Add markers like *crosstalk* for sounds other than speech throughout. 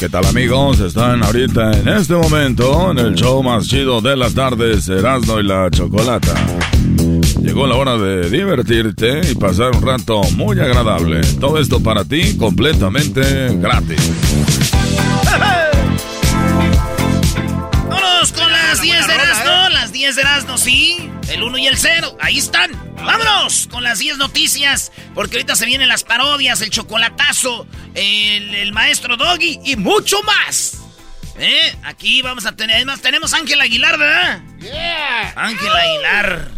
¿Qué tal amigos? Están ahorita en este momento en el show más chido de las tardes, Erasmo y la Chocolata. Llegó la hora de divertirte y pasar un rato muy agradable. Todo esto para ti completamente gratis. Vámonos con las 10 de Erasmo, las 10 de Erasmo, sí. El 1 y el 0, ahí están. Vámonos con las 10 noticias, porque ahorita se vienen las parodias, el chocolatazo, el, el maestro Doggy y mucho más. ¿Eh? Aquí vamos a tener, además tenemos a Ángel Aguilar, ¿verdad? Yeah. Ángel Aguilar.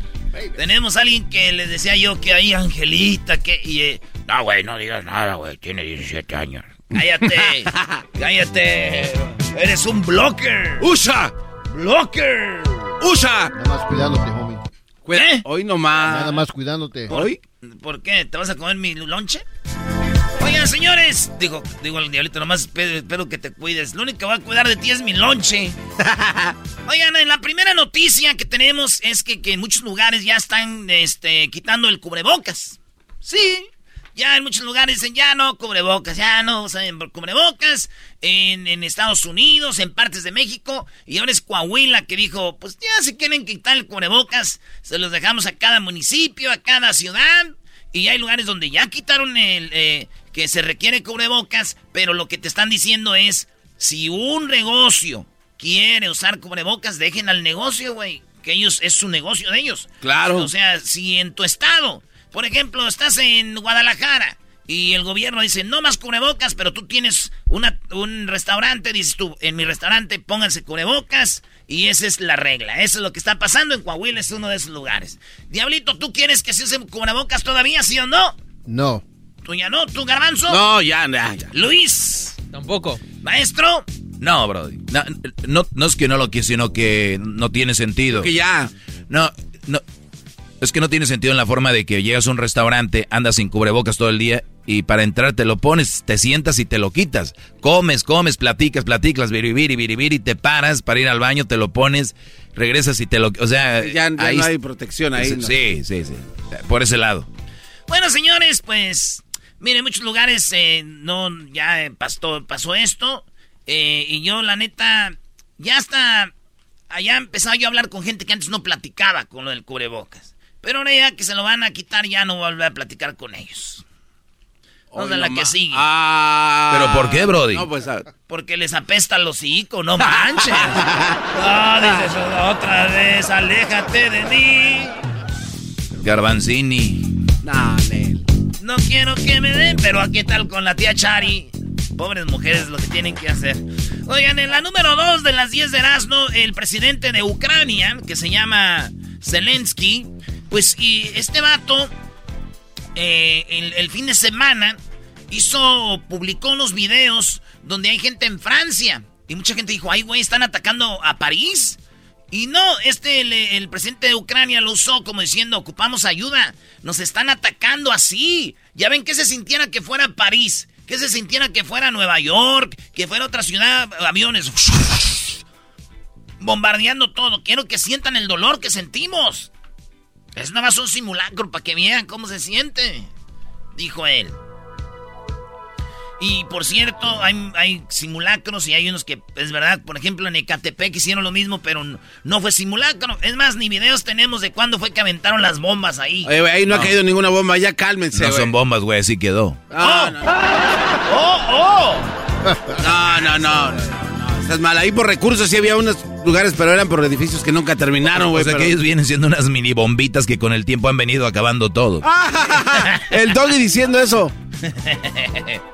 Tenemos a alguien que les decía yo que ahí, Angelita, que... Y, eh, no, güey, no digas nada, güey, tiene 17 años. Cállate, *laughs* cállate. Eres un blocker. ¡Usa! Blocker. ¡Usa! Nada más homie. Cuida- ¿Eh? Hoy nomás. Nada más cuidándote. ¿Hoy? ¿Por qué? ¿Te vas a comer mi lonche? Oigan, señores, digo, digo al diablito, nomás espero, espero que te cuides. Lo único que va a cuidar de ti es mi lonche. *laughs* Oigan, en la primera noticia que tenemos es que, que en muchos lugares ya están este, quitando el cubrebocas. Sí, ya en muchos lugares dicen ya no cubrebocas, ya no usan cubrebocas. En, en Estados Unidos, en partes de México. Y ahora es Coahuila que dijo, pues ya si quieren quitar el cubrebocas, se los dejamos a cada municipio, a cada ciudad. Y hay lugares donde ya quitaron el eh, que se requiere cubrebocas, pero lo que te están diciendo es, si un negocio quiere usar cubrebocas, dejen al negocio, güey. Que ellos, es su negocio de ellos. Claro. O sea, si en tu estado, por ejemplo, estás en Guadalajara y el gobierno dice, no más cubrebocas, pero tú tienes una, un restaurante, dices tú, en mi restaurante pónganse cubrebocas y esa es la regla. Eso es lo que está pasando en Coahuila, es uno de esos lugares. Diablito, ¿tú quieres que se usen cubrebocas todavía, sí o no? No. ¿Tú ya no? ¿Tú, Garbanzo? No, ya, ya, ya. Luis, Tampoco. maestro. No, Brody. No, no, no es que no lo quiera, sino que no tiene sentido. Que ya. No, no. Es que no tiene sentido en la forma de que llegas a un restaurante, andas sin cubrebocas todo el día y para entrar te lo pones, te sientas y te lo quitas. Comes, comes, platicas, platicas, biribiri, biribiri, te paras para ir al baño, te lo pones, regresas y te lo... O sea, Ya, ya ahí no hay protección ahí. ¿no? Sí, sí, sí. Por ese lado. Bueno, señores, pues, miren, en muchos lugares eh, no, ya pasó, pasó esto. eh, y yo, la neta, ya hasta allá empezaba yo a hablar con gente que antes no platicaba con lo del cubrebocas. Pero ahora ya que se lo van a quitar, ya no voy a volver a platicar con ellos. Vamos Hoy a la que sigue. Ah. ¿Pero por qué, Brody? No, pues. ah, Porque les apesta el hocico, no manches. *laughs* No, dices otra vez, aléjate de mí. Garbanzini. Nel. No quiero que me den, pero ¿a qué tal con la tía Chari? Pobres mujeres, lo que tienen que hacer. Oigan, en la número 2 de las 10 de Erasmo, el presidente de Ucrania, que se llama Zelensky, pues y este vato, eh, el, fin de semana, hizo, publicó unos videos donde hay gente en Francia. Y mucha gente dijo, ay, güey, están atacando a París. Y no, este, el, el presidente de Ucrania lo usó como diciendo, ocupamos ayuda. Nos están atacando así. Ya ven que se sintiera que fuera París. Que se sintiera que fuera Nueva York. Que fuera otra ciudad, aviones. *laughs* Bombardeando todo. Quiero que sientan el dolor que sentimos. Es nada más un simulacro para que vean cómo se siente. Dijo él. Y por cierto, hay, hay, simulacros y hay unos que, es verdad, por ejemplo, en Ecatepec hicieron lo mismo, pero no, no fue simulacro. Es más, ni videos tenemos de cuándo fue que aventaron las bombas ahí. Oye, güey, ahí no, no, ha caído ninguna bomba, ya cálmense. No wey. son bombas, güey, así quedó. Ah, ¡Oh! No. ¡Oh, oh! *laughs* No, no, no. Estás mal. Ahí por recursos sí había unos lugares, pero eran por edificios que nunca terminaron, güey. O sea pero... que ellos vienen siendo unas mini bombitas que con el tiempo han venido acabando todo. *laughs* el Dolly diciendo eso. *laughs*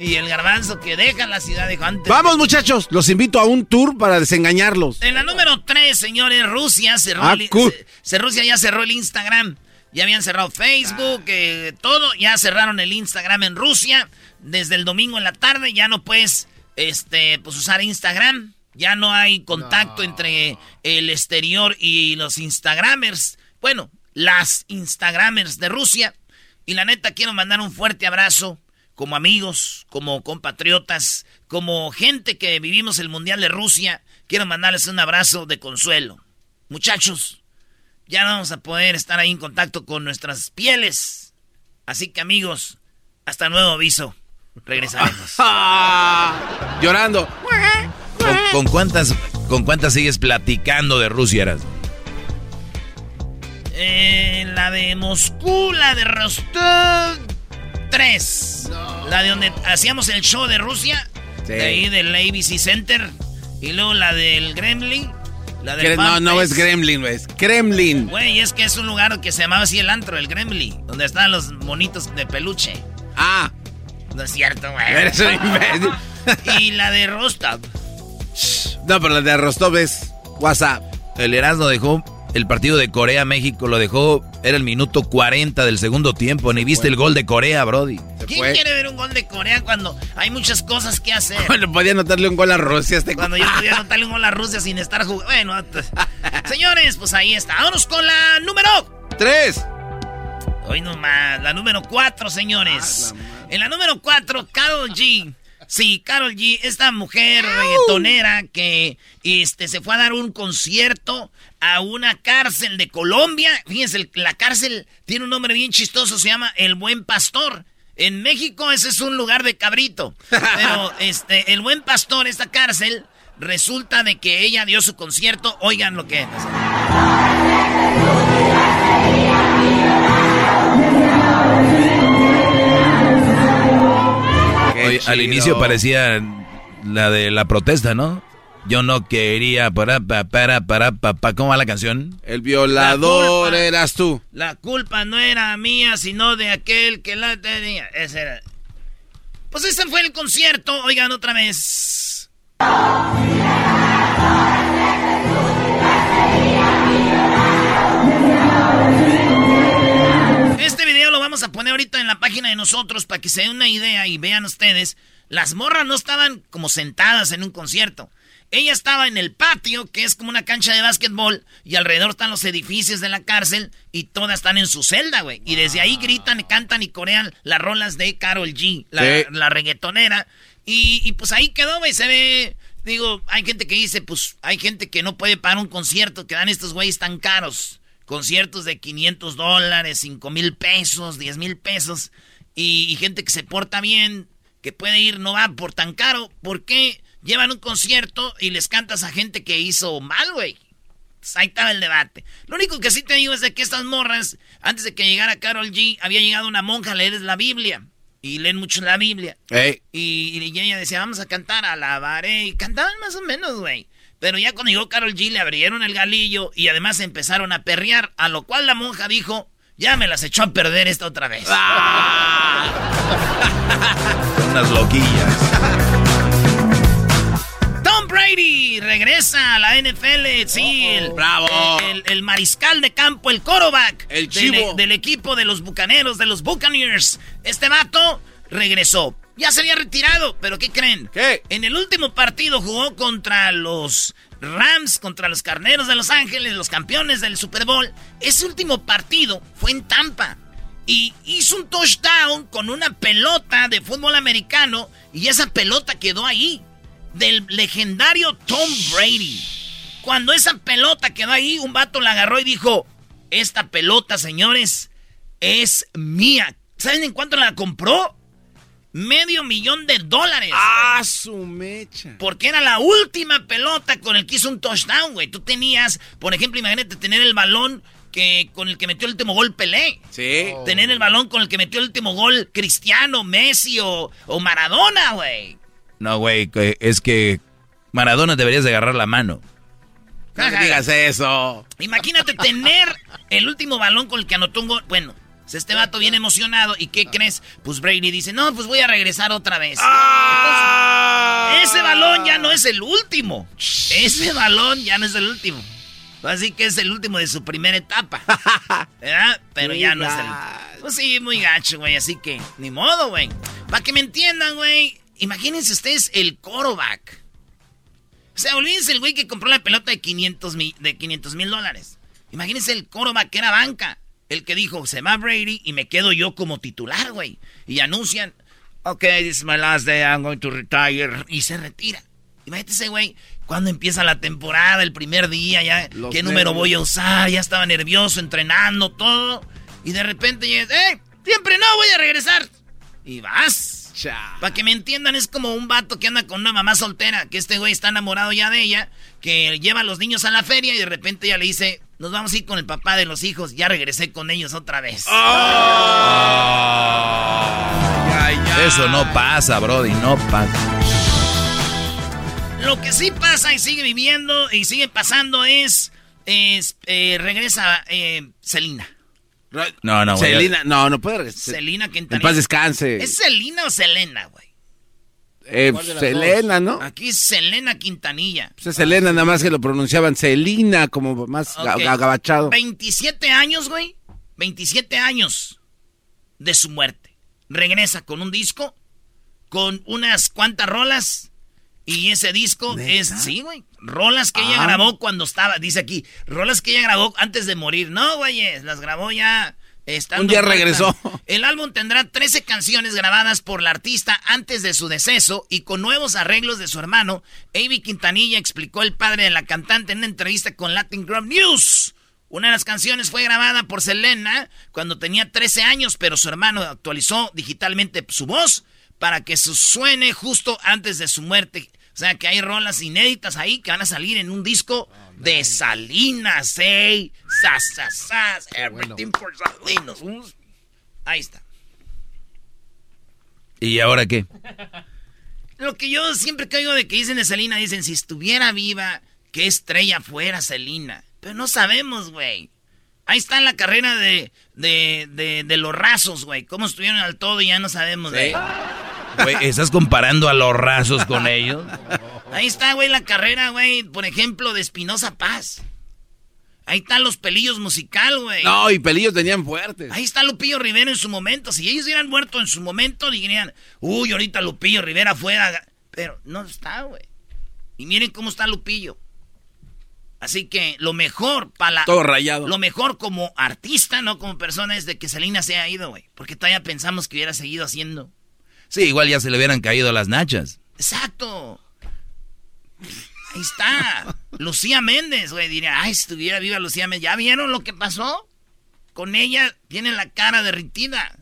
Y el garbanzo que deja la ciudad dijo antes. Vamos, muchachos, los invito a un tour para desengañarlos. En la número 3, señores, Rusia cerró ah, el, cool. se, Rusia ya cerró el Instagram. Ya habían cerrado Facebook, eh, todo. Ya cerraron el Instagram en Rusia. Desde el domingo en la tarde ya no puedes este, pues, usar Instagram. Ya no hay contacto no. entre el exterior y los Instagramers. Bueno, las Instagramers de Rusia. Y la neta, quiero mandar un fuerte abrazo como amigos, como compatriotas, como gente que vivimos el Mundial de Rusia, quiero mandarles un abrazo de consuelo. Muchachos, ya no vamos a poder estar ahí en contacto con nuestras pieles. Así que amigos, hasta nuevo aviso. Regresaremos. *laughs* Llorando. ¿Con, ¿Con, cuántas, ¿Con cuántas sigues platicando de Rusia, Eras? Eh, la de Moscú, la de Rostov. Tres. No. La de donde hacíamos el show de Rusia. Sí. De ahí del ABC Center. Y luego la del Gremlin. La del no, no es Gremlin. Es Kremlin. Güey, es que es un lugar que se llamaba así el antro, el Gremlin. Donde estaban los monitos de peluche. Ah. No es cierto, güey. *laughs* Eres un imbécil. *laughs* y la de Rostov. No, pero la de Rostov es WhatsApp. El Erasmo dejó el partido de Corea-México, lo dejó, era el minuto 40 del segundo tiempo. Ni viste el gol de Corea, Brody. ¿Quién fue? quiere ver un gol de Corea cuando hay muchas cosas que hacer? Bueno, podía anotarle un gol a Rusia. Este cuando yo podía anotarle un gol a Rusia sin estar jugando. Bueno, señores, pues ahí está. Vámonos con la número 3. Hoy nomás, la número 4, señores. Ah, la en la número 4, Carol G. Sí, Carol G, esta mujer reggaetonera que este, se fue a dar un concierto a una cárcel de Colombia. Fíjense, la cárcel tiene un nombre bien chistoso, se llama El Buen Pastor. En México ese es un lugar de cabrito. *laughs* Pero este, El Buen Pastor, esta cárcel, resulta de que ella dio su concierto. Oigan lo que es. Al inicio parecía la de la protesta, ¿no? Yo no quería para para para para para ¿cómo va la canción? El violador culpa, eras tú. La culpa no era mía, sino de aquel que la tenía. Ese era. Pues ese fue el concierto. Oigan otra vez. Vamos a poner ahorita en la página de nosotros para que se den una idea y vean ustedes. Las morras no estaban como sentadas en un concierto. Ella estaba en el patio, que es como una cancha de básquetbol, y alrededor están los edificios de la cárcel, y todas están en su celda, güey. Y desde ahí gritan, cantan y corean las rolas de Carol G, la, sí. la reggaetonera. Y, y, pues ahí quedó, güey, se ve... Digo, hay gente que dice, pues hay gente que no puede pagar un concierto, que dan estos güeyes tan caros. Conciertos de 500 dólares, 5 mil pesos, 10 mil pesos. Y, y gente que se porta bien, que puede ir, no va por tan caro. ¿Por qué? llevan un concierto y les cantas a gente que hizo mal, güey. Pues ahí estaba el debate. Lo único que sí te digo es de que estas morras, antes de que llegara Carol G, había llegado una monja a leer la Biblia. Y leen mucho la Biblia. Hey. Y, y, ella decía, vamos a cantar, alabaré. Y cantaban más o menos, güey. Pero ya cuando llegó Carol G, le abrieron el galillo y además empezaron a perrear. A lo cual la monja dijo, ya me las echó a perder esta otra vez. Ah. *laughs* Unas loquillas. Brady regresa a la NFL. Sí, el, Bravo. El, el mariscal de campo, el quarterback. El del- chivo. Del, equipo de los bucaneros, de los Buccaneers. Este vato regresó. Ya se había retirado, pero ¿qué creen? ¿Qué? En el último partido jugó contra los Rams, contra los Carneros de Los Ángeles, los campeones del Super Bowl. Ese último partido fue en Tampa. Y hizo un touchdown con una pelota de fútbol americano. Y esa pelota quedó ahí. Del legendario Tom Brady. Cuando esa pelota quedó ahí, un vato la agarró y dijo: Esta pelota, señores, es mía. ¿Saben en cuánto la compró? Medio millón de dólares. ¡Ah, su mecha! Porque era la última pelota con el que hizo un touchdown, güey. Tú tenías, por ejemplo, imagínate tener el balón que con el que metió el último gol Pelé. Sí. Tener el balón con el que metió el último gol Cristiano, Messi o, o Maradona, güey. No, güey, es que Maradona deberías de agarrar la mano. No digas eso. Imagínate tener el último balón con el que anotó un gol. Bueno, este vato viene emocionado. ¿Y qué crees? Pues Brady dice, no, pues voy a regresar otra vez. Entonces, ese balón ya no es el último. Ese balón ya no es el último. Así que es el último de su primera etapa. *laughs* ¿Verdad? Pero ya no es el último. Pues sí, muy gacho, güey. Así que, ni modo, güey. Para que me entiendan, güey. Imagínense ustedes el quarterback. O sea, olvídense el güey que compró la pelota de 500 mil de 500 mil dólares. Imagínense el quarterback que era banca. El que dijo, se va Brady y me quedo yo como titular, güey. Y anuncian, ok, this is my last day, I'm going to retire. Y se retira. Imagínate ese güey, cuando empieza la temporada, el primer día, ya, Los ¿qué número voy a usar? Ya estaba nervioso, entrenando, todo. Y de repente llegas, ¡eh! Siempre no, voy a regresar. Y vas. Cha. Para que me entiendan, es como un vato que anda con una mamá soltera, que este güey está enamorado ya de ella, que lleva a los niños a la feria y de repente ella le dice, nos vamos a ir con el papá de los hijos, ya regresé con ellos otra vez. Ay, ya. Eso no pasa, Brody, no pasa. Lo que sí pasa y sigue viviendo y sigue pasando es, es, eh, regresa eh, Selina. No, no, güey. Selena, no, no puede regresar. Selina En Quintanilla. paz descanse. ¿Es Selina o Selena, güey? Eh, ¿Cuál de las Selena, ¿no? Aquí es Selena Quintanilla. Pues es Selena, nada más que lo pronunciaban Selina, como más ga- Ok. agabachado. 27 años, güey. 27 años de su muerte. Regresa con un disco, con unas cuantas rolas. Y ese disco es, sí, güey. Rolas que ella Ah. grabó cuando estaba, dice aquí, rolas que ella grabó antes de morir. No, güey, las grabó ya. Estando Un día regresó. El álbum tendrá 13 canciones grabadas por la artista antes de su deceso y con nuevos arreglos de su hermano. Avi Quintanilla explicó el padre de la cantante en una entrevista con Latin Group News. Una de las canciones fue grabada por Selena cuando tenía 13 años, pero su hermano actualizó digitalmente su voz para que su suene justo antes de su muerte. O sea que hay rolas inéditas ahí que van a salir en un disco de Salinas, ey. Sas, sas, sas, everything for Salinas. Uh, Ahí está. ¿Y ahora qué? Lo que yo siempre oigo de que dicen de Selena, dicen, si estuviera viva, qué estrella fuera Selena. Pero no sabemos, güey. Ahí está en la carrera de, de, de, de los rasos, güey. Cómo estuvieron al todo y ya no sabemos Güey, ¿estás comparando a los rasos con *laughs* ellos? Ahí está, güey, la carrera, güey, por ejemplo, de Espinosa Paz. Ahí están los pelillos musical, güey. No, y pelillos tenían fuertes. Ahí está Lupillo Rivera en su momento. Si ellos hubieran muerto en su momento, dirían, uy, ahorita Lupillo Rivera fuera. Pero no está, güey. Y miren cómo está Lupillo. Así que lo mejor para la. Todo rayado. Lo mejor como artista, no como persona, es de que Selena se ha ido, güey. Porque todavía pensamos que hubiera seguido haciendo. Sí, igual ya se le hubieran caído las nachas. Exacto. Ahí está. Lucía Méndez, güey. Diría, ay, si estuviera viva Lucía Méndez. ¿Ya vieron lo que pasó? Con ella tiene la cara derritida.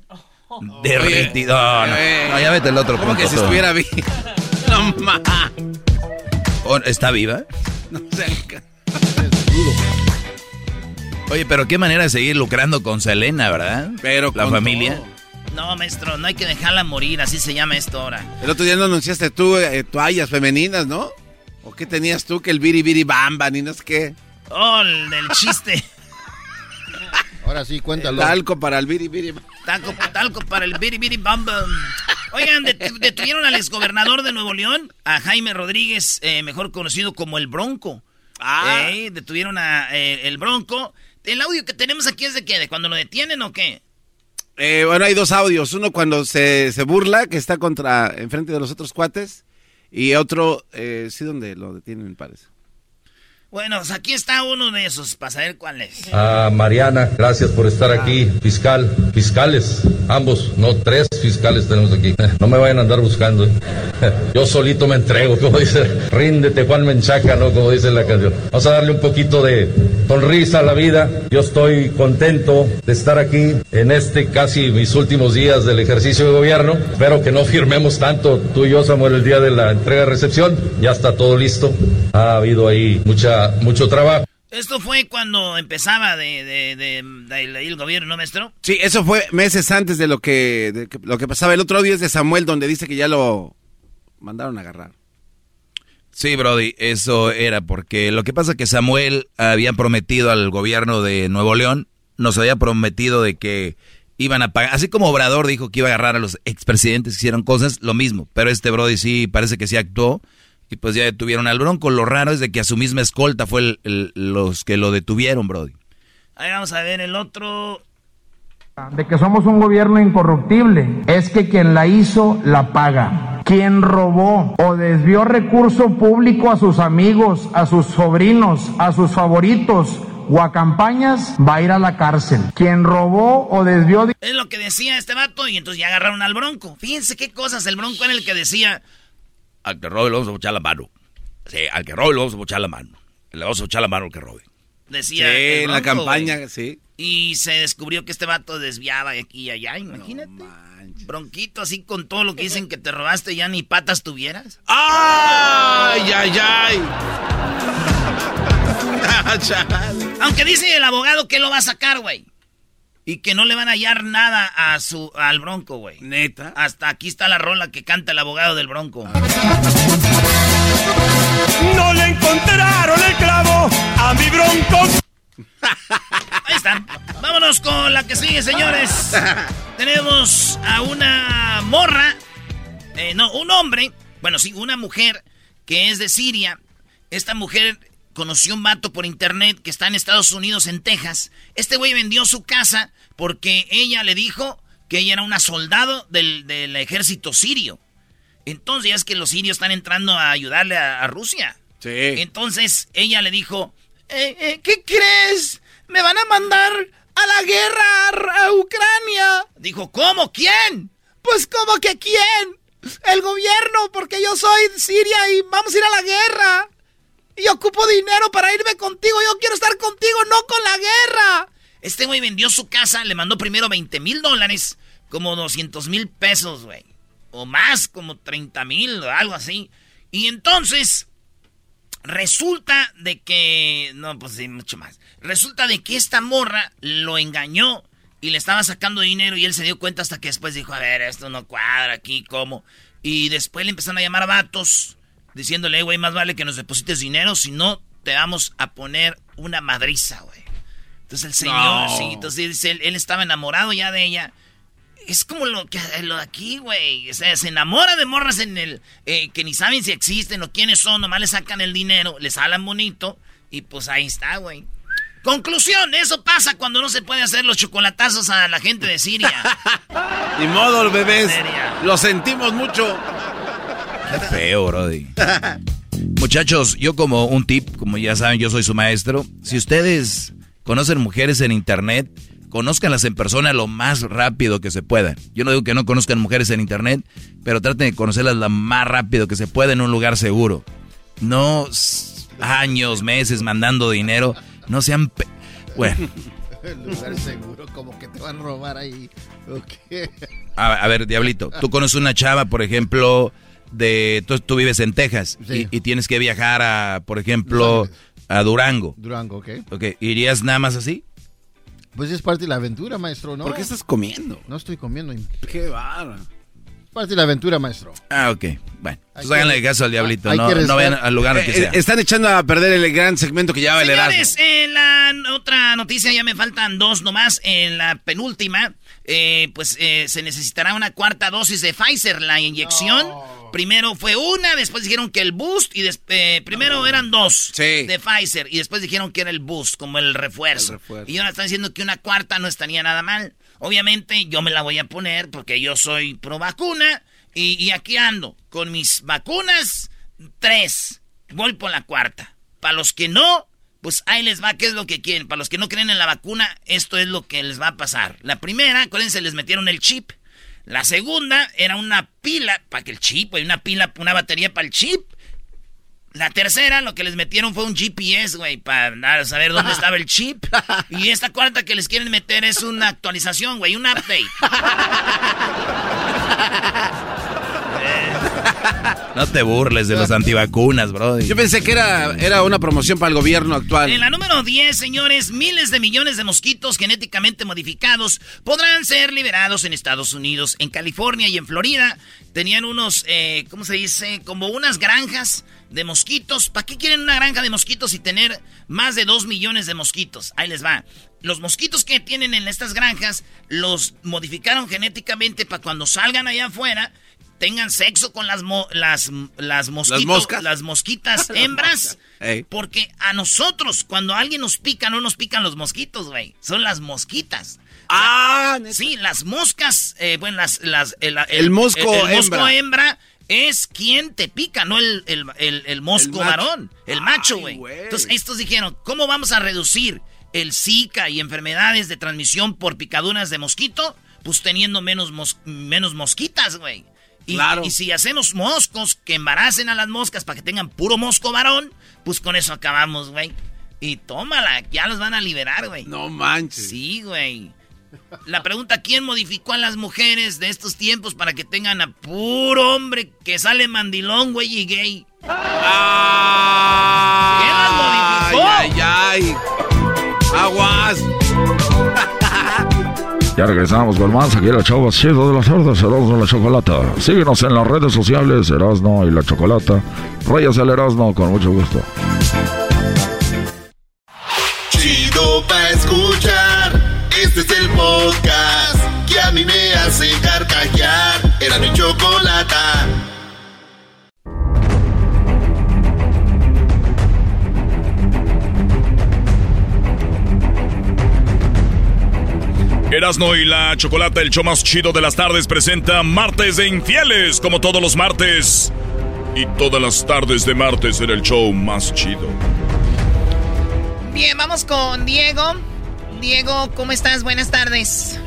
Derretido. No, no. No, ya vete el otro ¿Cómo punto. que si estuviera bien? *laughs* No ma. Oh, ¿Está viva? No sé. Oye, pero qué manera de seguir lucrando con Selena, ¿verdad? Pero La con familia. todo. No, maestro, no hay que dejarla morir. Así se llama esto ahora. El otro día no anunciaste tú eh, toallas femeninas, ¿no? ¿O qué tenías tú? Que el biri biri bamba, ni no sé qué. Oh, el del chiste. Ahora sí, cuéntalo. Talco para el biri biri. Talco, talco para el biri biri bam bam. Oigan, detuvieron al exgobernador de Nuevo León, a Jaime Rodríguez, eh, mejor conocido como el Bronco. Ah. Eh, detuvieron a eh, el Bronco. El audio que tenemos aquí es de qué, de cuando lo detienen o qué? bueno, hay dos audios. Uno cuando se, se burla, que está contra, enfrente de los otros cuates. Y otro, sí, donde lo detienen, parece. Bueno, pues aquí está uno de esos, para saber cuál es. A Mariana, gracias por estar aquí. Fiscal, fiscales, ambos, no, tres fiscales tenemos aquí. *laughs* No me vayan a andar buscando. ¿eh? *laughs* Yo solito me entrego, como dice, ríndete Juan Menchaca, ¿no? Como dice la canción. Vamos a darle un poquito de sonrisa a la vida. Yo estoy contento de estar aquí en este casi mis últimos días del ejercicio de gobierno. Espero que no firmemos tanto tú y yo, Samuel, el día de la entrega-recepción. Ya está todo listo. Ha habido ahí mucha mucho trabajo. Esto fue cuando empezaba de, de, el gobierno, ¿no, maestro? Sí, eso fue meses antes de lo que, lo que pasaba. El otro día es de Samuel, donde dice que ya lo mandaron a agarrar. Sí, Brody, eso era porque lo que pasa es que Samuel había prometido al gobierno de Nuevo León, nos había prometido de que iban a pagar, así como Obrador dijo que iba a agarrar a los expresidentes que hicieron cosas, lo mismo, pero este Brody sí parece que sí actuó y pues ya detuvieron al Bronco. Lo raro es de que a su misma escolta fue los que lo detuvieron, Brody. Ahí vamos a ver el otro. De que somos un gobierno incorruptible, es que quien la hizo la paga. Quien robó o desvió recurso público a sus amigos, a sus sobrinos, a sus favoritos, o a campañas, va a ir a la cárcel. Quien robó o desvió... Es lo que decía este vato y entonces ya agarraron al bronco. Fíjense qué cosas, el bronco era el que decía, al que robe le vamos a echar la mano. Sí, al que robe le vamos a echar la mano. Le vamos a echar la mano al que robe. Decía. Sí, en la campaña, sí. Y se descubrió que este vato desviaba de aquí y allá, imagínate. Bronquito así con todo lo que dicen que te robaste, ya ni patas tuvieras. ¡Ay, ay, ay! *laughs* *laughs* Aunque dice el abogado que lo va a sacar, güey. Y que no le van a hallar nada a su, al Bronco, güey. Neta. Hasta aquí está la rola que canta el abogado del Bronco. No le encontraron el clavo a mi Bronco. Ahí están. Vámonos con la que sigue, señores. Tenemos a una morra. Eh, no, un hombre. Bueno, sí, una mujer que es de Siria. Esta mujer conoció un vato por internet que está en Estados Unidos, en Texas. Este güey vendió su casa porque ella le dijo que ella era una soldado del, ejército sirio. Entonces ya es que los sirios están entrando a ayudarle a, Rusia. Sí. Entonces ella le dijo, eh, eh, ¿qué crees? Me van a mandar a la guerra a Ucrania. Dijo, ¿cómo? ¿Quién? Pues ¿cómo que quién? El gobierno, porque yo soy Siria y vamos a ir a la guerra. Y ocupo dinero para irme contigo. Yo quiero estar contigo, no con la guerra. Este güey vendió su casa, le mandó primero 20 mil dólares, como 200 mil pesos, güey. O más, como 30 mil o algo así. Y entonces, resulta de que... No, pues sí, mucho más. Resulta de que esta morra lo engañó y le estaba sacando dinero y él se dio cuenta hasta que después dijo, a ver, esto no cuadra aquí, ¿cómo? Y después le empezaron a llamar a vatos diciéndole, güey, más vale que nos deposites dinero, si no, te vamos a poner una madriza, güey. Entonces el señor, sí, entonces dice, él, estaba enamorado ya de ella. Es como lo que lo de aquí, güey. O sea, se enamora de morras en el. Eh, que ni saben si existen o quiénes son, nomás le sacan el dinero, les hablan bonito, y pues ahí está, güey. Conclusión, eso pasa cuando no se puede hacer los chocolatazos a la gente de Siria. *laughs* Ni modo, bebés. Lo sentimos mucho. Qué feo, Brody. Muchachos, yo como un tip, como ya saben, yo soy su maestro. Si ustedes conocen mujeres en internet, conózcanlas en persona lo más rápido que se pueda. Yo no digo que no conozcan mujeres en internet, pero traten de conocerlas lo más rápido que se pueda en un lugar seguro. No años, meses mandando dinero. No sean... Bueno. *laughs* lugar seguro, como que te van a robar ahí. a ver, Diablito, tú conoces una chava, por ejemplo de tú, tú vives en Texas y, tienes que viajar a, por ejemplo, a Durango. Durango, ok. Ok, ¿irías nada más así? Pues es parte de la aventura, maestro, ¿no? ¿Por qué estás comiendo? No estoy comiendo. Qué barra. Parte de la aventura, maestro. Ah, ok. Bueno, pues háganle caso al diablito, no, no vayan al lugar que Eh, sea. están echando a perder el gran segmento que llevaba el Erasmo. Señores, en la otra noticia ya me faltan dos nomás. En la penúltima, eh, pues eh, se necesitará una cuarta dosis de Pfizer, la inyección. Primero fue una, después dijeron que el boost y eh, primero eran dos de Pfizer y después dijeron que era el boost, como el refuerzo. El refuerzo. Y ahora están diciendo que una cuarta no estaría nada mal. Obviamente yo me la voy a poner porque yo soy pro vacuna y, y aquí ando con mis vacunas, tres. Voy por la cuarta. Para los que no, pues ahí les va, ¿qué es lo que quieren? Para los que no creen en la vacuna, esto es lo que les va a pasar. La primera, acuérdense, les metieron el chip. La segunda era una pila, para que el chip, güey, una pila, una batería para el chip. La tercera, lo que les metieron fue un GPS, güey, para saber dónde estaba el chip. *laughs* Y esta cuarta que les quieren meter es una actualización, güey, un update. *laughs* *laughs* No te burles de los antivacunas, bro. Yo pensé que era, era una promoción para el gobierno actual. En la número 10, señores, miles de millones de mosquitos genéticamente modificados podrán ser liberados en Estados Unidos, en California y en Florida. Tenían unos, eh, ¿cómo se dice? Como unas granjas de mosquitos. ¿Para qué quieren una granja de mosquitos y tener más de 2 millones de mosquitos? Ahí les va. Los mosquitos que tienen en estas granjas los modificaron genéticamente para cuando salgan allá afuera tengan sexo con las mo- las las mosquitos, moscas? las mosquitas *laughs* Las hembras. Ey. Porque a nosotros, cuando alguien nos pica, no nos pican los mosquitos, güey. Son las mosquitas. Ah, sí, las moscas, eh, bueno, las, las, el, El mosco el mosco hembra. hembra es quien te pica, no el, el, mosco varón, el macho, güey. Entonces, estos dijeron, ¿cómo vamos a reducir el Zika y enfermedades de transmisión por picaduras de mosquito? Pues teniendo menos, mos- menos mosquitas, güey. Y, Claro. y si hacemos moscos que embaracen a las moscas para que tengan puro mosco varón, pues con eso acabamos, güey. Y tómala, ya los van a liberar, güey. No manches. Sí, güey. La pregunta, ¿quién modificó a las mujeres de estos tiempos para que tengan a puro hombre que sale mandilón, güey, y gay? ¿Quién las modificó? Ay, ay, ay. Aguas. Ya regresamos con más aquí en la chava chido de las tardes, Erasmo y la Chocolata. Síguenos en las redes sociales, Erasmo y la Chocolata. Reyes el Erasmo, con mucho gusto. Chido pa' escuchar. Este es el podcast que a mí me hace carcajear. Era mi chocolata. Erasno y la Chocolata, el show más chido de las tardes, presenta Martes de Infieles, como todos los martes. Y todas las tardes de martes en el show más chido. Bien, vamos con Diego. Diego, ¿cómo estás? Buenas tardes.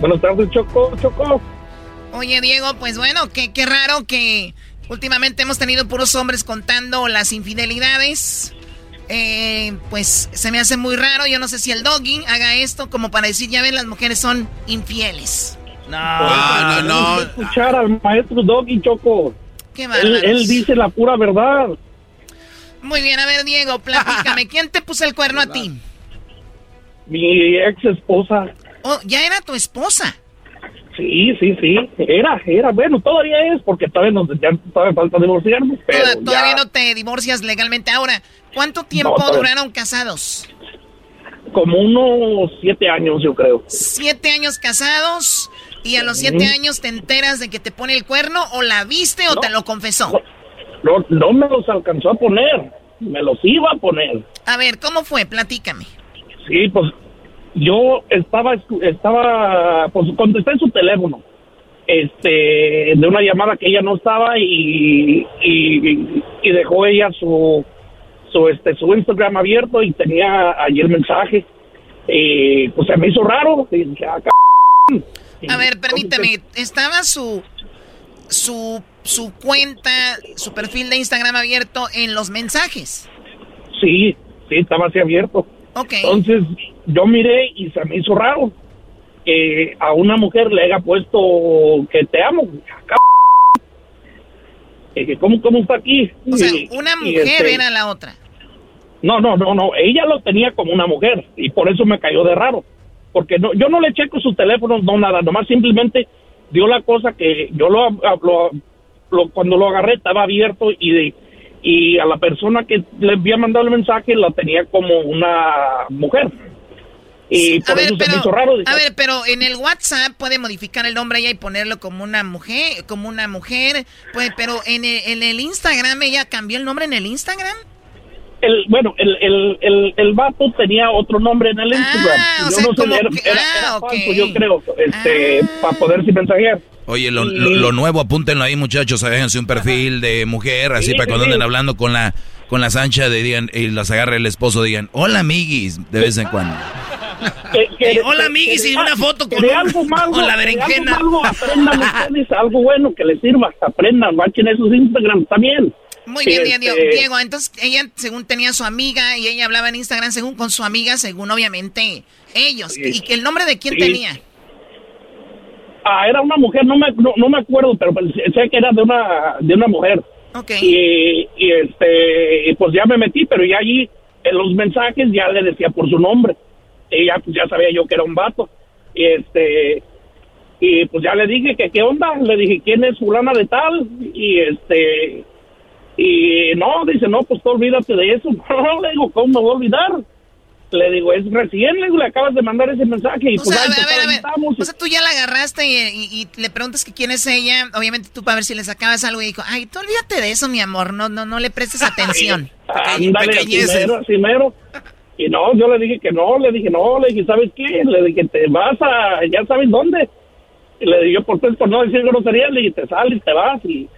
Buenas tardes, Choco, Choco. Oye, Diego, pues bueno, qué, qué raro que últimamente hemos tenido puros hombres contando las infidelidades. Eh, pues se me hace muy raro. Yo no sé si el doggy haga esto como para decir, ya ven, las mujeres son infieles. No, Ah, no, no. Que escuchar al maestro Doggy, Choco. Qué Él, él dice la pura verdad. Muy bien, a ver, Diego, platícame. ¿Quién te puso el cuerno a ti? Mi ex esposa. Oh, ya era tu esposa. Sí, sí, sí. Era, era. Bueno, todavía es, porque todavía, nos, ya todavía falta divorciarnos. Pero Toda- todavía ya no te divorcias legalmente. Ahora, ¿cuánto tiempo duraron casados? como unos siete años, yo creo. Siete años casados y a los siete años te enteras de que te pone el cuerno o la viste o te lo confesó. No, no me los alcanzó a poner. Me los iba a poner. A ver, ¿cómo fue? Platícame. Sí, pues yo estaba, estaba, pues contesté en su teléfono, este, de una llamada que ella no estaba y, y, y dejó ella su, su, este, su Instagram abierto y tenía allí el mensaje. Y pues se me hizo raro. Y dije, "Ah, c-". A ver, permíteme. Estaba su su su cuenta, su perfil de Instagram abierto en los mensajes. Sí, sí, estaba así abierto. Entonces yo miré y se me hizo raro que a una mujer le haya puesto que te amo. ¿Cómo, ¿Cómo está aquí? O sea, una mujer este, era la otra. No, no, no, no. Ella lo tenía como una mujer y por eso me cayó de raro. Porque no, yo no le checo su teléfono, no nada. Nomás simplemente dio la cosa que yo lo, lo- lo- cuando lo agarré estaba abierto y de y a la persona que le había mandado el mensaje la tenía como una mujer. Y por eso se me hizo raro. A ver, pero en el WhatsApp puede modificar el nombre ella y ponerlo como una mujer, como una mujer, puede, pero en el, en el Instagram ella cambió el nombre en el Instagram. El, bueno, el, el, el, el vato tenía otro nombre en el Instagram. Ah, o yo sea, no sé, era, que- era- ah, era ok. falso, yo creo, este, para poderse mensajear. Oye, lo, lo- lo nuevo, apúntenlo ahí, muchachos, déjense un perfil de mujer, así Sí, para cuando sí. anden hablando con la con las anchas de digan y las agarre el esposo digan, "Hola, amiguis", de vez en cuando. Que- *laughs* que- Eh, hola, amiguis, que y una foto con de algo malo, con la de berenjena. Algo, malo, aprendan *laughs* ustedes, algo bueno que les sirva, aprendan, bachen esos Instagram también. Muy bien, Este, Diego. Diego, entonces ella según tenía su amiga y ella hablaba en Instagram según con su amiga, según obviamente ellos. Sí. ¿Y que el nombre de quién Sí. tenía? Ah, era una mujer, no me, no, no me acuerdo, pero pues, sé que era de una, de una mujer. Y, y este, y pues ya me metí, pero ya allí en los mensajes ya le decía por su nombre. Y ya, pues ya sabía yo que era un vato. Y este, y pues ya le dije que qué onda, le dije quién es fulana de tal, y este, y no, dice, no, pues tú olvídate de eso. *laughs* No, le digo, ¿cómo me voy a olvidar? Le digo, es recién, le digo, le acabas de mandar ese mensaje y O pues sea, a ver, a ver, a ver. estamos. O sea, tú ya la agarraste y, y- y le preguntas que quién es ella. Obviamente tú para ver si le sacabas algo y dijo, ay, tú olvídate de eso, mi amor. No, no, no le prestes *laughs* atención. Ándale, así mero, así mero. Y no, yo le dije que no, le dije no, le dije, ¿sabes qué? Le dije, te vas a, ya sabes dónde. Y le dije, yo por, por no decir groserías, le dije, te sales, te vas. Y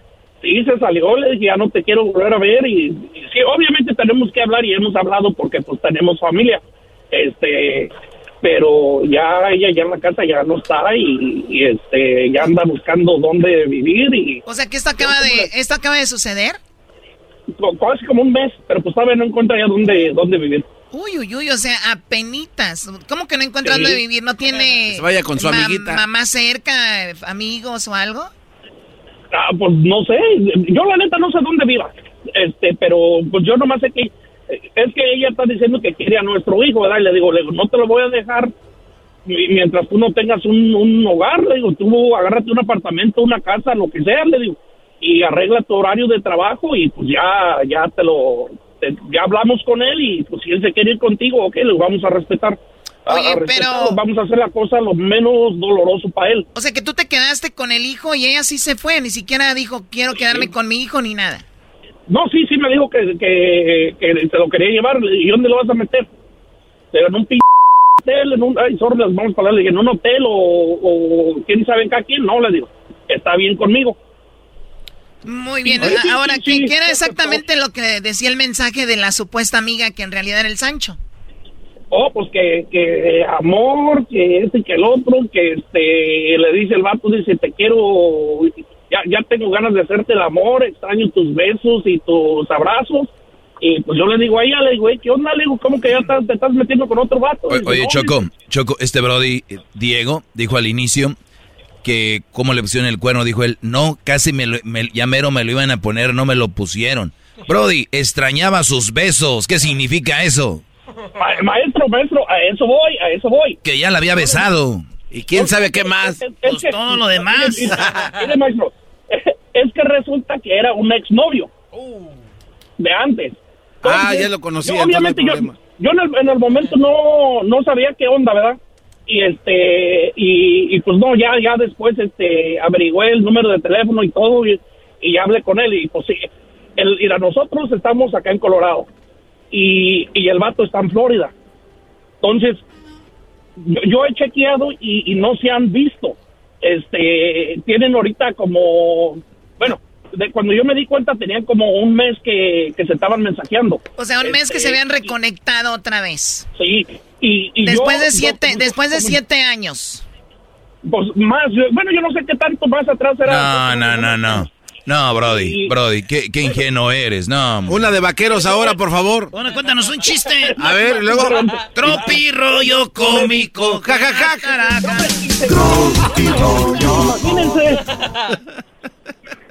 sí, se salió, le dije, ya no te quiero volver a ver. Y, y sí, obviamente tenemos que hablar y hemos hablado porque pues tenemos familia. Este, pero ya ella ya en la casa ya no está y, y, este, ya anda buscando dónde vivir y O sea, que esto acaba de, esto acaba de suceder. casi como un mes, pero pues todavía no encuentra ya dónde, dónde vivir. Uy, uy, uy, o sea, apenitas. ¿Cómo que no encuentra Sí. dónde vivir? ¿No tiene se vaya con su ma- amiguita. mamá cerca, amigos o algo? Ah, pues no sé, yo la neta no sé dónde viva, este, pero pues yo nomás sé que eh, es que ella está diciendo que quiere a nuestro hijo, ¿verdad? Y le digo, le digo, no te lo voy a dejar mi- mientras tú no tengas un, un hogar, le digo, tú agárrate un apartamento, una casa, lo que sea, le digo, y arregla tu horario de trabajo y pues ya, ya te lo, te- ya hablamos con él y pues si él se quiere ir contigo, ok, lo vamos a respetar. A Oye, pero- Vamos a hacer la cosa lo menos doloroso para él. O sea, que tú te quedaste con el hijo y ella sí se fue. Ni siquiera dijo, quiero quedarme con mi hijo ni nada. No, sí, sí me dijo que, que, que se lo quería llevar. ¿Y dónde lo vas a meter? En un p hotel, en un... Ay, sorry, vamos a hablar. Le dije, en un hotel o, o quién sabe cada quien. No, le digo, está bien conmigo. Muy bien. Sí, Ahora, sí, ¿qué, sí, qué era exactamente lo que decía el mensaje de la supuesta amiga que en realidad era el Sancho? Oh, pues que, que amor, que este y que el otro, que este, le dice el vato, dice, te quiero, ya, ya tengo ganas de hacerte el amor, extraño tus besos y tus abrazos. Y pues yo le digo a ella, le digo, "Ey, ¿qué onda? Le digo, ¿cómo que ya estás- te estás metiendo con otro vato? O- Dice, oye, "No, Choco, Choco, este Brody, eh, Diego, dijo al inicio que cómo le pusieron el cuerno, dijo él, no, casi me, lo, me- ya mero me lo iban a poner, no me lo pusieron. Brody, extrañaba sus besos, ¿qué significa eso? Ma- maestro, maestro, a eso voy, a eso voy. Que ya la había besado. ¿Y quién sabe qué más? Es, es que- todo lo demás. *laughs* Mire, mire, maestro, *laughs* es que resulta que era un exnovio de antes. Ah, ya lo conocía, yo, no obviamente yo, yo en, el, en el momento no, no sabía qué onda, ¿verdad? Y este, y, y pues no, ya, ya después este, averigüé el número de teléfono y todo, y, y hablé con él, y pues sí, el, y a nosotros estamos acá en Colorado, y, y el vato está en Florida. Entonces, yo, yo he chequeado y, y no se han visto. Este, tienen ahorita como, bueno, de cuando yo me di cuenta tenían como un mes que, que se estaban mensajeando. O sea, un mes que se Este, habían reconectado otra vez. Sí, y, y Después yo- de siete, yo- después de siete años. Pues más, bueno, yo no sé qué tanto más atrás era. No, no, no, no. No, Brody, Brody, qué, qué ingenuo eres, no. Una de vaqueros ahora, por favor. Bueno, cuéntanos un chiste. A ver, luego. Tropi rollo cómico. Ja, ja, ja. Caraca. Imagínense.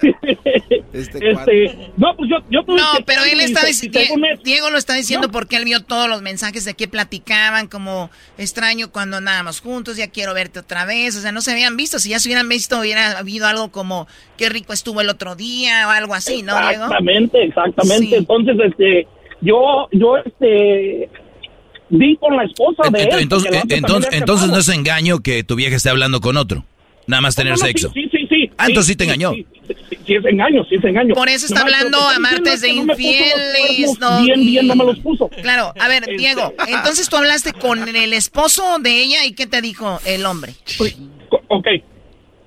*laughs* Este, este, no, pues yo, yo tuve No, que pero él está diciendo, él- Diego lo está diciendo No. porque él vio todos los mensajes de que platicaban, como extraño cuando andábamos juntos, ya quiero verte otra vez, o sea, no se habían visto, si ya se hubieran visto hubiera habido algo como qué rico estuvo el otro día o algo así, ¿no, Diego? Exactamente, exactamente. Sí. Entonces, este, yo, yo, este, di con la esposa de él. Entonces, otra entonces, también entonces no es engaño que tu vieja esté hablando con otro. Nada más tener No, no, sexo. Sí, sí, sí. Sí. Ah, entonces sí te engañó. Sí, sí, sí, sí es engaño, sí es engaño. Por eso está Nomás, hablando a martes de infieles, no, Bien, bien, no me los y- puso. Claro, a ver, Este- Diego, entonces tú hablaste con el esposo de ella y ¿qué te dijo el hombre? Ok.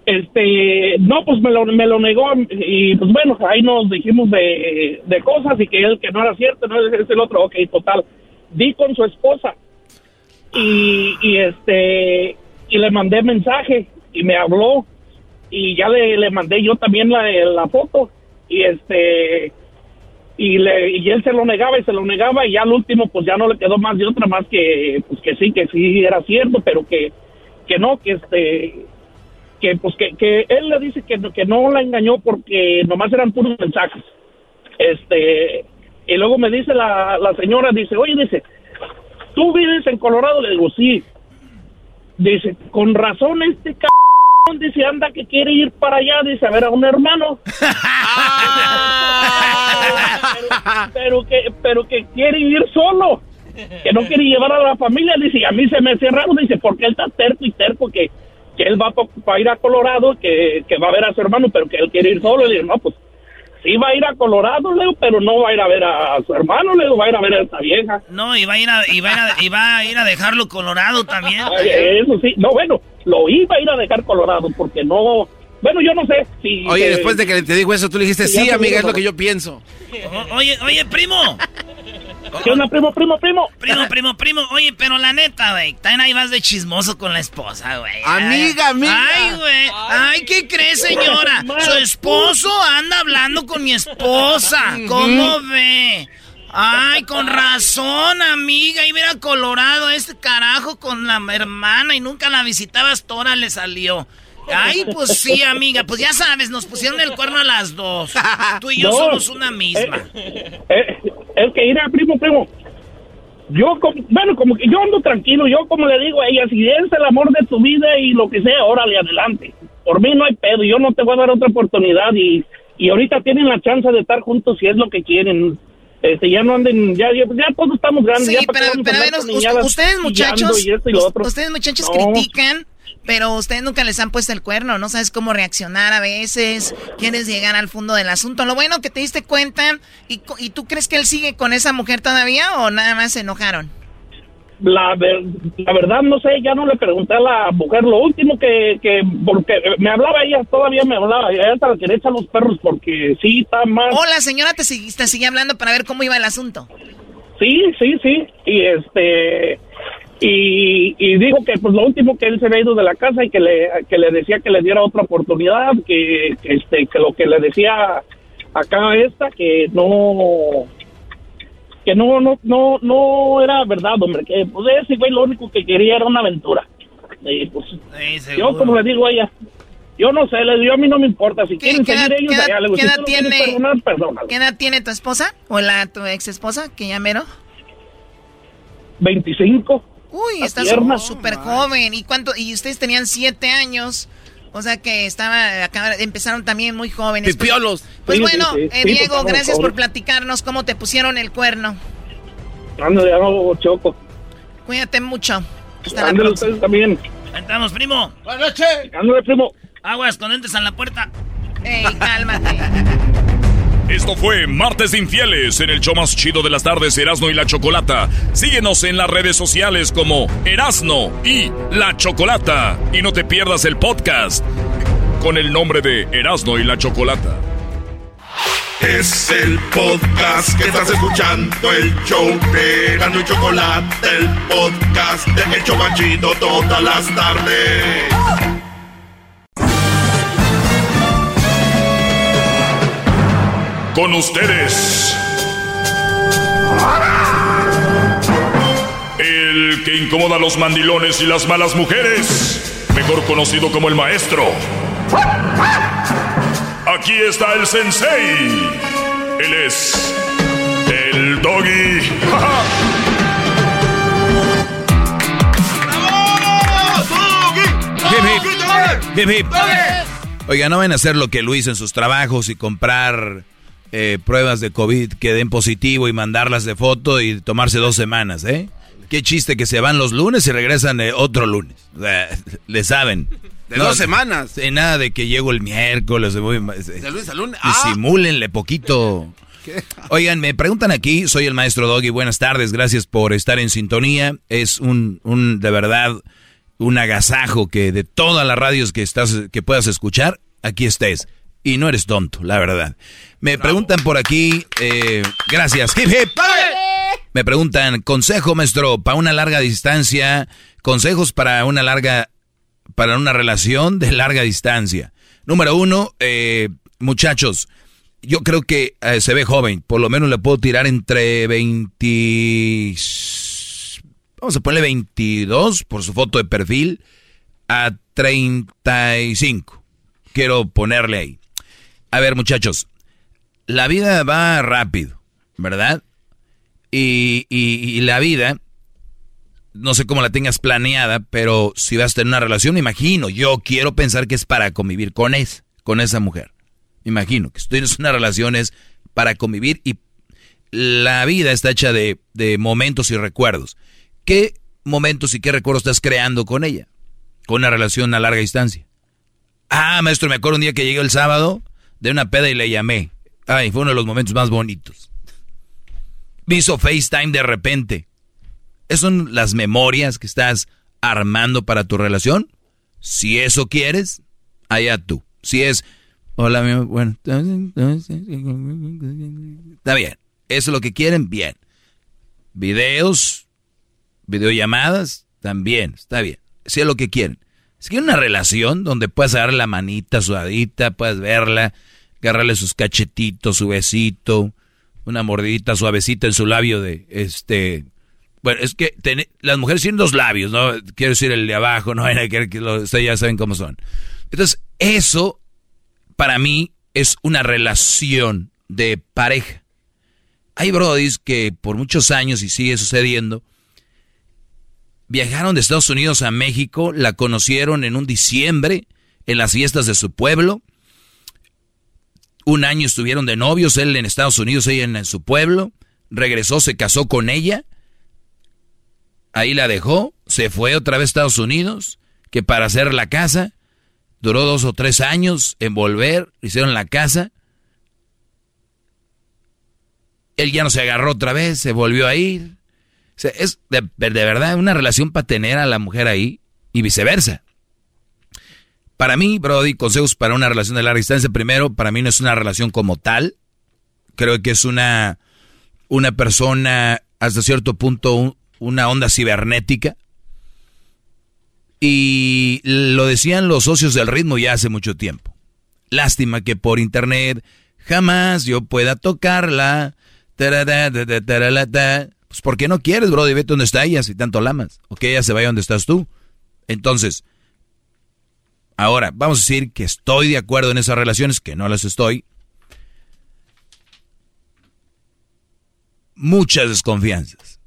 Este, no, pues me lo, me lo negó y pues bueno, ahí nos dijimos de, de cosas y que él que no era cierto, no es el otro, ok, total. Di con su esposa y, y este, y le mandé mensaje y me habló y ya le, le mandé yo también la, la foto y este, y, le, y él se lo negaba y se lo negaba y ya al último pues ya no le quedó más de otra más que pues que sí, que sí era cierto, pero que, que no, que este que pues que, que él le dice que, que no la engañó porque nomás eran puros mensajes. Este, y luego me dice la, la señora, dice, oye, dice, ¿tú vives en Colorado? Le digo, sí. Dice, con razón este cabrón, dice, anda que quiere ir para allá, dice, a ver a un hermano. *laughs* pero, pero que, pero que quiere ir solo, que no quiere llevar a la familia, dice, y a mí se me hace raro, dice, porque él está terco y terco que, que él va para ir a Colorado, que, que va a ver a su hermano, pero que él quiere ir solo, y digo, no, pues, sí va a ir a Colorado, Leo, pero no va a ir a ver a su hermano, Leo, va a ir a ver a esta vieja. No, y va a ir a, y va a, ir a, va a, ir a dejarlo colorado también. Ay, Eso sí, no, bueno, lo iba a ir a dejar Colorado, porque no, bueno, yo no sé si... Oye, eh, después de que te dijo eso, tú le dijiste, Sí, amiga, es lo que yo pienso. O- oye, oye, primo. ¿Qué onda, primo, primo, primo? Primo, primo, primo. Oye, pero la neta, güey. También ahí vas de chismoso con la esposa, güey. Amiga, amiga. Ay, güey. Ay, ¿qué crees, señora? *laughs* Su esposo anda hablando con mi esposa. ¿Cómo ve? Ay, con razón, amiga. Iba a ir a Colorado este carajo con la hermana y nunca la visitabas. Tora le salió. Ay, pues sí, amiga. Pues ya sabes, nos pusieron el cuerno a las dos. Tú y yo No. somos una misma. Eh, es que ir a primo, primo. Yo, como, bueno, como que yo ando tranquilo. Yo, como le digo a ella, si es el amor de tu vida y lo que sea, órale, adelante. Por mí no hay pedo. Yo no te voy a dar otra oportunidad. Y, y ahorita tienen la chance de estar juntos si es lo que quieren. Este, ya no anden, ya, ya, ya todos estamos grandes. Sí, ya pero, pero a ver, ustedes muchachos, y esto y lo otro. ustedes muchachos No. critican, pero ustedes nunca les han puesto el cuerno, no sabes cómo reaccionar a veces, quieres llegar al fondo del asunto. Lo bueno que te diste cuenta, y, ¿y tú crees que él sigue con esa mujer todavía o nada más se enojaron? La, ver- la verdad no sé, ya no le pregunté a la mujer. Lo último que, que porque me hablaba ella, todavía me hablaba, ella hasta le quería echar los perros porque sí está más. O la señora te, te sigue hablando para ver cómo iba el asunto. Sí, sí, sí. Y este y, y dijo que pues lo último que él se había ido de la casa y que le que le decía que le diera otra oportunidad, que, que, este que lo que le decía acá esta que no que no no no no era verdad, hombre, que pues ese güey lo único que quería era una aventura. Y pues yo como le digo a ella, yo no sé, le digo, a mí no me importa si quieren seguir ellos qué edad- allá, digo, qué edad tiene- perdonar. ¿Qué edad tiene tu esposa? ¿O la tu ex esposa, que ya mero? 25. Uy, estás súper joven. ¿Y cuánto? Y ustedes tenían siete años. O sea que estaba, acaba- empezaron también muy jóvenes. Pues- Pipiolos. Pues, Sí, bueno, sí, sí. eh, Sí, Diego, gracias por platicarnos cómo te pusieron el cuerno. Ándale, no, Choco. Cuídate mucho. Hasta Ándale ustedes también. Estamos, primo. Buenas noches. Ándale, primo. Aguas con entes en la puerta. Ey, cálmate. Esto fue Martes de Infieles en el show más chido de las tardes, Erasno y la Chocolata. Síguenos en las redes sociales como Erasno y la Chocolata. Y no te pierdas el podcast con el nombre de Erasno y la Chocolata. Es el podcast que estás escuchando, el show de Gano y Chocolate, el podcast de El Chobachito todas las tardes. Con ustedes. El que incomoda a los mandilones y las malas mujeres. Mejor conocido como el maestro. Aquí está el sensei. Él es el doggy. Hip, hip. Oiga, no van a hacer lo que Luis en sus trabajos y comprar eh, pruebas de COVID que den positivo y mandarlas de foto y tomarse dos semanas, ¿eh? Qué chiste que se van los lunes y regresan eh, otro lunes. O sea, *laughs* le saben. De dos semanas. De nada de que llego el miércoles. De, voy, de lunes a lunes. Ah. Disimúlenle poquito. *laughs* Oigan, me preguntan aquí, soy el maestro Doggy, buenas tardes, gracias por estar en sintonía. Es un, un de verdad, un agasajo que de todas las radios que estás, que puedas escuchar, aquí estés. Y no eres tonto, la verdad. Me preguntan por aquí, eh, gracias, hip hip. Me preguntan, consejo, maestro, para una larga distancia, consejos para una larga, para una relación de larga distancia. Número uno, eh, muchachos, yo creo que eh, se ve joven, por lo menos le puedo tirar entre 20, vamos a ponerle 22 por su foto de perfil, a 35. Quiero ponerle ahí. A ver, muchachos, la vida va rápido, ¿verdad? Y, y, la vida, no sé cómo la tengas planeada, pero si vas a tener una relación, me imagino, yo quiero pensar que es para convivir con, es, con esa mujer. Imagino que si tienes una relación es para convivir y la vida está hecha de, de momentos y recuerdos. ¿Qué momentos y qué recuerdos estás creando con ella? Con una relación a larga distancia. Ah, maestro, me acuerdo un día que llegué el sábado de una peda y le llamé. Ay, fue uno de los momentos más bonitos. Me FaceTime de repente. ¿Esas son las memorias que estás armando para tu relación? Si eso quieres, allá tú. Si es, hola, mi bueno, está bien. ¿Eso es lo que quieren? Bien. Videos, videollamadas, también, está bien. Si es lo que quieren. Si quieren una relación donde puedas agarrar la manita sudadita, puedes verla, agarrarle sus cachetitos, su besito, una mordidita suavecita en su labio de este. Bueno, es que las mujeres tienen dos labios, ¿no? Quiero decir el de abajo, no que ustedes ya saben cómo son. Entonces, eso para mí es una relación de pareja. Hay brodis que por muchos años y sigue sucediendo, viajaron de Estados Unidos a México, la conocieron en un diciembre en las fiestas de su pueblo, un año estuvieron de novios, él en Estados Unidos, ella en, su pueblo. Regresó, se casó con ella. Ahí la dejó, se fue otra vez a Estados Unidos, que para hacer la casa duró dos o tres años en volver, hicieron la casa. Él ya no se agarró otra vez, se volvió a ir. Es de, de verdad una relación para tener a la mujer ahí y viceversa. Para mí, Brody, consejos para una relación de larga distancia. Primero, para mí no es una relación como tal. Creo que es una, una persona, hasta cierto punto, una onda cibernética. Y lo decían los socios del ritmo ya hace mucho tiempo. Lástima que por internet jamás yo pueda tocarla. Pues porque no quieres, Brody, vete donde está ella si tanto la amas. O que ella se vaya donde estás tú. Entonces, Ahora, vamos a decir que estoy de acuerdo en esas relaciones, que no las estoy. Muchas desconfianzas.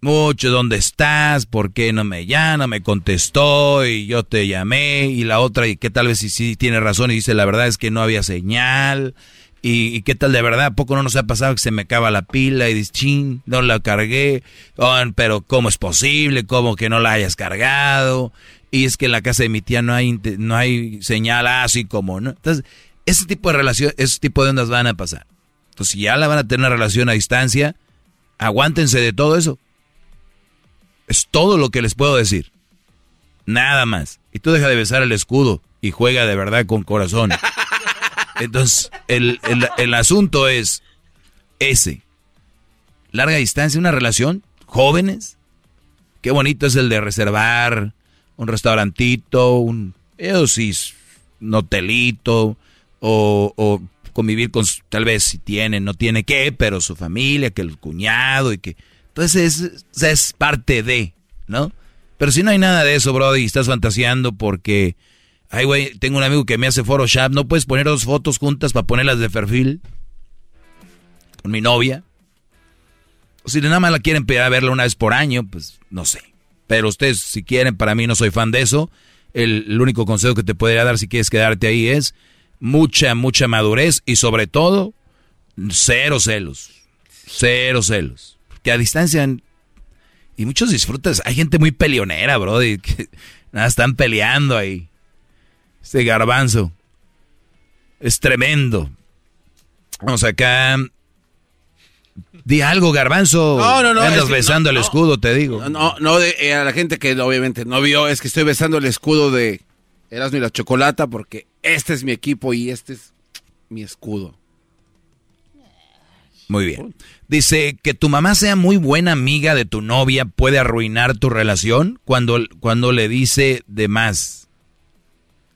Mucho, ¿dónde estás? ¿Por qué no me llama? Me contestó y yo te llamé. Y la otra, y qué tal vez si sí tiene razón y dice la verdad es que no había señal. Y, qué tal de verdad, ¿a poco no nos ha pasado que se me acaba la pila y dices, chin, no la cargué? Oh, pero ¿cómo es posible? ¿Cómo que no la hayas cargado? Y es que en la casa de mi tía no hay, no hay señal así como, ¿no? Entonces, ese tipo de relación, ese tipo de ondas van a pasar. Entonces, si ya la van a tener una relación a distancia, aguántense de todo eso. Es todo lo que les puedo decir. Nada más. Y tú deja de besar el escudo y juega de verdad con corazón. Entonces, el, el, el asunto es ese. Larga distancia, una relación, jóvenes. Qué bonito es el de reservar un restaurantito, un, un hotelito, o, o, convivir con, tal vez si tiene, no tiene qué, pero su familia, que el cuñado y que... Entonces es, es parte de, ¿no? Pero si no hay nada de eso, bro, y estás fantaseando porque Ay, güey, tengo un amigo que me hace Photoshop. ¿No puedes poner dos fotos juntas para ponerlas de perfil? Con mi novia. O si nada más la quieren pedir a verla una vez por año, pues no sé. Pero ustedes, si quieren, para mí no soy fan de eso. El, único consejo que te podría dar si quieres quedarte ahí es mucha, mucha madurez y sobre todo, cero celos. Cero celos. Que a distancia y muchos disfrutas. Hay gente muy peleonera, bro. Y *laughs* nada, están peleando ahí. Este garbanzo. Es tremendo. Vamos acá. Di algo, garbanzo. No, no, no. Andas que besando no, el no. escudo, te digo. No, no, no, de- eh, a la gente que obviamente no vio, es que estoy besando el escudo de Erasmo y la Chocolata porque este es mi equipo y este es mi escudo. Muy bien. Dice que tu mamá sea muy buena amiga de tu novia puede arruinar tu relación cuando, cuando le dice de más.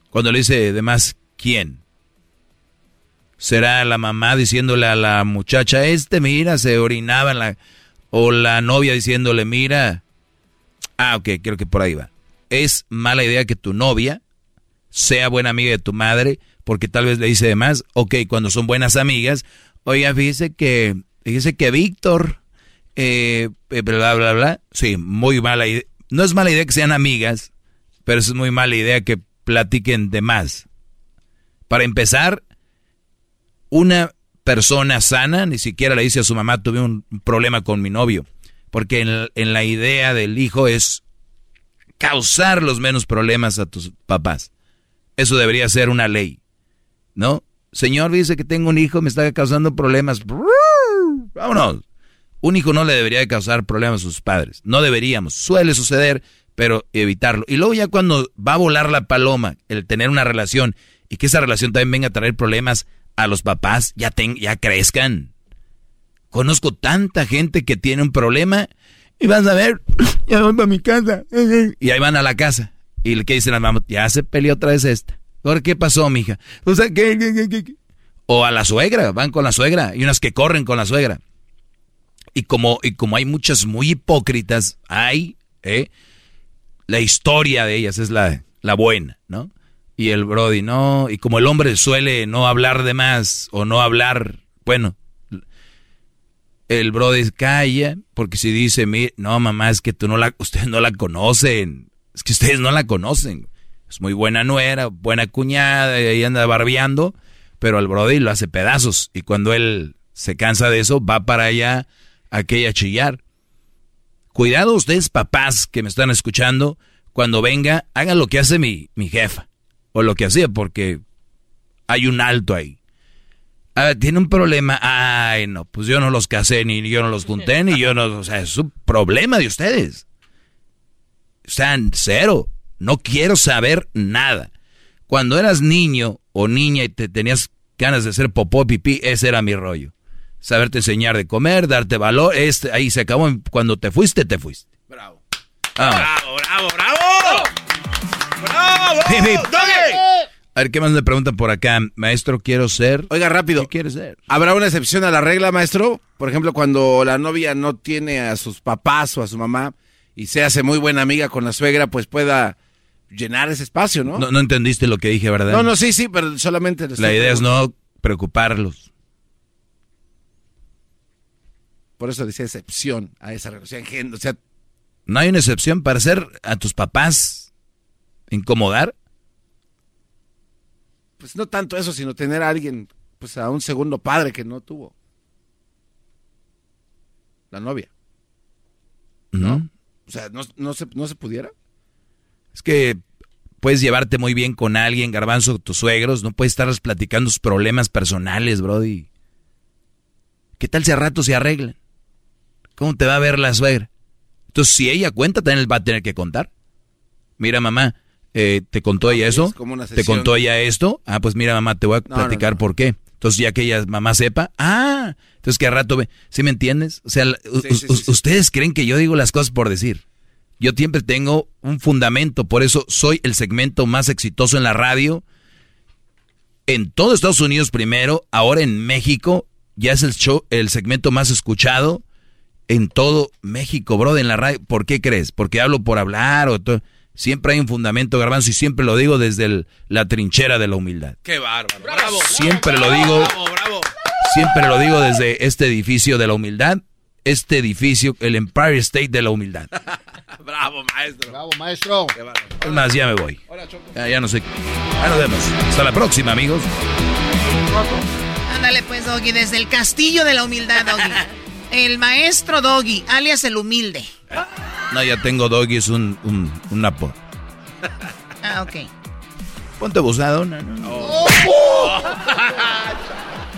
Cuando le dice de más, ¿quién? ¿Será la mamá diciéndole a la muchacha, este mira, se orinaba en la... O la novia diciéndole, mira... Ah, ok, creo que por ahí va. Es mala idea que tu novia sea buena amiga de tu madre, porque tal vez le dice de más. Ok, cuando son buenas amigas, oiga, fíjese que, fíjese que Víctor, eh, eh, bla, bla, bla. Sí, muy mala idea. No es mala idea que sean amigas, pero es muy mala idea que platiquen de más. Para empezar, una persona sana ni siquiera le dice a su mamá, tuve un problema con mi novio. Porque en, en la idea del hijo es causar los menos problemas a tus papás. Eso debería ser una ley, ¿no? Señor, dice que tengo un hijo, me está causando problemas. Vámonos. Un hijo no le debería de causar problemas a sus padres. No deberíamos. Suele suceder, pero evitarlo. Y luego ya cuando va a volar la paloma, el tener una relación y que esa relación también venga a traer problemas a los papás, ya, ya crezcan. Conozco tanta gente que tiene un problema y vas a ver, *sniffs* ya voy para mi casa. *sniffs* Y ahí van a la casa. Y le que dicen a la mamá, ya se peleó otra vez esta. ¿Ahora qué pasó, mija? O sea, ¿qué, qué, qué, qué, qué? O a la suegra, van con la suegra. Y unas que corren con la suegra. Y como, y como hay muchas muy hipócritas, hay, ¿eh? La historia de ellas es la, la buena, ¿no? Y el Brody, no. Y como el hombre suele no hablar de más o no hablar, bueno, el Brody calla, porque si dice, "Mi- no, mamá, es que tú no la, *laughs* ustedes no la conocen. Es que ustedes no la conocen. Es muy buena nuera, buena cuñada, y ahí anda barbeando, pero al Brody lo hace pedazos. Y cuando él se cansa de eso, va para allá aquella chillar. Cuidado ustedes, papás que me están escuchando, cuando venga, hagan lo que hace mi, mi jefa, o lo que hacía, porque hay un alto ahí. Ah, tiene un problema. Ay, no, pues yo no los casé, ni yo no los junté, ni yo no. O sea, es un problema de ustedes. Están cero. No quiero saber nada. Cuando eras niño o niña y te tenías ganas de hacer popó pipí, ese era mi rollo. Saberte enseñar de comer, darte valor. Este, ahí se acabó. Cuando te fuiste, te fuiste. Bravo. Bravo, bravo, bravo. ¡Bravo! A ver, ¿qué más me preguntan por acá? Maestro, quiero ser. Oiga, rápido. ¿Qué quieres ser? ¿Habrá una excepción a la regla, maestro? Por ejemplo, cuando la novia no tiene a sus papás o a su mamá y se hace muy buena amiga con la suegra, pues pueda llenar ese espacio, ¿no? No, no entendiste lo que dije, ¿verdad? No, no, sí, sí, pero solamente... le La idea es no preocuparlos. Por eso decía excepción a esa relación. O sea, No hay una excepción para hacer a tus papás incomodar. pues no tanto eso, sino tener a alguien, pues a un segundo padre que no tuvo. La novia. ¿No? O sea, ¿no, no se, no se pudiera? Es que puedes llevarte muy bien con alguien, garbanzo, tus suegros. No puedes estarles platicando sus problemas personales, Brody. ¿Qué tal si a rato se arreglan? ¿Cómo te va a ver la suegra? Entonces, si ella cuenta, también va a tener que contar. Mira, mamá, eh, ¿te contó ella eso? ¿Te contó ella esto? Ah, pues mira, mamá, te voy a platicar no, no. por qué. Entonces, ya que ella, mamá, sepa, ah, entonces que a rato ve, ¿sí me entiendes? O sea, Sí, sí, sí, ustedes creen que yo digo las cosas por decir. Yo siempre tengo un fundamento, por eso soy el segmento más exitoso en la radio. En todo Estados Unidos primero, ahora en México, ya es el show, el segmento más escuchado en todo México, bro, en la radio. ¿Por qué crees? ¿Porque hablo por hablar o to- Siempre hay un fundamento, garbanzo, y siempre lo digo desde la trinchera de la humildad. ¡Qué bárbaro! ¡Bravo! Siempre lo digo. ¡Bravo, bravo! Siempre lo digo desde este edificio de la humildad. Este edificio, el Empire State de la humildad. *laughs* ¡Bravo, maestro! ¡Bravo, maestro! Es más, ya me voy. Ya, ya no sé. Ya nos vemos. Hasta la próxima, amigos. Ándale pues, Doggy, desde el castillo de la humildad, Doggy. *laughs* El maestro Doggy, alias el humilde. No, ya tengo Doggy, es un, un, un apo. Ah, ok. Ponte abusado. No, *laughs*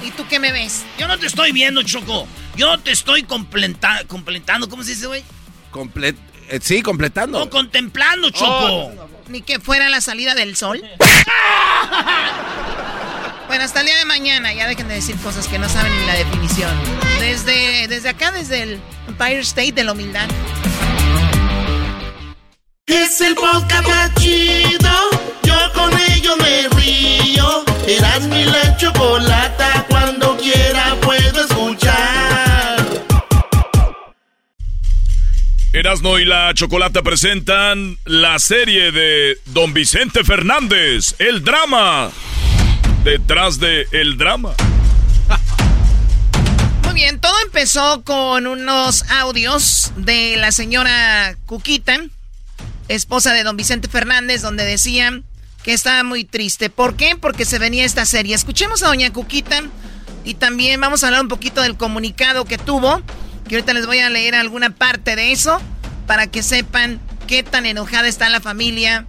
¿Y tú qué me ves? Yo no te estoy viendo, Choco. Yo te estoy completa completando. ¿Cómo se dice, güey? Complet eh, sí, completando. No, contemplando, Choco. Ni que fuera la salida del sol. *laughs* bueno, hasta el día de mañana. Ya dejen de decir cosas que no saben ni la definición. Desde, desde acá, desde el Empire State de la humildad. Es el podcast más chido. Yo con ello me río. Eras mi la chocolata. Cuando quiera puedo escuchar. Erasmo y la Chocolata presentan la serie de Don Vicente Fernández, el drama. Detrás de el drama. Muy bien, todo empezó con unos audios de la señora Cuquita, esposa de don Vicente Fernández, donde decían que estaba muy triste. ¿Por qué? Porque se venía esta serie. Escuchemos a doña Cuquita y también vamos a hablar un poquito del comunicado que tuvo, que ahorita les voy a leer alguna parte de eso para que sepan qué tan enojada está la familia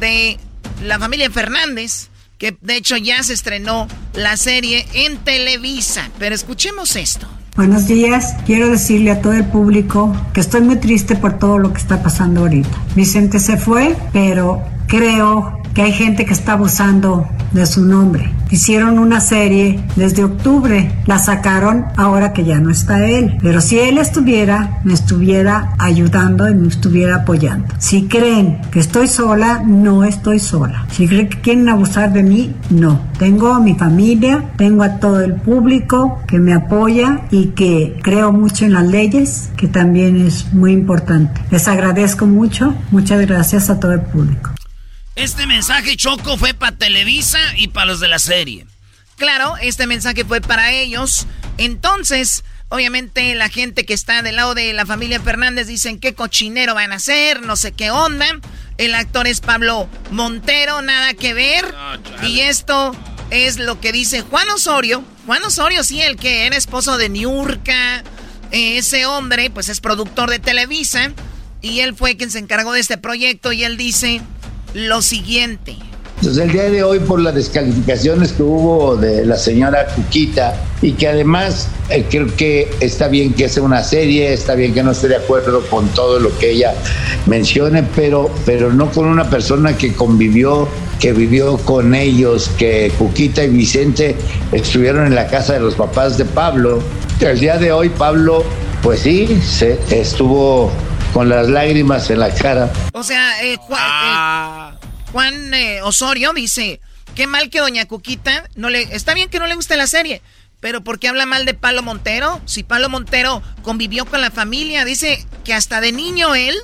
de la familia Fernández, que de hecho ya se estrenó la serie en Televisa. Pero escuchemos esto. Buenos días, quiero decirle a todo el público que estoy muy triste por todo lo que está pasando ahorita. Vicente se fue, pero creo que hay gente que está abusando de su nombre. Hicieron una serie desde octubre, la sacaron ahora que ya no está él. Pero si él estuviera, me estuviera ayudando y me estuviera apoyando. Si creen que estoy sola, no estoy sola. Si creen que quieren abusar de mí, no. Tengo a mi familia, tengo a todo el público que me apoya y que creo mucho en las leyes, que también es muy importante. Les agradezco mucho. Muchas gracias a todo el público. Este mensaje Choco fue para Televisa y para los de la serie. Claro, este mensaje fue para ellos. Entonces, obviamente la gente que está del lado de la familia Fernández dicen qué cochinero van a hacer, no sé qué onda. El actor es Pablo Montero, nada que ver. y esto es lo que dice Juan Osorio. Juan Osorio, sí, el que era esposo de Niurka. Eh, ese hombre, pues es productor de Televisa. Y él fue quien se encargó de este proyecto. Y él dice lo siguiente. Entonces el día de hoy por las descalificaciones que hubo de la señora Cuquita y que además eh, creo que está bien que sea una serie, está bien que no esté de acuerdo con todo lo que ella mencione, pero, pero no con una persona que convivió, que vivió con ellos, que Cuquita y Vicente estuvieron en la casa de los papás de Pablo. El día de hoy Pablo, pues sí, se estuvo con las lágrimas en la cara. O sea, eh, Juan, eh, Juan eh, Osorio dice, qué mal que doña Cuquita, no le, está bien que no le guste la serie, pero ¿por qué habla mal de Palo Montero? Si Palo Montero convivió con la familia, dice que hasta de niño él,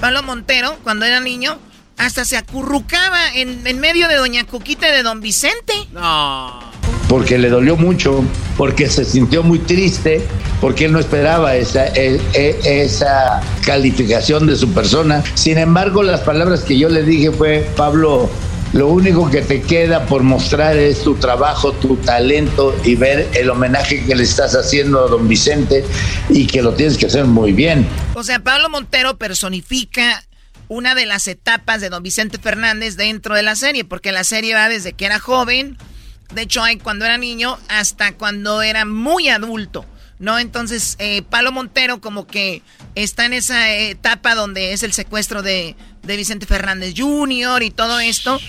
Palo Montero, cuando era niño, hasta se acurrucaba en, en medio de doña Cuquita y de don Vicente. No porque le dolió mucho, porque se sintió muy triste, porque él no esperaba esa, e, e, esa calificación de su persona. Sin embargo, las palabras que yo le dije fue, Pablo, lo único que te queda por mostrar es tu trabajo, tu talento y ver el homenaje que le estás haciendo a don Vicente y que lo tienes que hacer muy bien. O sea, Pablo Montero personifica una de las etapas de don Vicente Fernández dentro de la serie, porque la serie va desde que era joven de hecho, hay cuando era niño hasta cuando era muy adulto, ¿no? Entonces, eh, Palo Montero como que está en esa etapa donde es el secuestro de, Vicente Fernández Jr. y todo esto,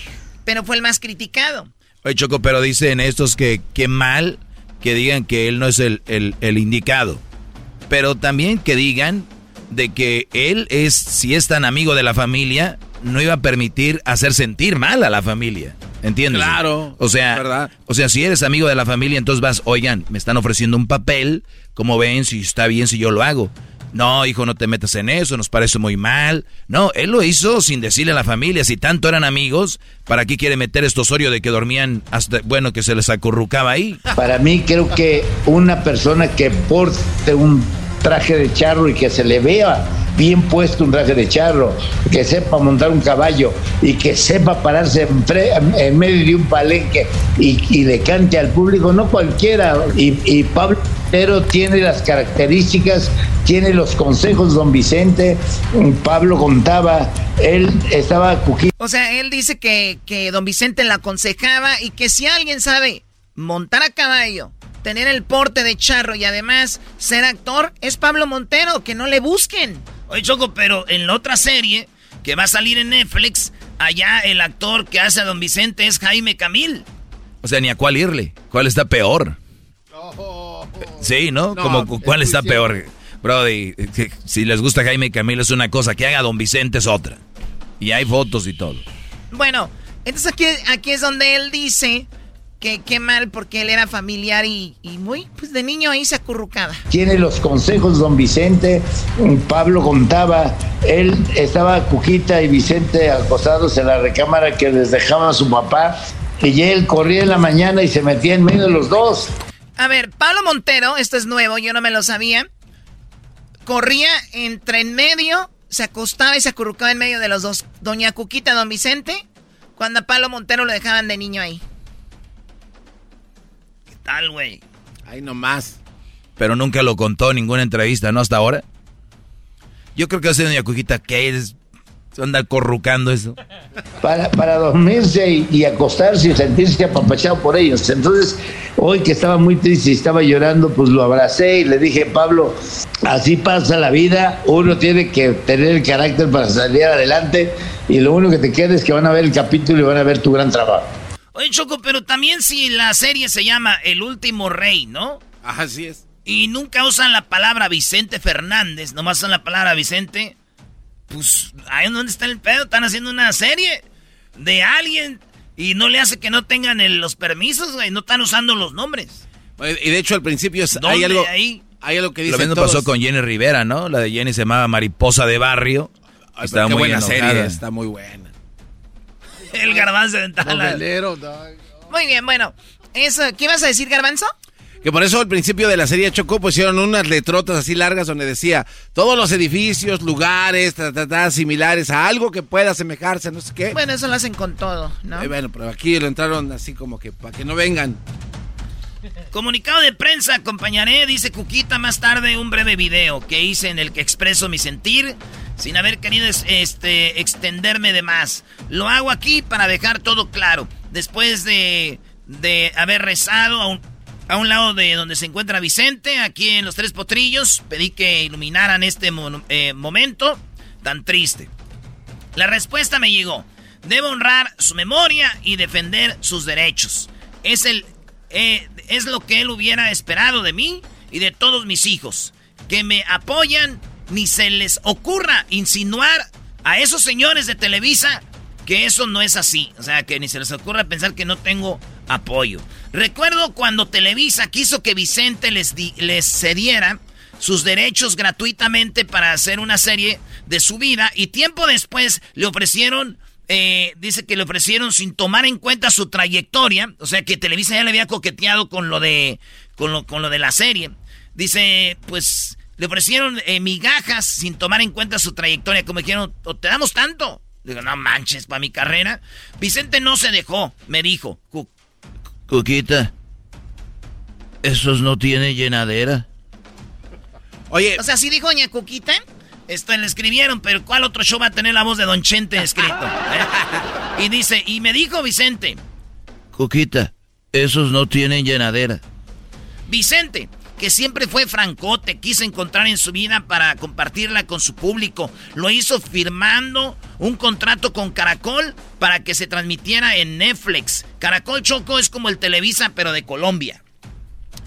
pero fue el más criticado. Oye, Choco, pero dicen estos que qué mal que digan que él no es el, el indicado. Pero también que digan de que él es, si es tan amigo de la familia, no iba a permitir hacer sentir mal a la familia. ¿Entiendes? Claro. O sea, o sea, si eres amigo de la familia, entonces vas, oigan, me están ofreciendo un papel, como ven, si está bien si yo lo hago. No, hijo, no te metas en eso, nos parece muy mal. No, él lo hizo sin decirle a la familia, si tanto eran amigos, ¿para qué quiere meter esto Osorio de que dormían hasta, bueno, que se les acurrucaba ahí? Para mí creo que una persona que porte un traje de charro y que se le vea bien puesto un traje de charro, que sepa montar un caballo y que sepa pararse en, fre- en medio de un palenque y, y le cante al público, no cualquiera. Y, y Pablo pero tiene las características, tiene los consejos, don Vicente. Pablo contaba, él estaba cuquito. O sea, él dice que, que don Vicente la aconsejaba y que si alguien sabe montar a caballo, tener el porte de charro y además ser actor, es Pablo Montero, que no le busquen. Oye, Choco, pero en la otra serie que va a salir en Netflix, allá el actor que hace a Don Vicente es Jaime Camil. O sea, ni a cuál irle. ¿Cuál está peor? Sí, ¿no? No, Como cu- cuál es está peor. Brody, que- si les gusta Jaime Camilo es una cosa, que haga Don Vicente es otra. Y hay fotos y todo. Bueno, entonces aquí, aquí es donde él dice que qué mal porque él era familiar y, y muy, pues de niño ahí se acurrucaba. tiene los consejos don Vicente. Pablo contaba, él estaba Cuquita y Vicente acostados en la recámara que les dejaba su papá y él corría en la mañana y se metía en medio de los dos. A ver, Pablo Montero, esto es nuevo, yo no me lo sabía. Corría entre en medio, se acostaba y se acurrucaba en medio de los dos. Doña Cuquita, don Vicente, cuando a Pablo Montero lo dejaban de niño ahí. ¿Qué tal, güey? Ahí nomás. Pero nunca lo contó en ninguna entrevista, ¿no? Hasta ahora. Yo creo que hace Doña Cuquita que es. Se anda corrucando eso. Para, para dormirse y, y acostarse y sentirse apapachado por ellos. Entonces, hoy que estaba muy triste y estaba llorando, pues lo abracé y le dije, Pablo, así pasa la vida, uno tiene que tener el carácter para salir adelante y lo único que te queda es que van a ver el capítulo y van a ver tu gran trabajo. Oye, Choco, pero también si la serie se llama El Último Rey, ¿no? Así es. Y nunca usan la palabra Vicente Fernández, nomás usan la palabra Vicente. Pues, ahí dónde está el pedo. Están haciendo una serie de alguien y no le hace que no tengan el- los permisos, güey. No están usando los nombres. Y de hecho al principio es- hay ¿Dónde algo, ahí? hay algo que Lo dicen mismo todos. pasó con Jenny Rivera, ¿no? La de Jenny se llamaba Mariposa de Barrio. Ay, qué muy buena enojada. serie, está muy buena. *laughs* El garbanzo de Novelero, dog. Muy bien, bueno. Eso, ¿Qué ibas a decir, Garbanzo? Que por eso al principio de la serie Chocó pusieron unas letrotas así largas donde decía todos los edificios, lugares, ta, ta, ta, similares a algo que pueda asemejarse, no sé qué. Bueno, eso lo hacen con todo, ¿no? Eh, bueno, pero aquí lo entraron así como que para que no vengan. Comunicado de prensa, acompañaré, dice Cuquita, más tarde un breve video que hice en el que expreso mi sentir sin haber querido es- este, extenderme de más. Lo hago aquí para dejar todo claro. Después de, de haber rezado a un, a un lado de donde se encuentra Vicente, aquí en los Tres Potrillos, pedí que iluminaran este eh, momento tan triste. La respuesta me llegó. Debo honrar su memoria y defender sus derechos. Es el eh, es lo que él hubiera esperado de mí y de todos mis hijos. Que me apoyan, ni se les ocurra insinuar a esos señores de Televisa que eso no es así. O sea, que ni se les ocurra pensar que no tengo apoyo. Recuerdo cuando Televisa quiso que Vicente les, les cediera sus derechos gratuitamente para hacer una serie de su vida y tiempo después le ofrecieron, eh, dice que le ofrecieron sin tomar en cuenta su trayectoria, o sea que Televisa ya le había coqueteado con lo de, con lo, con lo de la serie. Dice, pues le ofrecieron eh, migajas sin tomar en cuenta su trayectoria, como dijeron, "O te damos tanto. Digo, no manches, para mi carrera. Vicente no se dejó, me dijo. "Cu- Cuquita, esos no tienen llenadera. Oye. O sea, ¿sí dijo Doña Cuquita? Esto le escribieron, pero ¿cuál otro show va a tener la voz de Don Chente escrito? eh? Y dice, y me dijo Vicente, Cuquita, esos no tienen llenadera. Vicente, que siempre fue francote, quiso encontrar en su vida para compartirla con su público. Lo hizo firmando un contrato con Caracol para que se transmitiera en Netflix. Caracol Choco es como el Televisa, pero de Colombia.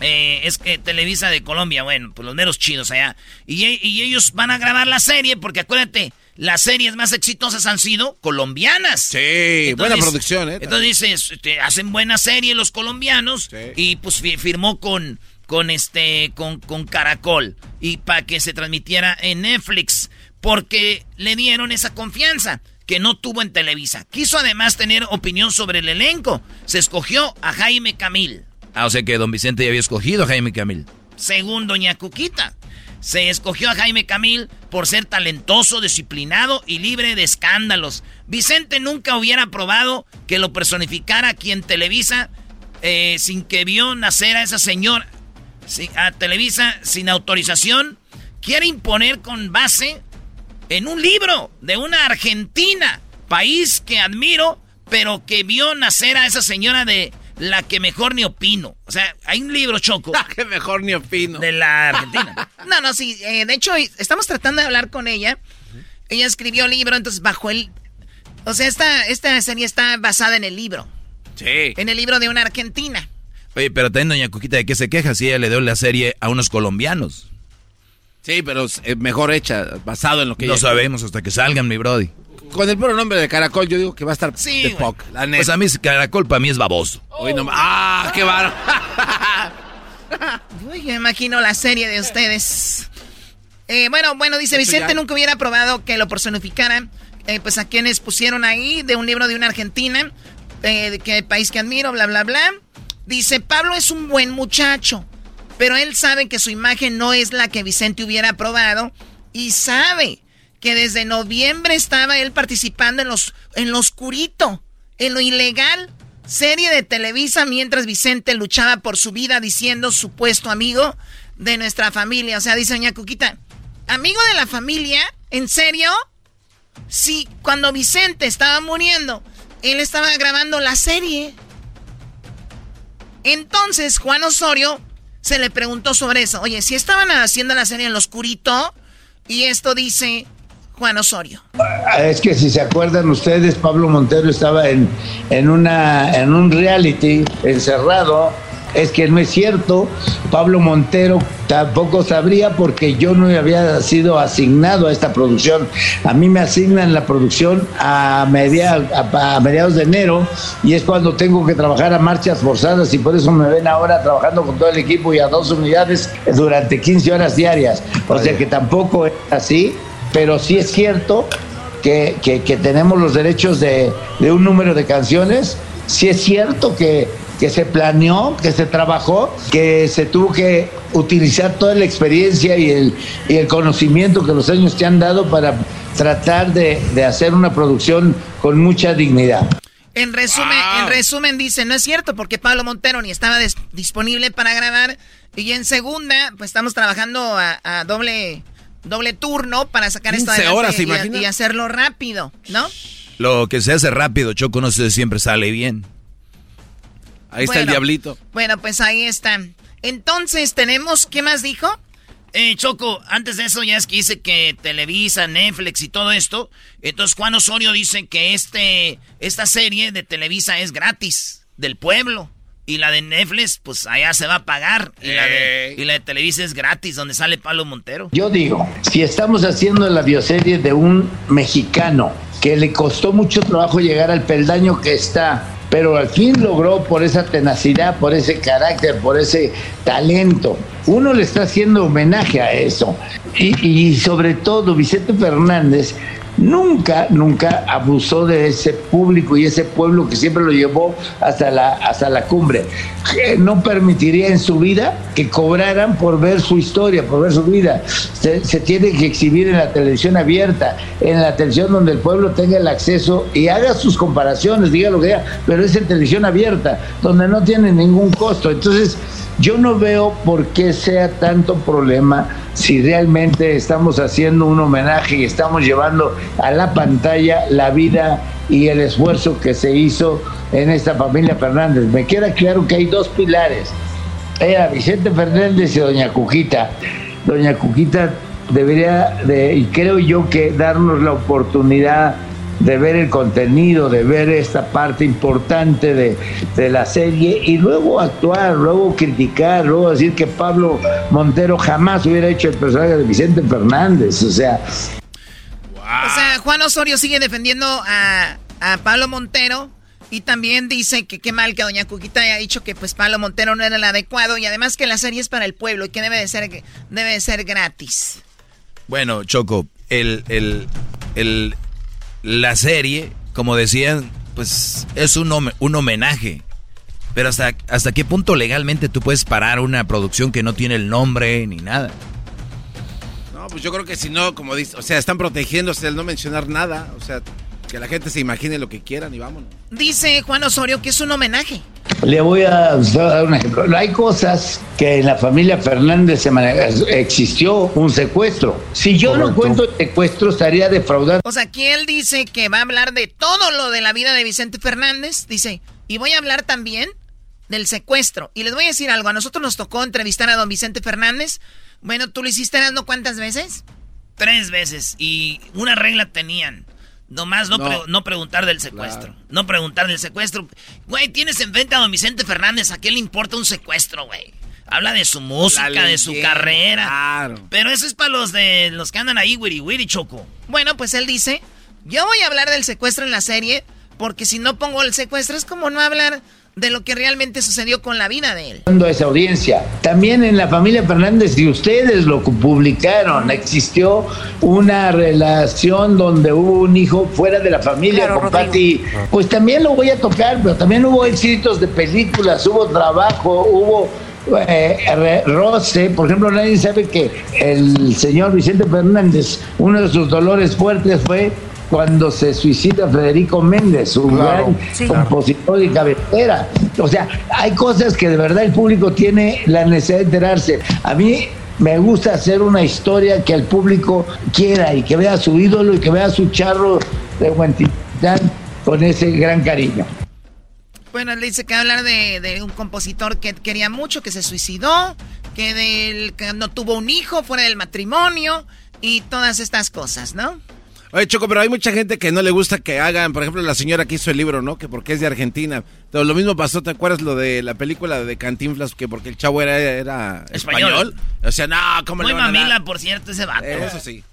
Eh, es que Televisa de Colombia, bueno, pues los meros chidos allá. Y, y ellos van a grabar la serie, porque acuérdate, las series más exitosas han sido colombianas. Sí, buena producción, ¿eh? Entonces dices, este, hacen buena serie los colombianos y pues fi- firmó con, con este, con, con Caracol y para que se transmitiera en Netflix, porque le dieron esa confianza que no tuvo en Televisa. Quiso además tener opinión sobre el elenco. Se escogió a Jaime Camil. Ah, o sea que don Vicente ya había escogido a Jaime Camil. Según doña Cuquita. Se escogió a Jaime Camil por ser talentoso, disciplinado y libre de escándalos. Vicente nunca hubiera probado que lo personificara aquí en Televisa eh, sin que vio nacer a esa señora. a Televisa sin autorización. Quiere imponer con base en un libro de una Argentina, país que admiro, pero que vio nacer a esa señora de la que mejor ni opino. O sea, hay un libro, Choco. La que mejor ni opino. De la Argentina. *laughs* no, no, sí. Eh, de hecho, estamos tratando de hablar con ella. Ella escribió el libro, entonces bajo el... O sea, esta, esta serie está basada en el libro. Sí. En el libro de una argentina. Oye, pero también doña Cuquita, ¿de qué se queja si ella le dio la serie a unos colombianos? Sí, pero es mejor hecha, basado en lo que... No sabemos hasta que salgan, mi brody. Con el puro nombre de Caracol, yo digo que va a estar sí, de POC. Pues a mí Caracol para mí es baboso. ¡Ah, qué baro! *laughs* Uy, me imagino la serie de ustedes. Eh, bueno, bueno, dice Vicente nunca hubiera probado que lo personificaran. Eh, pues a quienes pusieron ahí de un libro de una argentina, eh, de que país que admiro, bla, bla, bla. Dice, Pablo es un buen muchacho. Pero él sabe que su imagen no es la que Vicente hubiera aprobado y sabe que desde noviembre estaba él participando en los en lo oscurito, en lo ilegal, serie de Televisa mientras Vicente luchaba por su vida diciendo supuesto amigo de nuestra familia. O sea, dice doña Cuquita, amigo de la familia, ¿en serio? Sí, cuando Vicente estaba muriendo, él estaba grabando la serie. Entonces Juan Osorio se le preguntó sobre eso. Oye, si estaban haciendo la serie en lo oscurito, y esto dice Juan Osorio. Es que si se acuerdan ustedes, Pablo Montero estaba en, en, una, en un reality encerrado es que no es cierto. Pablo Montero tampoco sabría porque yo no había sido asignado a esta producción. A mí me asignan la producción a, media, a, mediados de enero y es cuando tengo que trabajar a marchas forzadas y por eso me ven ahora trabajando con todo el equipo y a dos unidades durante 15 horas diarias. O sea que tampoco es así, pero sí es cierto que, que, tenemos los derechos de, de un número de canciones. Sí es cierto que que se planeó, que se trabajó, que se tuvo que utilizar toda la experiencia y el, y el conocimiento que los años te han dado para tratar de, hacer una producción con mucha dignidad. En resumen, en resumen dice, no es cierto porque Pablo Montero ni estaba disponible para grabar y en segunda, pues estamos trabajando a, doble doble turno para sacar esto adelante horas, y, y, hacerlo rápido, ¿no? Lo que se hace rápido, Choco, no sé, siempre sale bien. Ahí está el diablito. Bueno, pues ahí está. Entonces, tenemos, ¿qué más dijo? Eh, Choco, antes de eso ya es que dice que Televisa, Netflix y todo esto. Entonces Juan Osorio dice que este, esta serie de Televisa es gratis, del pueblo. Y la de Netflix, pues allá se va a pagar. Y, la de, y la de Televisa es gratis, donde sale Pablo Montero. Yo digo, si estamos haciendo la bioserie de un mexicano que le costó mucho trabajo llegar al peldaño que está pero al fin logró por esa tenacidad, por ese carácter, por ese talento. Uno le está haciendo homenaje a eso. Y, sobre todo Vicente Fernández nunca, nunca abusó de ese público y ese pueblo que siempre lo llevó hasta la, hasta la cumbre. No permitiría en su vida que cobraran por ver su historia, por ver su vida. Se, se, tiene que exhibir en la televisión abierta, en la televisión donde el pueblo tenga el acceso y haga sus comparaciones, diga lo que diga, pero es en televisión abierta, donde no tiene ningún costo. Entonces, yo no veo por qué sea tanto problema si realmente estamos haciendo un homenaje y estamos llevando a la pantalla la vida y el esfuerzo que se hizo en esta familia Fernández. Me queda claro que hay dos pilares. Vicente Fernández y Doña Cuquita. Doña Cuquita debería de, y creo yo que darnos la oportunidad de ver el contenido, de ver esta parte importante de, la serie y luego actuar, luego criticar, luego decir que Pablo Montero jamás hubiera hecho el personaje de Vicente Fernández. O sea. O sea, Juan Osorio sigue defendiendo a, a Pablo Montero Y también dice que qué mal que doña Cuquita haya dicho que pues Pablo Montero no era el adecuado y además que la serie es para el pueblo y que debe de ser, debe de ser gratis. Bueno, Choco, el, el, el, la serie, como decían, pues es un, un homenaje. Pero hasta, hasta qué punto legalmente tú puedes parar una producción que no tiene el nombre ni nada. No, pues yo creo que si no, como dice, o sea, están protegiéndose al no mencionar nada, o sea, que la gente se imagine lo que quieran y vámonos. Dice Juan Osorio que es un homenaje. Le voy a dar un ejemplo. Hay cosas que en la familia Fernández se existió un secuestro. Si yo no cuento el secuestro, estaría defraudando. O sea, aquí él dice que va a hablar de todo lo de la vida de Vicente Fernández. Dice, y voy a hablar también del secuestro. Y les voy a decir algo, a nosotros nos tocó entrevistar a don Vicente Fernández. Bueno, ¿tú lo hiciste dando cuántas veces? Tres veces. Y una regla tenían. Nomás no, no. preguntar del secuestro. No preguntar del secuestro. Güey, tienes enfrente a don Vicente Fernández. ¿A quién le importa un secuestro, güey? Habla de su música, de su carrera. Claro. Pero eso es para los de los que andan ahí, wiri wiri, choco. Bueno, pues él dice, yo voy a hablar del secuestro en la serie, porque si no pongo el secuestro es como no hablar de lo que realmente sucedió con la vida de él. Esa audiencia. También en la familia Fernández, y ustedes lo publicaron, existió una relación donde hubo un hijo fuera de la familia con Patti. Pues también lo voy a tocar, pero también hubo éxitos de películas, hubo trabajo, hubo eh, roce. Por ejemplo, nadie sabe que el señor Vicente Fernández, uno de sus dolores fuertes fue cuando se suicida Federico Méndez, un gran compositor y cabecera. O sea, hay cosas que de verdad el público tiene la necesidad de enterarse. A mí me gusta hacer una historia que el público quiera y que vea a su ídolo y que vea a su charro de Huentitán con ese gran cariño. Bueno, él dice que hablar de, de, un compositor que quería mucho, que se suicidó, que, del, que no tuvo un hijo fuera del matrimonio y todas estas cosas, ¿no? Oye, Choco, pero hay mucha gente que no le gusta que hagan, por ejemplo, la señora que hizo el libro, ¿no? Que porque es de Argentina. Pero lo mismo pasó, ¿te acuerdas lo de la película de Cantinflas? Que porque el chavo era, era español. O sea, no, ¿cómo Muy le van mamila, por cierto, ese vato. Eso sí.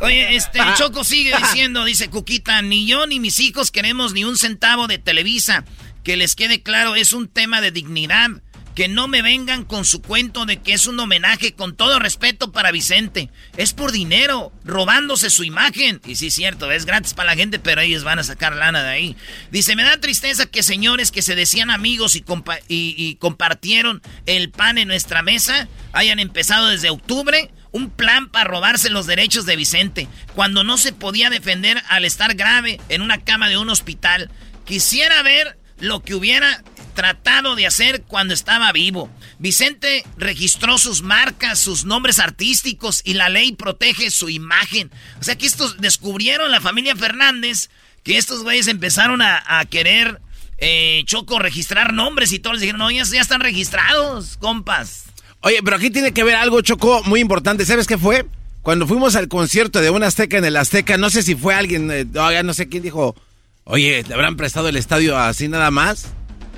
Oye, este, Choco sigue diciendo, dice Cuquita, ni yo ni mis hijos queremos ni un centavo de Televisa. Que les quede claro, es un tema de dignidad que no me vengan con su cuento de que es un homenaje con todo respeto para Vicente. Es por dinero, robándose su imagen. Y sí, es cierto, es gratis para la gente, pero ellos van a sacar lana de ahí. Dice, me da tristeza que señores que se decían amigos y, y compartieron el pan en nuestra mesa hayan empezado desde octubre un plan para robarse los derechos de Vicente, cuando no se podía defender al estar grave en una cama de un hospital. Quisiera ver lo que hubiera tratado de hacer cuando estaba vivo. Vicente registró sus marcas, sus nombres artísticos y la ley protege su imagen. O sea que estos descubrieron la familia Fernández que estos güeyes empezaron a, querer eh, Choco registrar nombres y todos les dijeron, no, ya, están registrados, compas. Oye, pero aquí tiene que ver algo, Choco, muy importante. ¿Sabes qué fue? Cuando fuimos al concierto de una Azteca en el Azteca, no sé si fue alguien, eh, no sé quién dijo, oye, ¿le habrán prestado el estadio así nada más?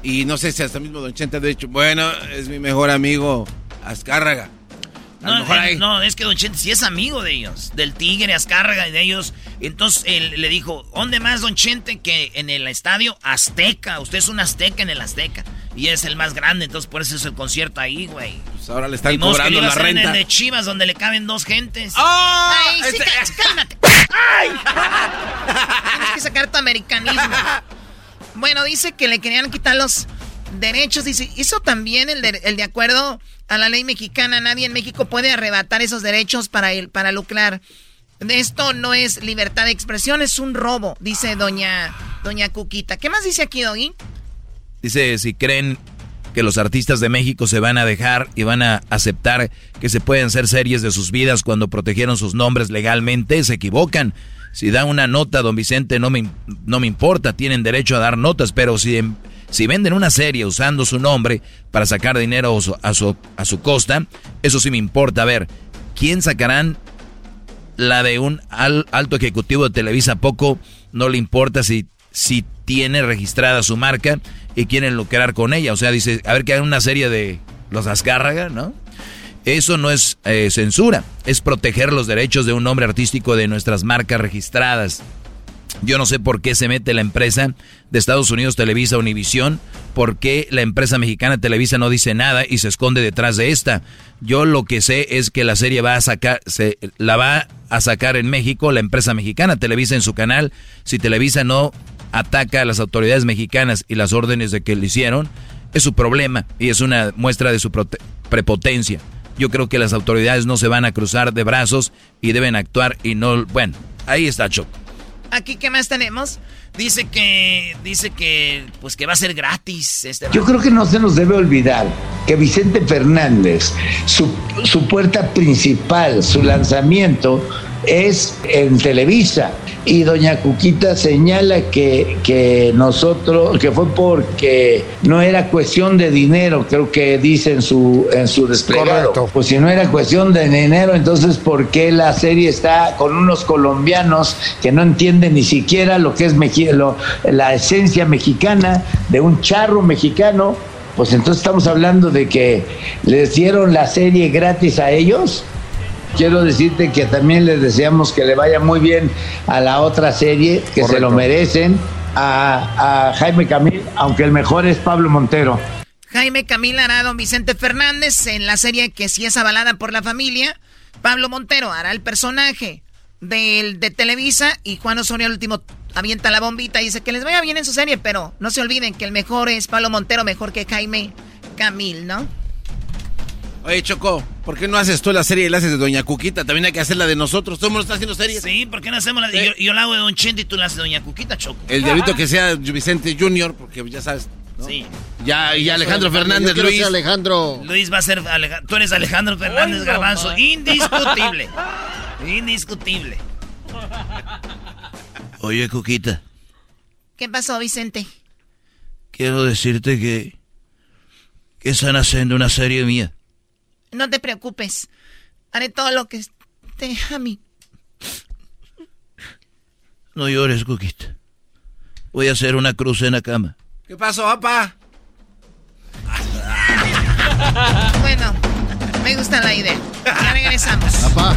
Y no sé si hasta mismo Don Chente ha dicho, bueno, es mi mejor amigo Azcárraga. No, es que Don Chente sí es amigo de ellos, del Tigre, Azcárraga y de ellos. Entonces él le dijo, ¿dónde más Don Chente que en el estadio Azteca? Usted es un Azteca en el Azteca. Y es el más grande, entonces por eso es el concierto ahí, güey. Pues ahora le están cobrando la renta. en el de Chivas, donde le caben dos gentes. ¡Oh! ¡Ay, sí, este- cálmate! *laughs* ¡Ay! Tienes que sacar tu americanismo. *laughs* Bueno, dice que le querían quitar los derechos. Dice, eso también el de, el de acuerdo a la ley mexicana. Nadie en México puede arrebatar esos derechos para, para lucrar. Esto no es libertad de expresión, es un robo, dice doña, doña Cuquita. ¿Qué más dice aquí, Doggy? Dice, si creen que los artistas de México se van a dejar y van a aceptar que se pueden hacer series de sus vidas cuando protegieron sus nombres legalmente, se equivocan. Si da una nota, don Vicente, no me, no me importa, tienen derecho a dar notas, pero si, si venden una serie usando su nombre para sacar dinero a su, a su costa, eso sí me importa. A ver, ¿quién sacarán la de un alto ejecutivo de Televisa? Poco no le importa si, si tiene registrada su marca y quieren lucrar con ella. O sea, dice, a ver que hagan una serie de los Azcárraga, ¿no? Eso no es eh, censura, es proteger los derechos de un nombre artístico de nuestras marcas registradas. Yo no sé por qué se mete la empresa de Estados Unidos Televisa Univisión, por qué la empresa mexicana Televisa no dice nada y se esconde detrás de esta. Yo lo que sé es que la serie va a sacar, se, la va a sacar en México la empresa mexicana Televisa en su canal. Si Televisa no ataca a las autoridades mexicanas y las órdenes de que le hicieron, es su problema y es una muestra de su prepotencia. Yo creo que las autoridades no se van a cruzar de brazos y deben actuar y no... Bueno, ahí está Choco. Aquí, ¿qué más tenemos? Dice que, dice que, pues que va a ser gratis. Este Yo creo que no se nos debe olvidar que Vicente Fernández, su, su puerta principal, su lanzamiento es en Televisa. Y doña Cuquita señala que, que nosotros, que fue porque no era cuestión de dinero, creo que dice en su, en su desplegado. Pues si no era cuestión de dinero, entonces ¿por qué la serie está con unos colombianos que no entienden ni siquiera lo que es lo, la esencia mexicana de un charro mexicano? Pues entonces estamos hablando de que les dieron la serie gratis a ellos quiero decirte que también les deseamos que le vaya muy bien a la otra serie, que se lo merecen, a, Jaime Camil, aunque el mejor es Pablo Montero. Jaime Camil hará a don Vicente Fernández en la serie que sí es avalada por la familia. Pablo Montero hará el personaje del, de Televisa y Juan Osorio al último avienta la bombita y dice que les vaya bien en su serie, pero no se olviden que el mejor es Pablo Montero, mejor que Jaime Camil, ¿no? Oye, Choco, ¿por qué no haces tú la serie y la haces de Doña Cuquita? También hay que hacer la de nosotros. Todo el mundo está haciendo series. Sí, ¿por qué no hacemos la de... Yo, la hago de Don Chente y tú la haces de Doña Cuquita, Choco. El diablito que sea Vicente Junior, porque ya sabes. Sí. Ya, y Alejandro Fernández, Luis. Alejandro. Luis va a ser. Tú eres Alejandro Fernández Garbanzo. Indiscutible. *laughs* Indiscutible. Oye, Cuquita. ¿Qué pasó, Vicente? Quiero decirte que. que están haciendo una serie mía. No te preocupes. Haré todo lo que esté a mí. No llores, Cuquita. Voy a hacer una cruz en la cama. ¿Qué pasó, papá? bueno, me gusta la idea. Ya regresamos. Papá.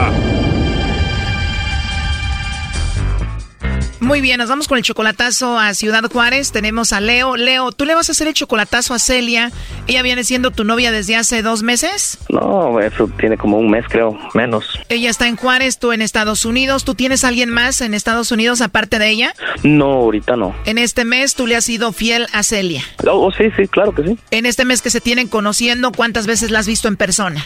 Muy bien, nos vamos con el chocolatazo a Ciudad Juárez. Tenemos a Leo. Leo, ¿tú le vas a hacer el chocolatazo a Celia? ¿Ella viene siendo tu novia desde hace dos meses? No, eso tiene como un mes, creo, menos. Ella está en Juárez, tú en Estados Unidos. ¿Tú tienes alguien más en Estados Unidos aparte de ella? No, ahorita no. En este mes tú le has sido fiel a Celia. Oh, oh sí, sí, claro que sí. En este mes que se tienen conociendo, ¿cuántas veces la has visto en persona?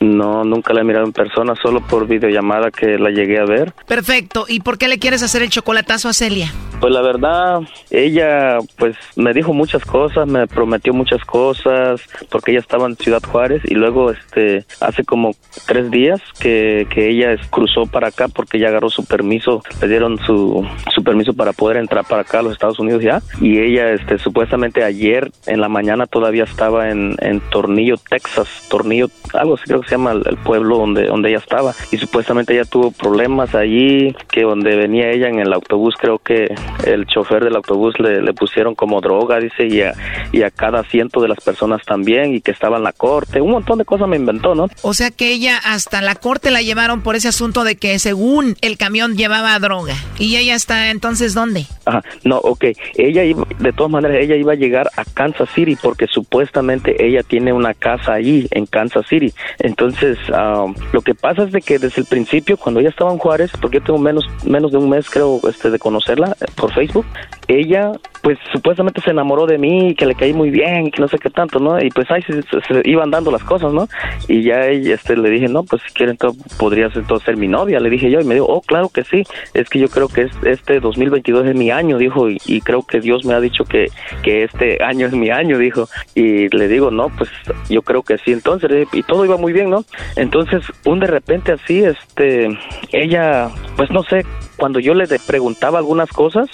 No, nunca la he mirado en persona, solo por videollamada que la llegué a ver. Perfecto. ¿Y por qué le quieres hacer el chocolatazo a Celia? Pues la verdad, ella pues me dijo muchas cosas, me prometió muchas cosas, porque ella estaba en Ciudad Juárez y luego este hace como tres días que, que ella cruzó para acá porque ella agarró su permiso, le dieron su, su permiso para poder entrar para acá a los Estados Unidos ya y ella este supuestamente ayer en la mañana todavía estaba en, en Tornillo, Texas, Tornillo, algo así creo que se llama el, pueblo donde, donde ella estaba y supuestamente ella tuvo problemas allí, que donde venía ella en el autobús creo que el chofer del autobús le, le pusieron como droga, dice, y a, y a cada ciento de las personas también, y que estaba en la corte, un montón de cosas me inventó, ¿no? O sea que ella hasta la corte la llevaron por ese asunto de que según el camión llevaba droga. ¿Y ella está entonces dónde? Ajá, no, ok, ella iba, de todas maneras, ella iba a llegar a Kansas City porque supuestamente ella tiene una casa allí en Kansas City. Entonces, um, lo que pasa es de que desde el principio, cuando ella estaba en Juárez, porque yo tengo menos, menos de un mes creo este, de conocerla, por Facebook, ella pues supuestamente se enamoró de mí, que le caí muy bien, y que no sé qué tanto, ¿no? Y pues ahí se, iban dando las cosas, ¿no? Y ya este, le dije, no, pues si quieren, entonces, podrías entonces ser mi novia, le dije yo, y me dijo, oh, claro que sí, es que yo creo que este 2022 es mi año, dijo, y, creo que Dios me ha dicho que, que este año es mi año, dijo, y le digo, no, pues yo creo que sí, entonces, y todo iba muy bien, ¿no? Entonces, un de repente así, este, ella, pues no sé, cuando yo le preguntaba algunas cosas,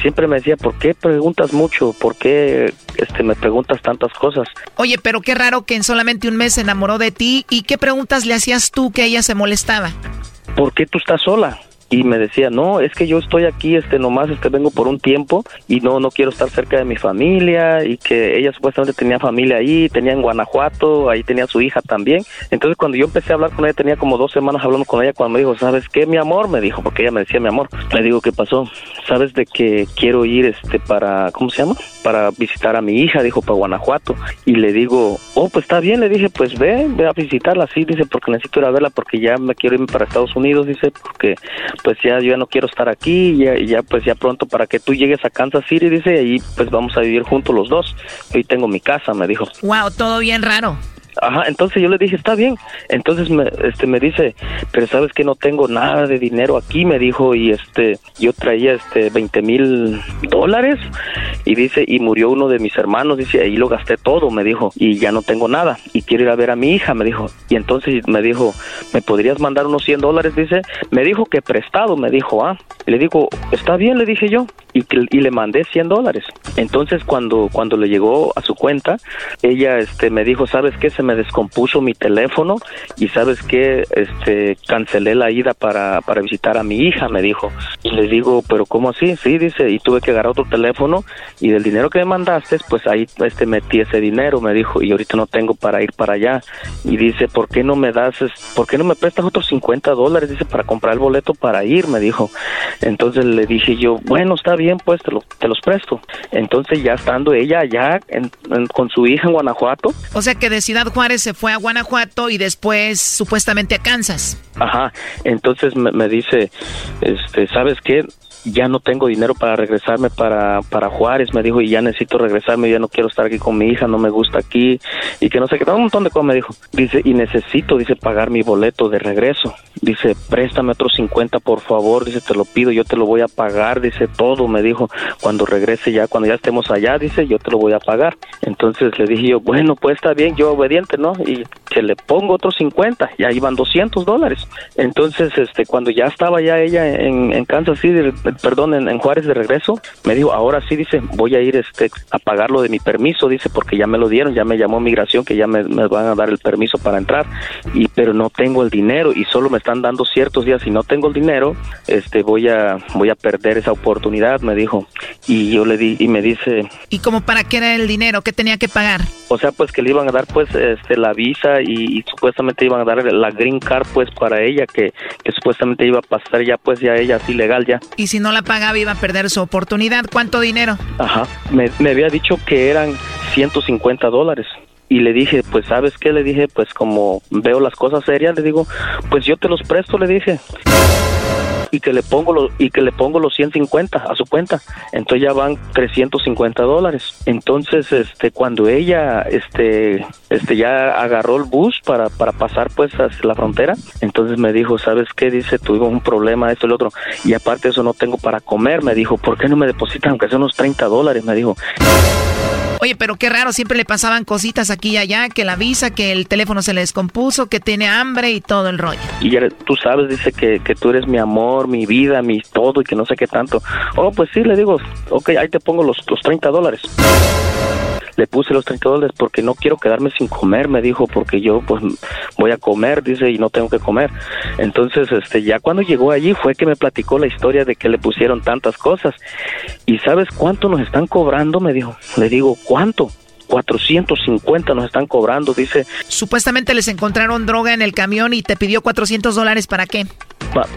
siempre me decía, ¿por qué preguntas mucho? ¿Por qué este, me preguntas tantas cosas? Oye, pero qué raro que en solamente un mes se enamoró de ti. ¿Y qué preguntas le hacías tú que ella se molestaba? ¿Por qué tú estás sola? Y me decía, no, es que yo estoy aquí, este, nomás, este, vengo por un tiempo y no, no quiero estar cerca de mi familia y que ella supuestamente tenía familia ahí, tenía en Guanajuato, ahí tenía su hija también. Entonces cuando yo empecé a hablar con ella, tenía como dos semanas hablando con ella cuando me dijo, ¿sabes qué, mi amor? Me dijo, porque ella me decía mi amor. Le digo, ¿qué pasó? ¿Sabes de que quiero ir, este, para, ¿cómo se llama? Para visitar a mi hija, dijo, para Guanajuato. Y le digo, oh, pues está bien, le dije, pues ve, ve a visitarla, sí, dice, porque necesito ir a verla porque ya me quiero irme para Estados Unidos, dice, porque pues ya yo ya no quiero estar aquí, ya, ya pues ya pronto para que tú llegues a Kansas City, dice, y ahí pues vamos a vivir juntos los dos. Hoy tengo mi casa, me dijo. Wow, todo bien raro. Ajá, entonces yo le dije, está bien. Entonces me, este, me dice, pero sabes que no tengo nada de dinero aquí, me dijo, y este, yo traía este 20 mil dólares, y dice, y murió uno de mis hermanos, dice, ahí lo gasté todo, me dijo, y ya no tengo nada, y quiero ir a ver a mi hija, me dijo. Y entonces me dijo, ¿me podrías mandar unos 100 dólares? Dice, me dijo que prestado, me dijo, ah. le digo, está bien, le dije yo, y, y le mandé 100 dólares. Entonces cuando, cuando le llegó a su cuenta, ella este, me dijo, ¿sabes qué? Se me descompuso mi teléfono y sabes que este cancelé la ida para, para visitar a mi hija, me dijo. Y le digo, pero ¿cómo así? Sí, dice, y tuve que agarrar otro teléfono y del dinero que me mandaste, pues ahí este metí ese dinero, me dijo, y ahorita no tengo para ir para allá. Y dice, ¿por qué no me das, por qué no me prestas otros 50 dólares? Dice, para comprar el boleto para ir, me dijo. Entonces le dije yo, bueno, está bien, pues te, te los presto. Entonces ya estando ella allá con su hija en Guanajuato. O sea que de Ciudad Juárez se fue a Guanajuato y después supuestamente a Kansas. Ajá, entonces me, me dice, este, ¿sabes qué? Ya no tengo dinero para regresarme para, para Juárez, me dijo, y ya necesito regresarme, ya no quiero estar aquí con mi hija, no me gusta aquí, y que no sé qué, un montón de cosas me dijo. Dice, y necesito, dice, pagar mi boleto de regreso. Dice, préstame otros 50, por favor, dice, te lo pido, yo te lo voy a pagar, dice, todo, me dijo, cuando regrese ya, cuando ya estemos allá, dice, yo te lo voy a pagar. Entonces le dije yo, bueno, pues está bien, yo obediente, ¿no? Y que le pongo otros 50, ya iban 200 dólares. Entonces, este, cuando ya estaba ya ella en Kansas City, perdón, en, Juárez de regreso, me dijo, ahora sí, dice, voy a ir este, a pagar lo de mi permiso, dice, porque ya me lo dieron, ya me llamó migración, que ya me, van a dar el permiso para entrar, y pero no tengo el dinero y solo me están dando ciertos días, si no tengo el dinero, este, voy a, voy a perder esa oportunidad, me dijo, y yo le di, y me dice... ¿Y como para qué era el dinero? ¿Qué tenía que pagar? O sea, pues que le iban a dar, pues, este, la visa y, supuestamente iban a dar la green card, pues, para ella, que, que supuestamente iba a pasar ya, pues, ya ella así legal ya. ¿Y si no la pagaba iba a perder su oportunidad. ¿Cuánto dinero? Ajá, me, me había dicho que eran 150 dólares y le dije, pues sabes qué, le dije, pues como veo las cosas serias, le digo, pues yo te los presto, le dije. Y que le pongo los, y que le pongo los 150 a su cuenta. Entonces ya van 350 dólares. Entonces, este, cuando ella, este, este, ya agarró el bus para, para pasar pues hacia la frontera, entonces me dijo, ¿sabes qué? Dice, tuvimos un problema, esto y lo otro. Y aparte de eso no tengo para comer. Me dijo, ¿por qué no me depositan aunque sea unos 30 dólares? Me dijo. Oye, pero qué raro, siempre le pasaban cositas aquí y allá, que la visa, que el teléfono se le descompuso, que tiene hambre y todo el rollo. Y ya tú sabes, dice que, que tú eres mi amor, mi vida, mi todo y que no sé qué tanto. Oh, pues sí, le digo, ok, ahí te pongo los, los 30 dólares le puse los 30 dólares porque no quiero quedarme sin comer, me dijo, porque yo pues voy a comer, dice, y no tengo que comer. Entonces, este, ya cuando llegó allí fue que me platicó la historia de que le pusieron tantas cosas. ¿Y sabes cuánto nos están cobrando? Me dijo. Le digo, ¿cuánto? 450 nos están cobrando, dice. Supuestamente les encontraron droga en el camión y te pidió 400 dólares para qué?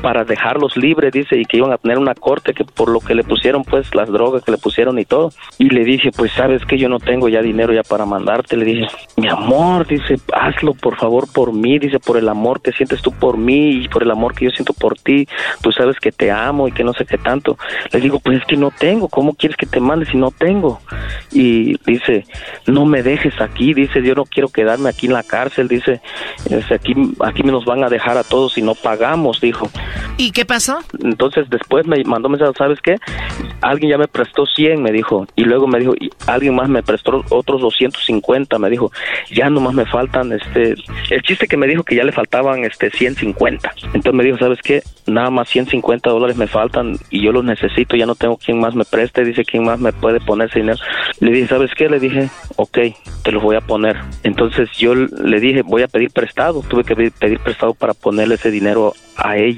Para dejarlos libres, dice, y que iban a tener una corte que por lo que le pusieron, pues las drogas que le pusieron y todo. Y le dije, pues sabes que yo no tengo ya dinero ya para mandarte. Le dije, mi amor, dice, hazlo por favor por mí, dice, por el amor que sientes tú por mí y por el amor que yo siento por ti. Tú sabes que te amo y que no sé qué tanto. Le digo, pues es que no tengo, ¿cómo quieres que te mande si no tengo? Y dice, no me dejes aquí, dice, yo no quiero quedarme aquí en la cárcel, dice, aquí, aquí nos van a dejar a todos si no pagamos, dijo. ¿Y qué pasó? Entonces después me mandó mensaje, ¿sabes qué? Alguien ya me prestó 100, me dijo, y luego me dijo, y alguien más me prestó otros 250, me dijo, ya nomás me faltan, este, el chiste que me dijo que ya le faltaban, este, 150. Entonces me dijo, ¿sabes qué? Nada más 150 dólares me faltan y yo los necesito, ya no tengo quien más me preste, dice, ¿quién más me puede poner ese dinero? Le dije, ¿sabes qué? Le dije, ok, te los voy a poner. Entonces yo le dije, voy a pedir prestado, tuve que pedir prestado para ponerle ese dinero a ella.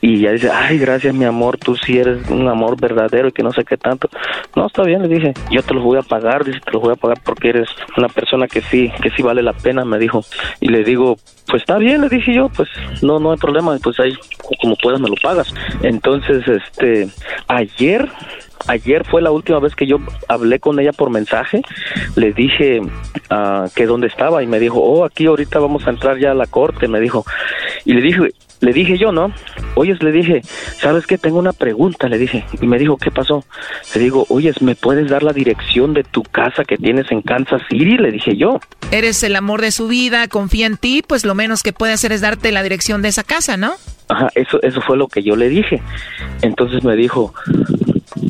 Y ya dice, ay, gracias mi amor, tú sí eres un amor verdadero y que no sé qué tanto. No, está bien, le dije, yo te los voy a pagar, dice, te los voy a pagar porque eres una persona que sí, que sí vale la pena, me dijo. Y le digo, pues está bien, le dije yo, pues no, no hay problema, pues ahí como puedas me lo pagas. Entonces, este, ayer ayer fue la última vez que yo hablé con ella por mensaje. Le dije uh, que dónde estaba y me dijo, oh, aquí ahorita vamos a entrar ya a la corte, me dijo. Y le dije, le dije yo, ¿no? Oyes, le dije, ¿sabes qué? Tengo una pregunta, le dije. Y me dijo, ¿qué pasó? Le digo, oyes, ¿me puedes dar la dirección de tu casa que tienes en Kansas City? Le dije yo. Eres el amor de su vida, confía en ti, pues lo menos que puede hacer es darte la dirección de esa casa, ¿no? Ajá, eso, eso fue lo que yo le dije. Entonces me dijo,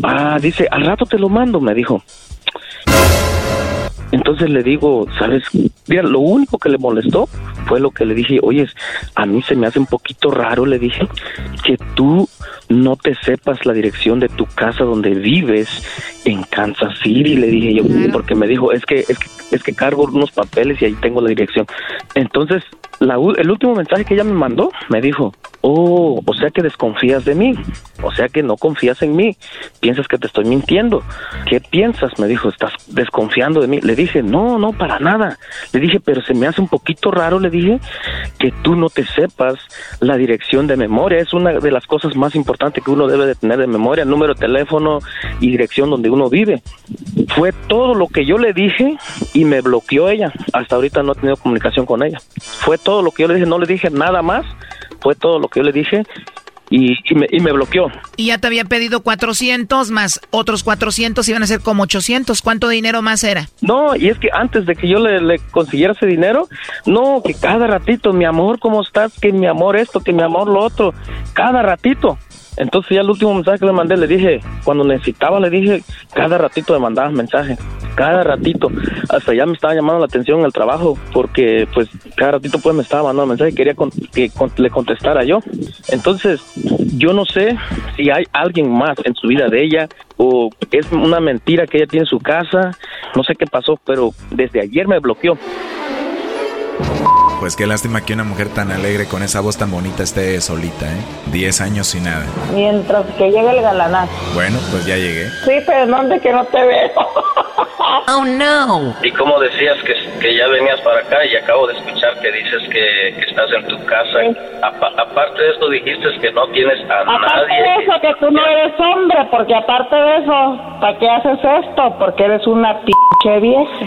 ah, dice, al rato te lo mando, me dijo. Entonces le digo, ¿sabes? Mira, lo único que le molestó fue lo que le dije, oye, a mí se me hace un poquito raro, le dije, que tú no te sepas la dirección de tu casa donde vives en Kansas City, le dije yo, porque me dijo, es que, es que, es que cargo unos papeles y ahí tengo la dirección. Entonces, el último mensaje que ella me mandó me dijo, oh, o sea que desconfías de mí, o sea que no confías en mí, piensas que te estoy mintiendo, ¿qué piensas? Me dijo, estás desconfiando de mí. Le dije, no, no, para nada. Le dije, pero se me hace un poquito raro, le dije, que tú no te sepas la dirección de memoria, es una de las cosas más importantes que uno debe de tener de memoria, número de teléfono y dirección donde uno vive. Fue todo lo que yo le dije y me bloqueó ella. Hasta ahorita no he tenido comunicación con ella. Fue todo lo que yo le dije, no le dije nada más, fue todo lo que yo le dije y, me, y, me, bloqueó. Y ya te había pedido 400 más otros 400 iban a ser como 800. ¿Cuánto dinero más era? No, y es que antes de que yo le, le, consiguiera ese dinero, no, que cada ratito, mi amor, ¿cómo estás? Que mi amor esto, que mi amor lo otro, cada ratito. Entonces ya el último mensaje que le mandé, le dije, cuando necesitaba, le dije, cada ratito me mandabas mensaje, cada ratito. Hasta ya me estaba llamando la atención el trabajo, porque pues cada ratito pues me estaba mandando mensaje, quería que le contestara yo. Entonces, yo no sé si hay alguien más en su vida de ella, o es una mentira que ella tiene en su casa, no sé qué pasó, pero desde ayer me bloqueó. Pues qué lástima que una mujer tan alegre con esa voz tan bonita esté solita, ¿eh? Diez años sin nada. Mientras que llegue el galanazo. Bueno, pues ya llegué. Sí, pero ¿dónde que no te veo? *laughs* Oh no. ¿Y cómo decías que, que ya venías para acá y acabo de escuchar que dices que, que estás en tu casa? Apa- aparte de esto dijiste que no tienes a Aparte de nadie. eso, que tú no eres hombre, porque aparte de eso, ¿para qué haces esto? Porque eres una pinche vieja.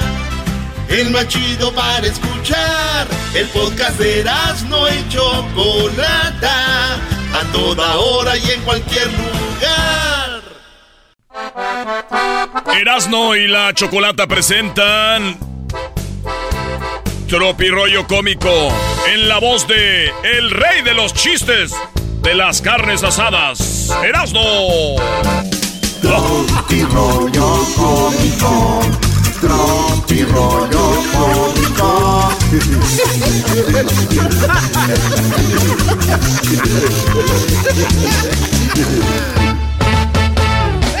El más chido para escuchar. El podcast de no y Chocolata. A toda hora y en cualquier lugar. Erasno y la Chocolata presentan Tropirollo Cómico en la voz de El Rey de los Chistes de las Carnes Asadas, Erasno. Tropirollo cómico. Tropirollo cómico.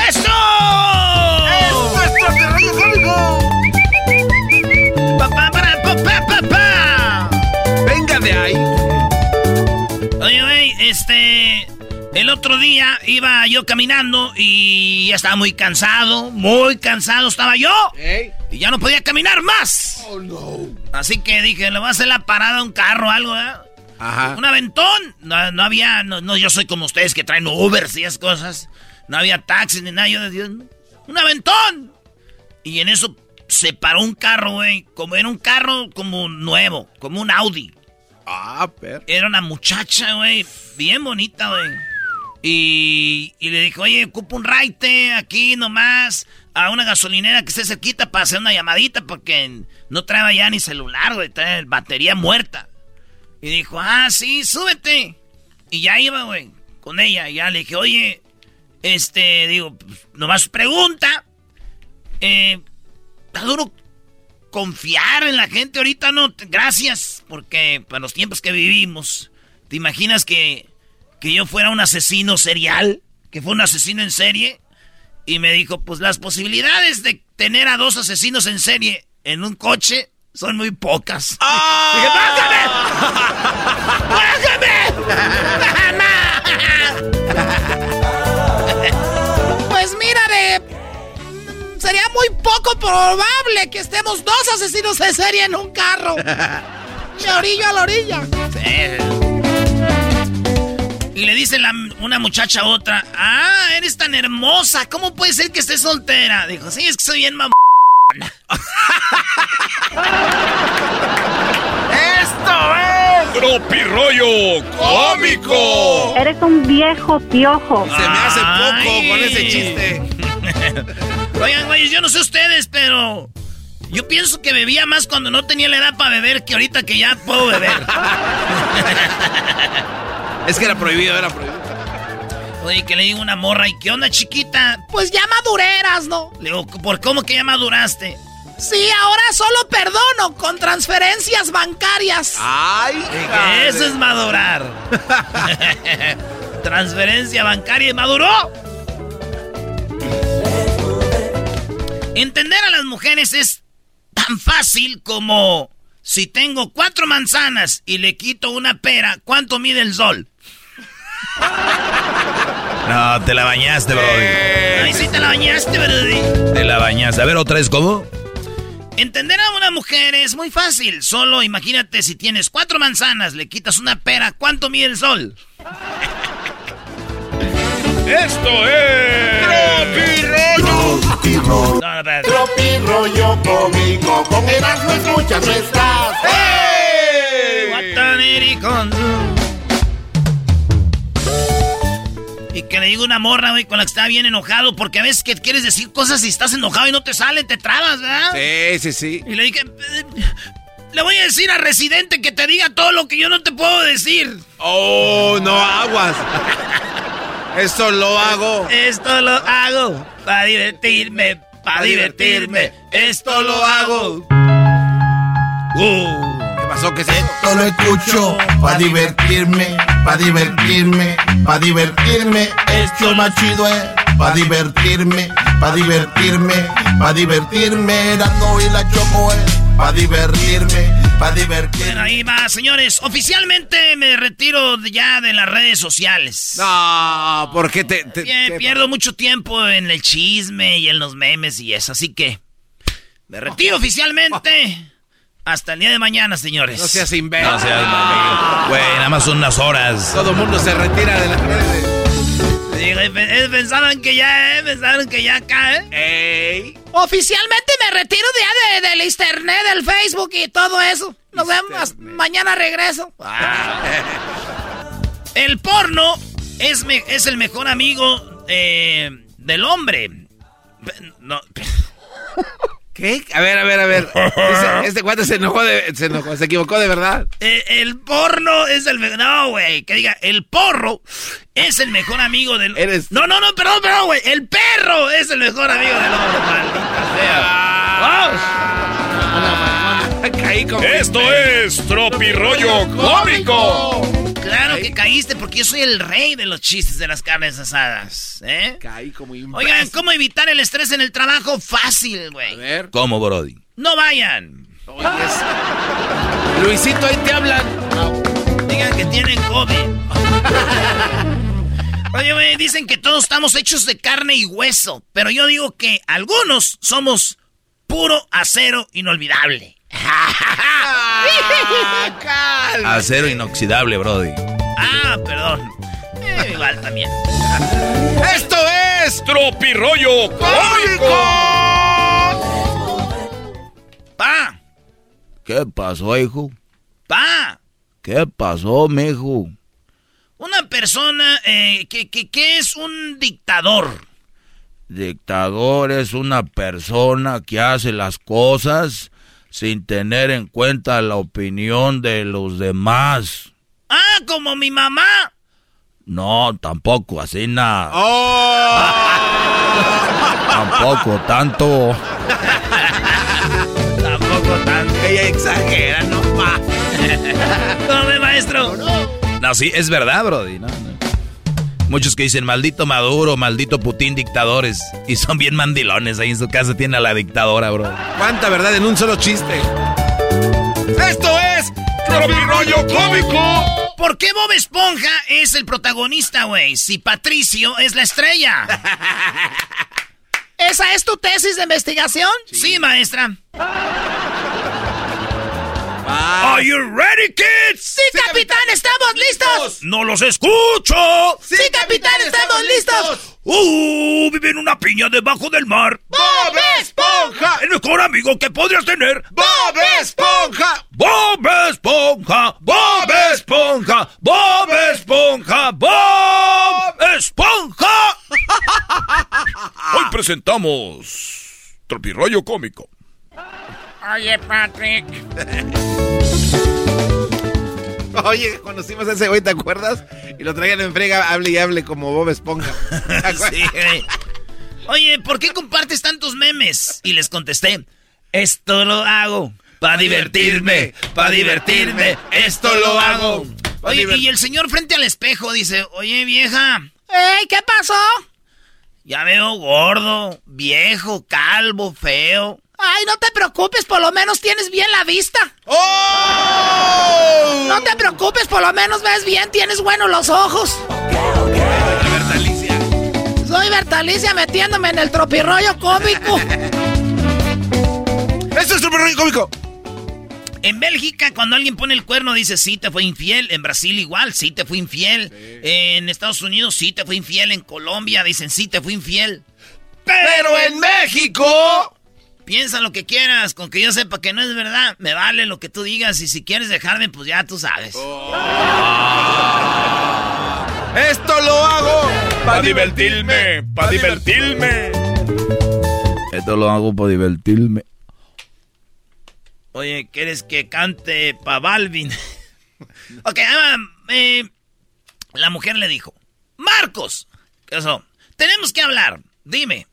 ¡Eso! ¡Eso es Tropirollo cómico! Pa, pa, para, pa, pa, pa, pa. Venga de ahí. Oye, güey, este. El otro día iba yo caminando y ya estaba muy cansado, muy cansado estaba yo. Y ya no podía caminar más. Así que dije, le voy a hacer la parada a un carro o algo, ¿eh? Ajá. Un aventón. No, no había, no, no, yo soy como ustedes que traen Ubers y esas cosas. No había taxis ni nada. Yo decía, un aventón. Y en eso se paró un carro, güey. Como era un carro como nuevo, como un Audi. Ah, per. Era una muchacha, güey, bien bonita, güey. Y, y le dijo, oye, ocupo un raite aquí nomás a una gasolinera que esté cerquita para hacer una llamadita porque no trae ya ni celular, güey, trae batería muerta. Y dijo, ah, sí, súbete. Y ya iba, güey, con ella. Y ya le dije, oye, este, digo, pues, nomás pregunta. Eh, está duro confiar en la gente ahorita, no. Gracias, porque para los tiempos que vivimos, ¿te imaginas que, que yo fuera un asesino serial? Que fue un asesino en serie. Y me dijo, pues las posibilidades de tener a dos asesinos en serie en un coche son muy pocas. *laughs* Dije, *laughs* *laughs* Pues mira, de... Sería muy poco probable que estemos dos asesinos en serie en un carro. Me orillo a la orilla. Y le dice la- una muchacha a otra, ah, eres tan hermosa, ¿cómo puede ser que estés soltera? Dijo, sí, es que soy bien mam... *laughs* ¡Esto es! Tropirollo Cómico. Eres un viejo piojo. Se me hace poco Ay. con ese chiste. *laughs* Oigan, güey, yo no sé ustedes, pero yo pienso que bebía más cuando no tenía la edad para beber que ahorita que ya puedo beber. *laughs* Es que era prohibido, era prohibido. Oye, que le digo una morra, ¿y qué onda, chiquita? Pues ya madureras, ¿no? Le digo, ¿por cómo que ya maduraste? Sí, ahora solo perdono con transferencias bancarias. ¡Ay! Eso es madurar. *laughs* Transferencia bancaria y maduró. Entender a las mujeres es tan fácil como si tengo cuatro manzanas y le quito una pera, ¿cuánto mide el sol? No, te la bañaste, Brody. Ay, sí te la bañaste, Brody. Te la bañaste. A ver, otra vez, ¿cómo? Entender a una mujer es muy fácil. Solo imagínate si tienes cuatro manzanas, le quitas una pera, ¿cuánto mide el sol? Esto es. Tropirollo. No, no, espérate. Tropirollo cómico. Con Erasmo escuchas no estás. ¡Hey! Y que le digo una morra, güey, con la que está bien enojado, porque a veces que quieres decir cosas y estás enojado y no te salen, te trabas, ¿verdad? Sí, sí, sí. Y le dije, "Eh, le voy a decir a Residente que te diga todo lo que yo no te puedo decir. Oh, no aguas. Esto lo hago. Esto lo hago para divertirme. para divertirme. Esto lo hago. Uh, ¿Qué pasó? ¿Qué es eso? Esto lo escucho para divertirme, para divertirme, para divertirme. Esto más chido es para divertirme, para divertirme, para divertirme. Erasmo y la choco es para divertirme, para divertirme. Bueno, ahí va, señores. Oficialmente me retiro ya de las redes sociales. No, porque te... te- Bien, te- pierdo mucho tiempo en el chisme y en los memes y eso, así que me retiro *laughs* oficialmente hasta el día de mañana, señores. No seas imbécil. No seas. Güey, nada más son unas horas. Todo el mundo se retira de las redes. Digo, eh, eh, pensaban que ya, eh, pensaron que ya acá, ¿eh? Ey. Oficialmente me retiro ya de, del internet, del Facebook y todo eso. Nos vemos. Mañana regreso. El porno es, me- es el mejor amigo eh, del hombre. No, *laughs* ¿Qué? A ver, a ver, a ver. Este, *laughs* este cuate se enojó, de, se enojó, se equivocó de verdad. eh, el porno es el mejor. No, güey, que diga, el porro es el mejor amigo del. Eres- No, no, no, perdón, perdón, güey. El perro es el mejor amigo del hombre, maldita sea. Caí como Esto es Tropirollo Cómico. Claro que caíste porque yo soy el rey de los chistes de las carnes asadas, ¿eh? Caí como imbécil. Oigan, ¿cómo evitar el estrés en el trabajo? Fácil, A güey. ver. ¿Cómo, Brody? No vayan. Oye, Luisito, ahí te hablan. Digan que tienen COVID. *laughs* Oye, güey, dicen que todos estamos hechos de carne y hueso, pero yo digo que algunos somos puro acero inolvidable. Acero inoxidable, Brody. Ah, perdón. Eh, igual también. ¡Esto es Tropirollo Cómico. Pa, ¿Qué pasó, hijo? pa. ¿Qué pasó, mijo? Una persona eh, que, que, que es un dictador. Dictador es una persona que hace las cosas sin tener en cuenta la opinión de los demás. Ah, como mi mamá. No, tampoco así nada. ¡Oh! *laughs* Tampoco tanto. *laughs* Tampoco tanto. Ella exagera, no pa. *laughs* ¿Cómo ve, maestro? No, sí, es verdad, Brody. No, no. Muchos que dicen, maldito Maduro, maldito Putin, dictadores. Y son bien mandilones. Ahí en su casa tiene a la dictadora, bro. ¿Cuánta verdad en un solo chiste? Esto es Tropirollo Cómico. ¿Por qué Bob Esponja es el protagonista, güey? Si Patricio es la estrella. *laughs* ¿Esa es tu tesis de investigación? Sí, maestra. Ah, Are you ready, kids? Sí, capitán, estamos listos. No los escucho. Sí, capitán, estamos listos. Uh, vive en una piña debajo del mar. ¡Bob Esponja! El mejor amigo que podrías tener. ¡Bob Esponja! Bob Esponja, Bob Esponja, Bob Esponja, Bob Esponja. *laughs* Hoy presentamos Tropirollo Cómico. Oye, Patrick. *laughs* Oye, conocimos a ese güey, ¿te acuerdas? Y lo traían en frega, hable y hable como Bob Esponja. *laughs* Sí. Oye, ¿por qué compartes tantos memes? Y les contesté, esto lo hago para divertirme, para divertirme, esto lo hago. Oye, y el señor frente al espejo dice, oye vieja, ¡Ey, qué pasó! ya veo gordo, viejo, calvo, feo. Ay, no te preocupes, por lo menos tienes bien la vista. ¡Oh! No te preocupes, por lo menos ves bien, tienes buenos los ojos. Soy Bertalicia metiéndome en el tropirollo cómico. ¡Esto es Tropirollo Cómico! En Bélgica, cuando alguien pone el cuerno, dice sí te fue infiel. En Brasil igual, sí te fue infiel. En Estados Unidos, sí te fue infiel. En Colombia dicen sí te fue infiel. ¡Pero en México! Piensa lo que quieras, con que yo sepa que no es verdad. Me vale lo que tú digas y si quieres dejarme, pues ya tú sabes. ¡Esto lo hago! Para divertirme, para divertirme. Esto lo hago para divertirme. Oye, ¿quieres que cante pa' Balvin? *laughs* ok, eh, la mujer le dijo, Marcos, ¿qué pasó? Tenemos que hablar, dime.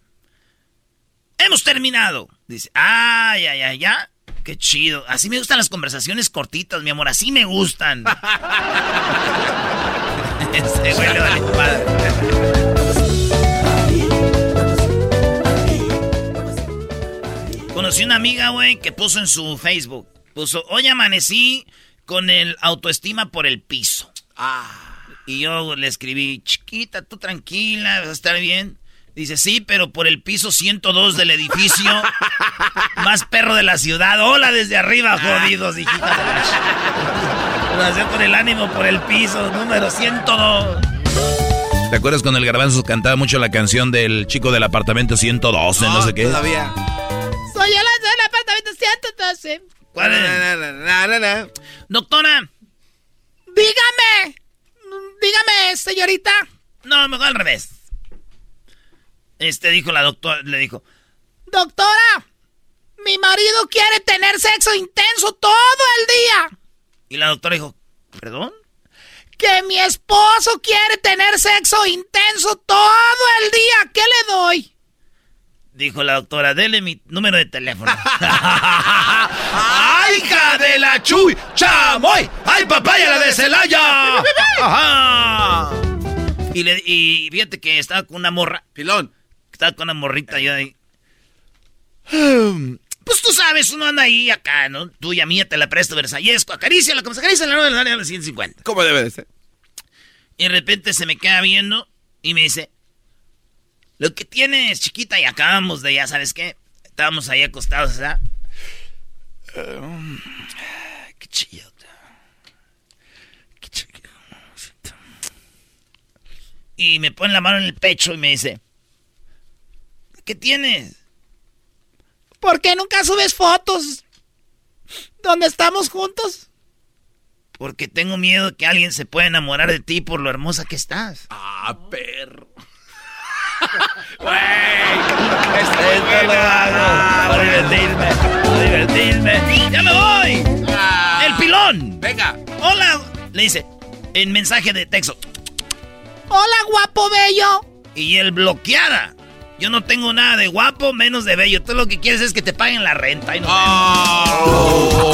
hemos terminado. Dice, ay, ay, ay, ya. Qué chido. Así me gustan las conversaciones cortitas, mi amor. Así me gustan. *laughs* este güey le vale padre. Conocí una amiga, güey, que puso en su Facebook. Puso, hoy amanecí con el autoestima por el piso. Ah. Y yo le escribí, chiquita, tú tranquila, vas a estar bien. Dice, sí, pero por el piso 102 del edificio más perro de la ciudad. Hola desde arriba, jodidos, hijita de la... por el ánimo por el piso, número 102. ¿Te acuerdas cuando el garbanzo cantaba mucho la canción del chico del apartamento 112, no, no sé qué? todavía. Soy el del apartamento 112. ¿Cuál es? Doctora. Dígame. Dígame, señorita. No, mejor al revés. Este dijo la doctora, le dijo, Doctora, mi marido quiere tener sexo intenso todo el día. Y la doctora dijo, ¿perdón? Que mi esposo quiere tener sexo intenso todo el día. ¿Qué le doy? Dijo la doctora, dele mi número de teléfono. *laughs* ¡Ay, hija de la chuy! ¡Chamoy! ¡Ay, papaya la de Celaya! *laughs* Y, le, y fíjate que estaba con una morra. Pilón. Estaba con una morrita yo ahí. *sighs* Pues tú sabes, uno anda ahí acá, ¿no? Tuya mía te la presto, versallesco, acaríciala como se acaricia la de la 150. ¿Cómo debe de ser? Y de repente se me queda viendo y me dice, lo que tienes, chiquita, y acabamos de, ya sabes qué, estábamos ahí acostados, ¿verdad? qué chido. Qué chido. Y me pone la mano en el pecho y me dice, ¿Qué tienes? ¿Por qué nunca subes fotos donde estamos juntos? Porque tengo miedo que alguien se pueda enamorar de ti por lo hermosa que estás. Ah, perro. *laughs* Güey, esto lo hago para divertirme, para divertirme. ¡Ya me voy! Ah. ¡El pilón! Venga. Hola, le dice en mensaje de texto. Hola, guapo bello. Y el bloqueada. Yo no tengo nada de guapo, menos de bello. Tú lo que quieres es que te paguen la renta. Y no oh.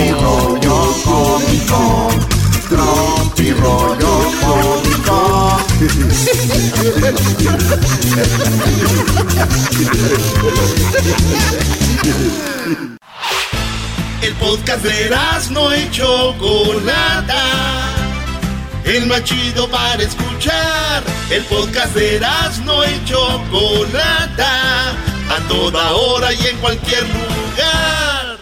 El podcast de no hecho Chocolata el más chido para escuchar. El podcast de no y Chocolata, a toda hora y en cualquier lugar.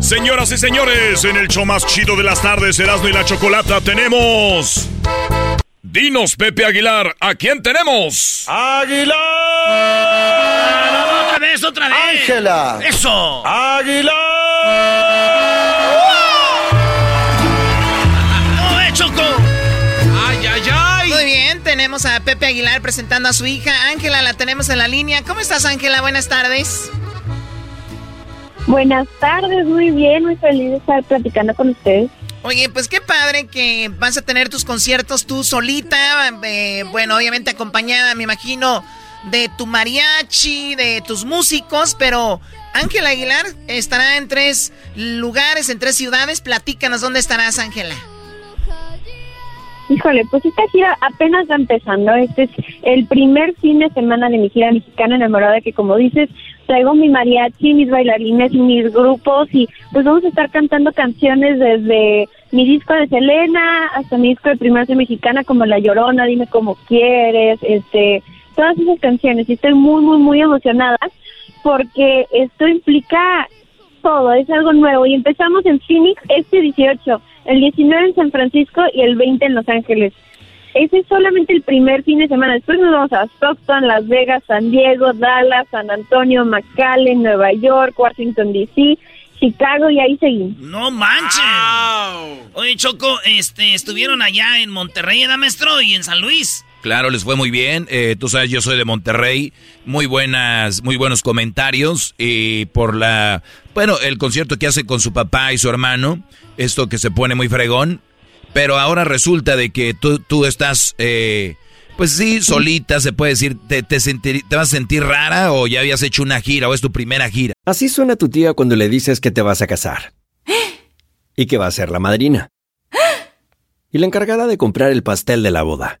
Señoras y señores, en el show más chido de las tardes, Erasmo y la Chocolata, tenemos... Dinos, Pepe Aguilar, ¿a quién tenemos? ¡Aguilar! Vez, otra vez. Ángela. Eso. Aguilar. ¡No, eh, Choco! ¡Ay, ay, ay! Muy bien, tenemos a Pepe Aguilar presentando a su hija. Ángela, la tenemos en la línea. ¿Cómo estás, Ángela? Buenas tardes. Buenas tardes, muy bien, muy feliz de estar platicando con ustedes. Oye, pues qué padre que vas a tener tus conciertos tú solita, eh, bueno, obviamente acompañada, me imagino, de tu mariachi, de tus músicos, pero Ángela Aguilar estará en tres lugares, en tres ciudades. Platícanos dónde estarás, Ángela. Híjole, pues esta gira apenas va empezando. Este es el primer fin de semana de mi gira mexicana enamorada que, como dices, traigo mi mariachi, mis bailarines, mis grupos y pues vamos a estar cantando canciones desde mi disco de Selena hasta mi disco de Primera Mexicana como La Llorona, Dime Cómo Quieres, este todas esas canciones y estoy muy, muy, muy emocionada porque esto implica todo, es algo nuevo y empezamos en Phoenix este 18, el 19 en San Francisco y el 20 en Los Ángeles. Ese es solamente el primer fin de semana. Después nos vamos a Stockton, Las Vegas, San Diego, Dallas, San Antonio, McAllen, Nueva York, Washington D.C., Chicago y ahí seguimos. No manches. Oye, Choco, este, estuvieron allá en Monterrey, ¿da maestro? Y en San Luis. Claro, les fue muy bien. Eh, tú sabes, yo soy de Monterrey. Muy buenas, muy buenos comentarios. Y por la, bueno, el concierto que hace con su papá y su hermano. Esto que se pone muy fregón. Pero ahora resulta de que tú, tú estás, eh, pues sí, solita, se puede decir, te, te, ¿te vas a sentir rara o ya habías hecho una gira o es tu primera gira? Así suena tu tía cuando le dices que te vas a casar. *gasps* Y que va a ser la madrina. Y la encargada de comprar el pastel de la boda.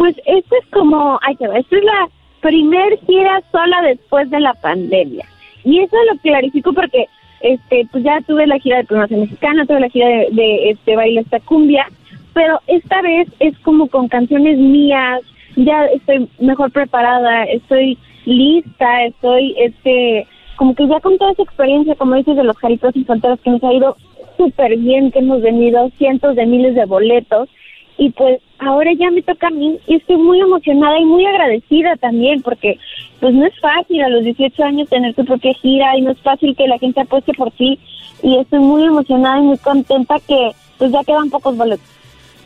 Pues esto es como, ay, va, esta es la primer gira sola después de la pandemia. Y eso lo clarifico porque este pues ya tuve la gira de promoción mexicana, tuve la gira de, este baile esta cumbia, pero esta vez es como con canciones mías, ya estoy mejor preparada, estoy lista, estoy este como que ya con toda esa experiencia, como dices, de los jaritos y solteros que nos ha ido súper bien, que hemos venido cientos de miles de boletos, y pues ahora ya me toca a mí y estoy muy emocionada y muy agradecida también porque pues no es fácil a los 18 años tener tu propia gira y no es fácil que la gente apueste por ti y estoy muy emocionada y muy contenta que pues ya quedan pocos boletos.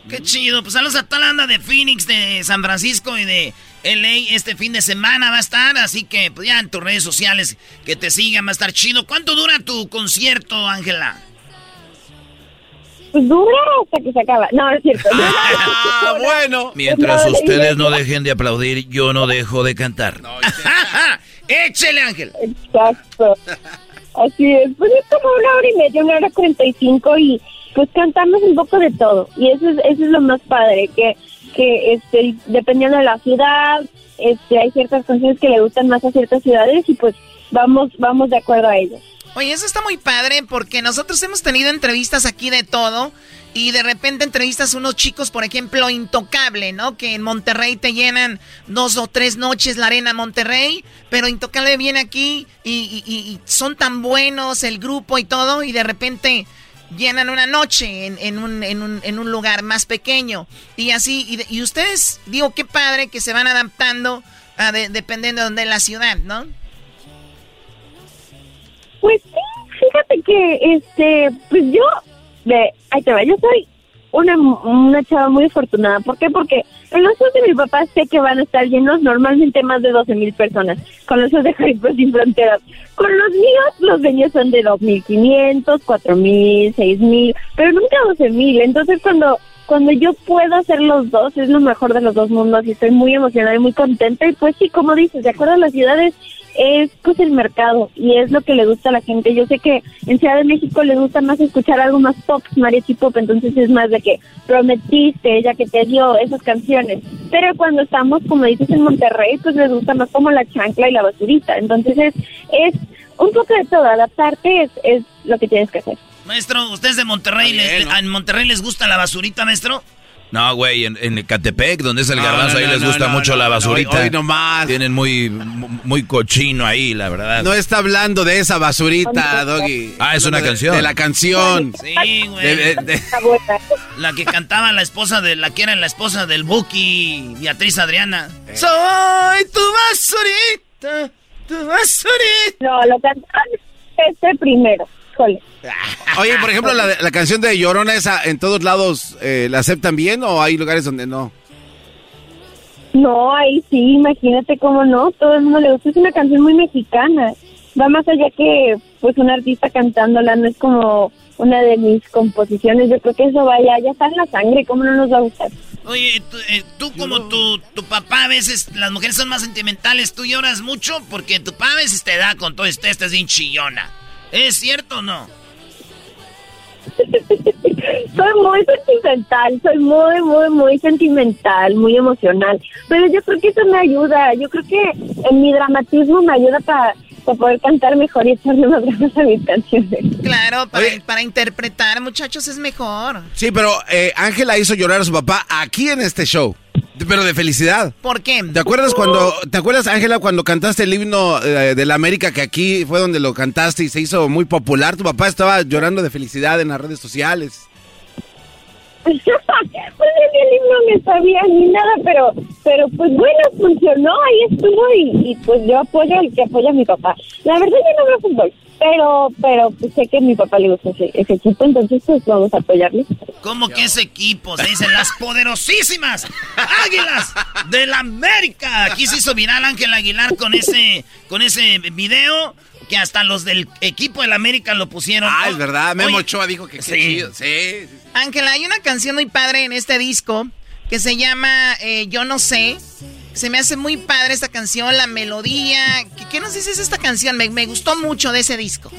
Qué chido, pues saludos a toda la banda de Phoenix, de San Francisco y de LA este fin de semana va a estar, así que pues ya en tus redes sociales que te sigan va a estar chido. ¿Cuánto dura tu concierto, Ángela? Pues dura hasta que se acaba. No, es cierto. *laughs* Ah, bueno. Mientras ustedes no dejen de aplaudir, yo no dejo de cantar. *laughs* ¡Échele, Ángel! Exacto. Así es. Pues es como una hora y media, una hora cuarenta y cinco y pues cantamos un poco de todo. Y eso es, eso es lo más padre, que, que este, dependiendo de la ciudad, este, hay ciertas canciones que le gustan más a ciertas ciudades y pues vamos, vamos de acuerdo a ellos. Oye, eso está muy padre porque nosotros hemos tenido entrevistas aquí de todo y de repente entrevistas a unos chicos, por ejemplo, Intocable, ¿no? Que en Monterrey te llenan dos o tres noches la arena Monterrey, pero Intocable viene aquí y, son tan buenos el grupo y todo y de repente llenan una noche en, en un, en, un, en un lugar más pequeño y así, y, y ustedes, digo, qué padre que se van adaptando a de- dependiendo de la ciudad, ¿no? Pues sí, fíjate que, este, pues yo, de, ahí te va, yo soy una, una chava muy afortunada. ¿Por qué? Porque en los shows de mi papá sé que van a estar llenos normalmente más de 12 mil personas, con los shows de Jalisco Sin Fronteras. Con los míos, los venues son de 2.500, 4.000, 6.000, pero nunca 12.000. Entonces cuando cuando yo puedo hacer los dos, es lo mejor de los dos mundos y estoy muy emocionada y muy contenta. Y pues sí, como dices, de acuerdo a las ciudades, es pues el mercado y es lo que le gusta a la gente. Yo sé que en Ciudad de México le gusta más escuchar algo más pop, mariachi pop, entonces es más de que prometiste, ella que te dio esas canciones. Pero cuando estamos, como dices, en Monterrey, pues les gusta más como la chancla y la basurita. Entonces es, es un poco de todo, adaptarte es, es lo que tienes que hacer. Maestro, ¿ustedes de Monterrey, les- en Monterrey les gusta la basurita, maestro? No, güey, en, en Ecatepec, donde es el No, garbanzo, no, ahí no, les gusta no, mucho no, la basurita. hoy- hoy nomás. Tienen muy, muy cochino ahí, la verdad. No está hablando de esa basurita, Doggy. Ah, es una de- canción. De la canción. Sí, güey. De- de- de- La que cantaba la esposa de la que era la esposa del Buki, Beatriz Adriana. Soy tu basurita, tu basurita. No, lo cantaron este primero. Híjole. *laughs* Oye, por ejemplo, la, la canción de Llorona, esa, ¿en todos lados eh, la aceptan bien o hay lugares donde no? No, ahí sí, imagínate cómo no, todo el mundo le gusta, es una canción muy mexicana. Va más allá que pues un artista cantándola, no es como una de mis composiciones, yo creo que eso vaya, ya está en la sangre, ¿cómo no nos va a gustar? Oye, tú, eh, tú como tu, tu papá a veces, las mujeres son más sentimentales, tú lloras mucho porque tu papá a veces te da con todo este, estás bien chillona. ¿Es cierto o no? *laughs* soy muy sentimental, soy muy, muy, muy sentimental, muy emocional. Pero yo creo que eso me ayuda. Yo creo que en mi dramatismo me ayuda para poder cantar mejor y echarle más ganas a mis canciones. Claro, para, para interpretar, muchachos, es mejor. Sí, pero eh, Ángela hizo llorar a su papá aquí en este show. Pero de felicidad. ¿Por qué? ¿Te acuerdas cuando, te acuerdas Ángela cuando cantaste el himno eh, de la América que aquí fue donde lo cantaste y se hizo muy popular? Tu papá estaba llorando de felicidad en las redes sociales. pues *laughs* el himno no sabía ni nada, pero, pero pues bueno, funcionó, ahí estuvo y, y pues yo apoyo al que apoya a mi papá. La verdad yo no veo fútbol, pero, pero pues sé que a mi papá le gusta ese, ese equipo, entonces pues vamos a apoyarle. ¿Cómo que ese equipo? Se dicen las poderosísimas Águilas del América. Aquí se hizo viral Ángel Aguilar con ese, con ese video que hasta los del equipo del América lo pusieron. Ah, es verdad. Memo Oye, Ochoa dijo que sí. chido. Sí, sí, sí. Ángela, hay una canción muy padre en este disco que se llama eh, Yo no sé. Se me hace muy padre esta canción, la melodía. ¿Qué, nos dices esta canción? Me, me gustó mucho de ese disco.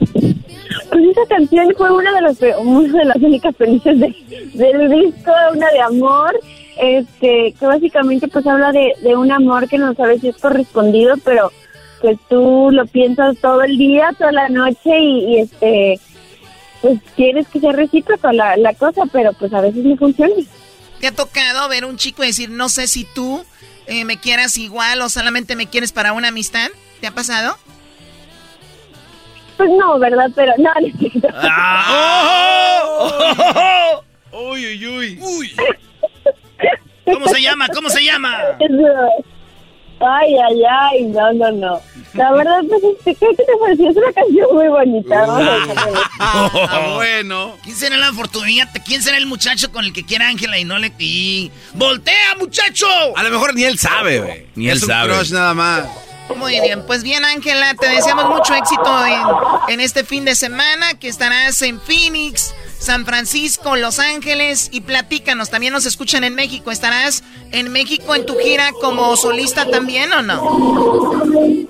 Pues esa canción fue una de, los, una de las únicas felices de, del disco, una de amor, este, que básicamente pues habla de, de un amor que no sabes si es correspondido, pero pues tú lo piensas todo el día, toda la noche y, y, este, pues quieres que sea recíproco la, la cosa, pero pues a veces no funciona. ¿Te ha tocado ver un chico y decir, no sé si tú eh, me quieras igual o solamente me quieres para una amistad? ¿Te ha pasado? Pues no, ¿verdad? Pero no, *laughs* no es cierto. ¡Oh! Uy, uy, uy. Uy. ¿Cómo se llama? ¿Cómo se llama? *laughs* Ay, ay, ay, no, no, no. La verdad, pues, este, ¿qué te pareció? Es una canción muy bonita. Dejarlo. Ah, *laughs* bueno. ¿Quién será la oportunidad? ¿Quién será el muchacho con el que quiera Ángela y no le... Y... ¡Voltea, muchacho! A lo mejor ni él sabe, güey. Ni él es un sabe. crush nada más. Muy bien, pues bien Ángela, te deseamos mucho éxito en, en este fin de semana, que estarás en Phoenix, San Francisco, Los Ángeles y platícanos, también nos escuchan en México, ¿estarás en México en tu gira como solista también o no?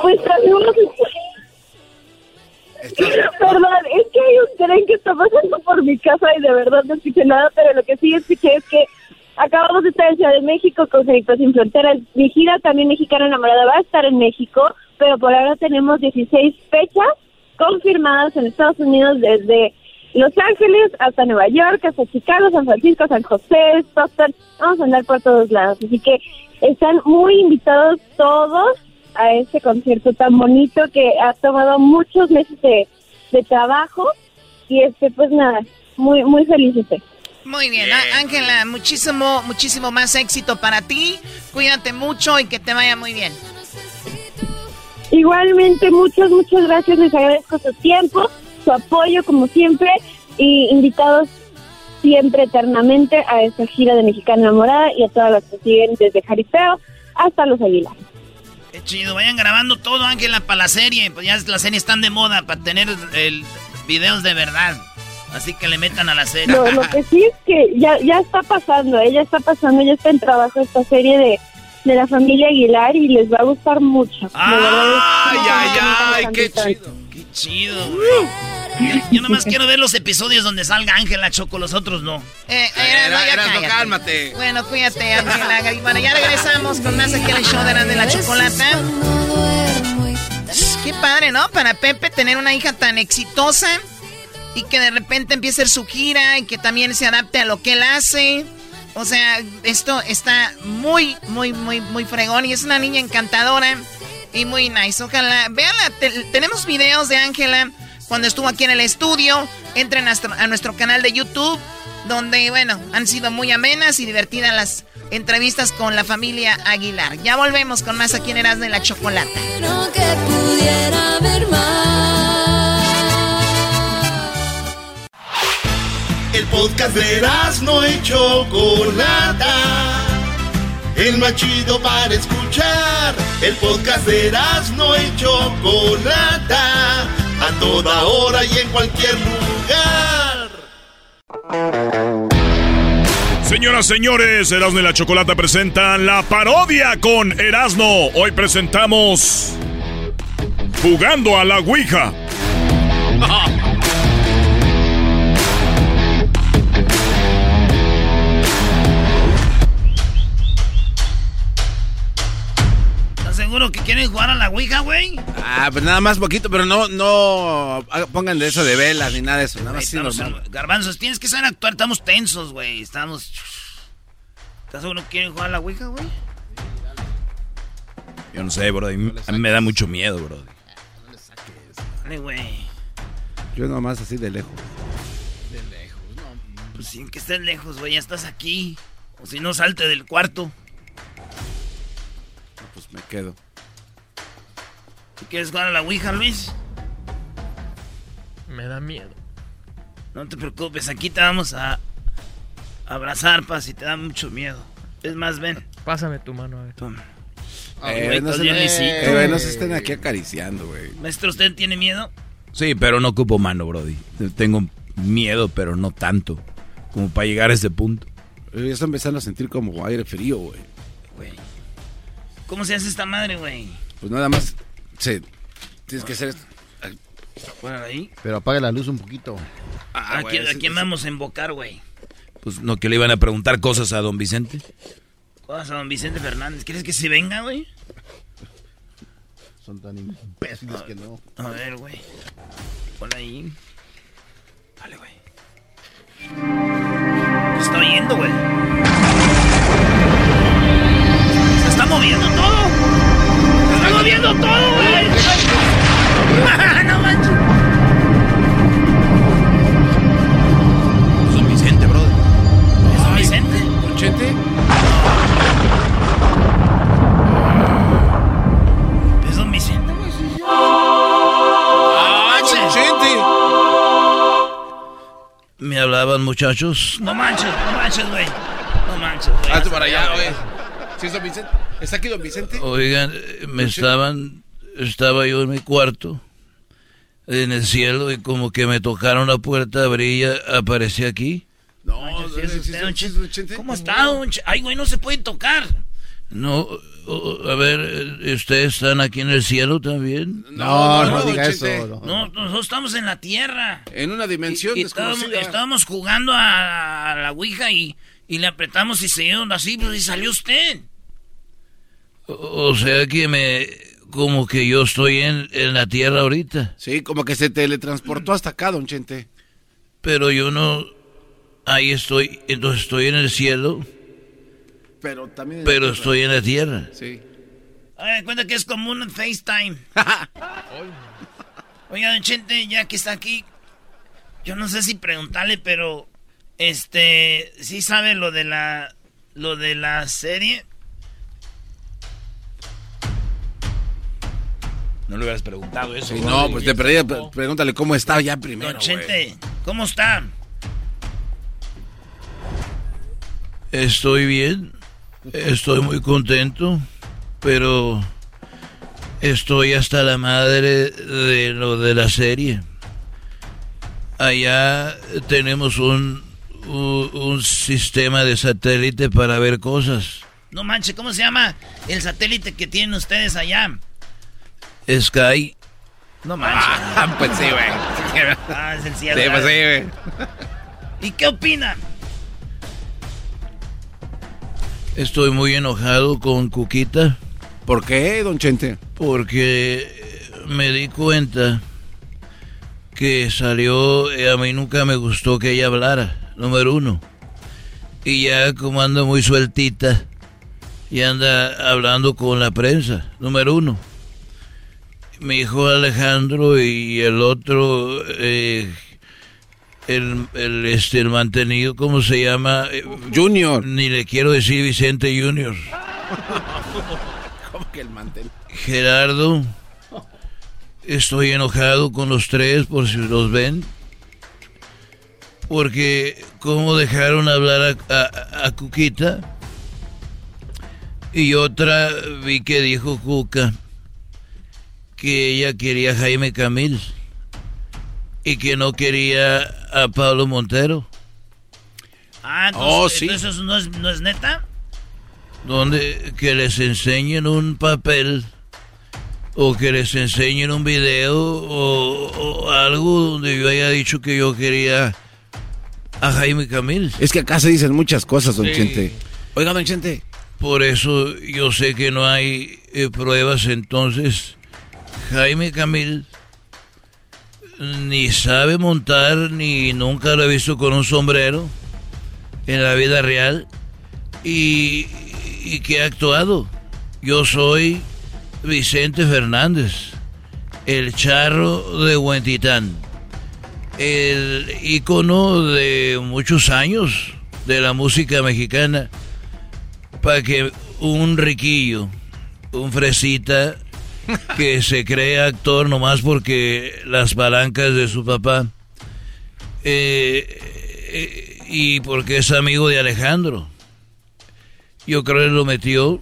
Pues también uno Perdón, es que hay un tren que está pasando por mi casa y de verdad no escuché nada, pero lo que sí escuché es que acabamos de estar en Ciudad de México con Cerritos Sin Fronteras. Mi gira también mexicana enamorada va a estar en México, pero por ahora tenemos 16 fechas confirmadas en Estados Unidos desde Los Ángeles hasta Nueva York, hasta Chicago, San Francisco, San José, Stockton. Vamos a andar por todos lados, así que están muy invitados todos a este concierto tan bonito que ha tomado muchos meses de, de trabajo y este pues nada, muy muy feliz estoy. Muy bien, Ángela, muchísimo, muchísimo más éxito para ti, cuídate mucho y que te vaya muy bien. Igualmente, muchas, muchas gracias, les agradezco su tiempo, su apoyo como siempre y invitados siempre eternamente a esta gira de Mexicana Enamorada y a todas las que siguen desde Jaripeo hasta Los Aguilar. Qué chido, vayan grabando todo, Ángela, para la serie. Pues ya las series están de moda para tener el videos de verdad. Así que le metan a la serie. Lo, lo que sí es que ya, ya está pasando, ¿eh? ya está pasando, ya está en trabajo esta serie de, de la familia Aguilar y les va a gustar mucho. Ay, ay, ay, qué chido. Qué chido, güey. Yo, yo nomás quiero ver los episodios donde salga Ángela Choco, los otros no. Eh, cállate. cálmate. Bueno, cuídate, Ángela. Y Bueno, ya regresamos con más aquí en el show de la, de la chocolata. Qué padre, ¿no? Para Pepe tener una hija tan exitosa y que de repente empiece a hacer su gira y que también se adapte a lo que él hace. O sea, esto está muy, muy, muy, muy fregón y es una niña encantadora y muy nice. Ojalá, veanla, te- tenemos videos de Ángela cuando estuvo aquí en el estudio. Entren a a nuestro canal de YouTube, donde, bueno, han sido muy amenas y divertidas las entrevistas con la familia Aguilar. Ya volvemos con más aquí en Eras de la Chocolata. pudiera haber más. El podcast de no y Chocolata. El más chido para escuchar. El podcast de no y Chocolata. A toda hora y en cualquier lugar. Señoras, señores, Erasmo y la Chocolata presentan la parodia con Erasmo. Hoy presentamos Jugando a la Ouija. Seguro que quieren jugar a la Ouija, güey? Ah, pues nada más poquito, pero no, no pongan de eso de velas ni nada de eso. Nada más así Estamos- normal. Garbanzos, tienes que saber actuar. Estamos tensos, güey. Estamos. ¿Estás seguro que quieren jugar a la Ouija, güey? Yo no sé, bro. A mí, me da mucho miedo, bro. Dale, güey. Yo nomás así de lejos. Pues sí, que estés lejos, güey. Ya estás aquí. O si no, salte del cuarto. Pues me quedo. ¿Tú quieres jugar a la Ouija, Luis? Me da miedo. No te preocupes, aquí te vamos a abrazar, pa, si te da mucho miedo. Es más, ven. Pásame tu mano, a ver. Toma. Eh, güey, no, estás se, bien eh, güey, no se estén aquí acariciando, güey. Maestro, ¿usted tiene miedo? Sí, pero no ocupo mano, brody. Tengo miedo, pero no tanto. Como para llegar a ese punto. Ya estoy empezando a sentir como aire frío, güey. ¿Cómo se hace esta madre, güey? Pues nada más se tienes que hacer esto. Ahí. Pero apaga la luz un poquito. Ah, ¿A, güey, quién, a vamos a invocar, güey? Pues no que le iban a preguntar cosas a don Vicente. Vamos a don Vicente Fernández. ¿Quieres que se venga, güey? Son tan imbéciles que no. A ver, güey. Pon ahí. Dale, güey. Se está oyendo, güey. Se está moviendo todo. Moviendo todo, güey. *laughs* no manches. Es don Vicente, brody. ¿Es don Vicente? ¿Chete? ¿Es don Vicente, güey? ¡Ah, Chente! ¿Me hablaban, muchachos? No manches, no manches, güey. No manches, güey. Hazte para allá, güey. ¿Sí es don Vicente? ¿Está aquí don Vicente? Oigan, eh, me estaban... Estaba yo en mi cuarto, en el cielo, y como que me tocaron la puerta, abrí y aparecí aquí. No. ¿Cómo está, don Ch- Ay, güey, no se puede tocar. No, a ver, eh, ¿ustedes están aquí en el cielo también? No, no, don diga Chente. eso. no. No, nosotros estamos en la tierra. En una dimensión Y estábamos, desconocida. estábamos jugando a, a la Ouija y, y le apretamos y se dio así, pues, y salió usted. O sea que me... Como que yo estoy en, en la tierra ahorita. Sí, como que se teletransportó hasta acá, don Chente. Pero yo no... Ahí estoy, entonces estoy en el cielo, Pero también... en pero estoy en la tierra. Sí. De cuenta que es como un FaceTime. *laughs* Oiga, don Chente, ya que está aquí, yo no sé si preguntarle, pero este, ¿sí sabe lo de la, lo de la serie? No le hubieras preguntado eso. Sí, no, pues te perdí. pre- Pregúntale cómo está ya primero, Don. Chente, ¿cómo está? Estoy bien, estoy muy contento, pero estoy hasta la madre de lo de la serie. Allá tenemos un, un, un sistema de satélite para ver cosas. No manche, ¿cómo se llama el satélite que tienen ustedes allá? Sky, No manches. Ah, *laughs* pues sí, güey. Ah, es el cielo. Sí, pues sí, güey. ¿Y qué opina? estoy muy enojado con Cuquita ¿Por qué, don Chente? porque me di cuenta que salió, a mí nunca me gustó que ella hablara, número uno. Y ya como anda muy sueltita, y anda hablando con la prensa, número uno. Mi hijo Alejandro y el otro, eh, el, el, este, el mantenido, ¿cómo se llama? Eh, Junior. Ni le quiero decir Vicente Junior. *laughs* ¿Cómo que el mantel? Gerardo, estoy enojado con los tres por si los ven. Porque, ¿cómo dejaron hablar a, a, a Cuquita? Y otra vi que dijo Cuca que ella quería a Jaime Camil y que no quería a Pablo Montero. Ah, Oh, entonces, sí. entonces ¿eso no es, no es neta? donde que les enseñen un papel o que les enseñen un video o, o algo donde yo haya dicho que yo quería a Jaime Camil. Es que acá se dicen muchas cosas, don Sí. Chente. Oiga, don Chente. Por eso yo sé que no hay eh, pruebas, entonces Jaime Camil ni sabe montar ni nunca lo he visto con un sombrero en la vida real y, que ha actuado. Yo soy Vicente Fernández, el charro de Huentitán, el ícono de muchos años de la música mexicana para que un riquillo, un fresita que se cree actor nomás porque las palancas de su papá eh, eh, y porque es amigo de Alejandro. Yo creo que lo metió,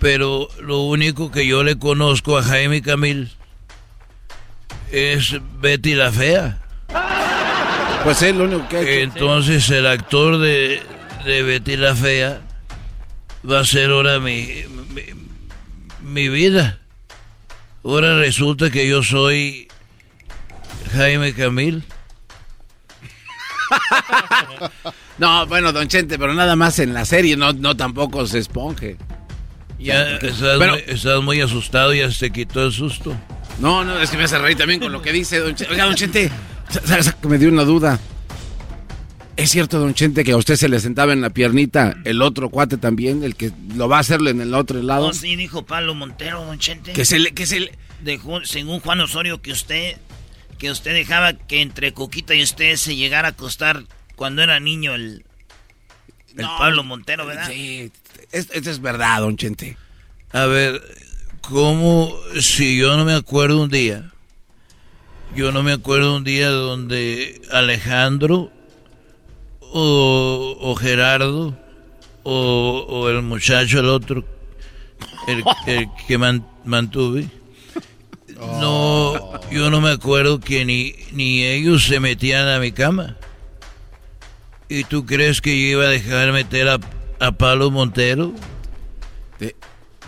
pero lo único que yo le conozco a Jaime Camil es Betty la Fea. Pues es lo único que ha hecho. Entonces el actor de, de Betty la Fea va a ser ahora mi, mi, mi vida. Ahora resulta que yo soy Jaime Camil. *laughs* No, bueno, don Chente, pero nada más en la serie, no, no tampoco se esponje. Ya estás, Pero- muy, estás muy asustado, ya se quitó el susto. No, no, es que me hace reír también con lo que dice don Chente. Oiga, don Chente, sa- sa- me dio una duda. ¿Es cierto, don Chente, que a usted se le sentaba en la piernita el otro cuate también, el que lo va a hacerlo en el otro lado? No, sí, dijo Pablo Montero, don Chente. Que se le, que se le... Dejó, según Juan Osorio, que usted, que usted dejaba que entre Coquita y usted se llegara a acostar cuando era niño el, el No, Pablo Montero, ¿verdad? Sí, es- esto es verdad, don Chente. A ver, ¿cómo si yo no me acuerdo un día? Yo no me acuerdo un día donde Alejandro o, o Gerardo o, o el muchacho, el otro, el, el que man- mantuve. No, yo no me acuerdo que ni, ni ellos se metían a mi cama. ¿Y tú crees que yo iba a dejar meter a, a Pablo Montero? De-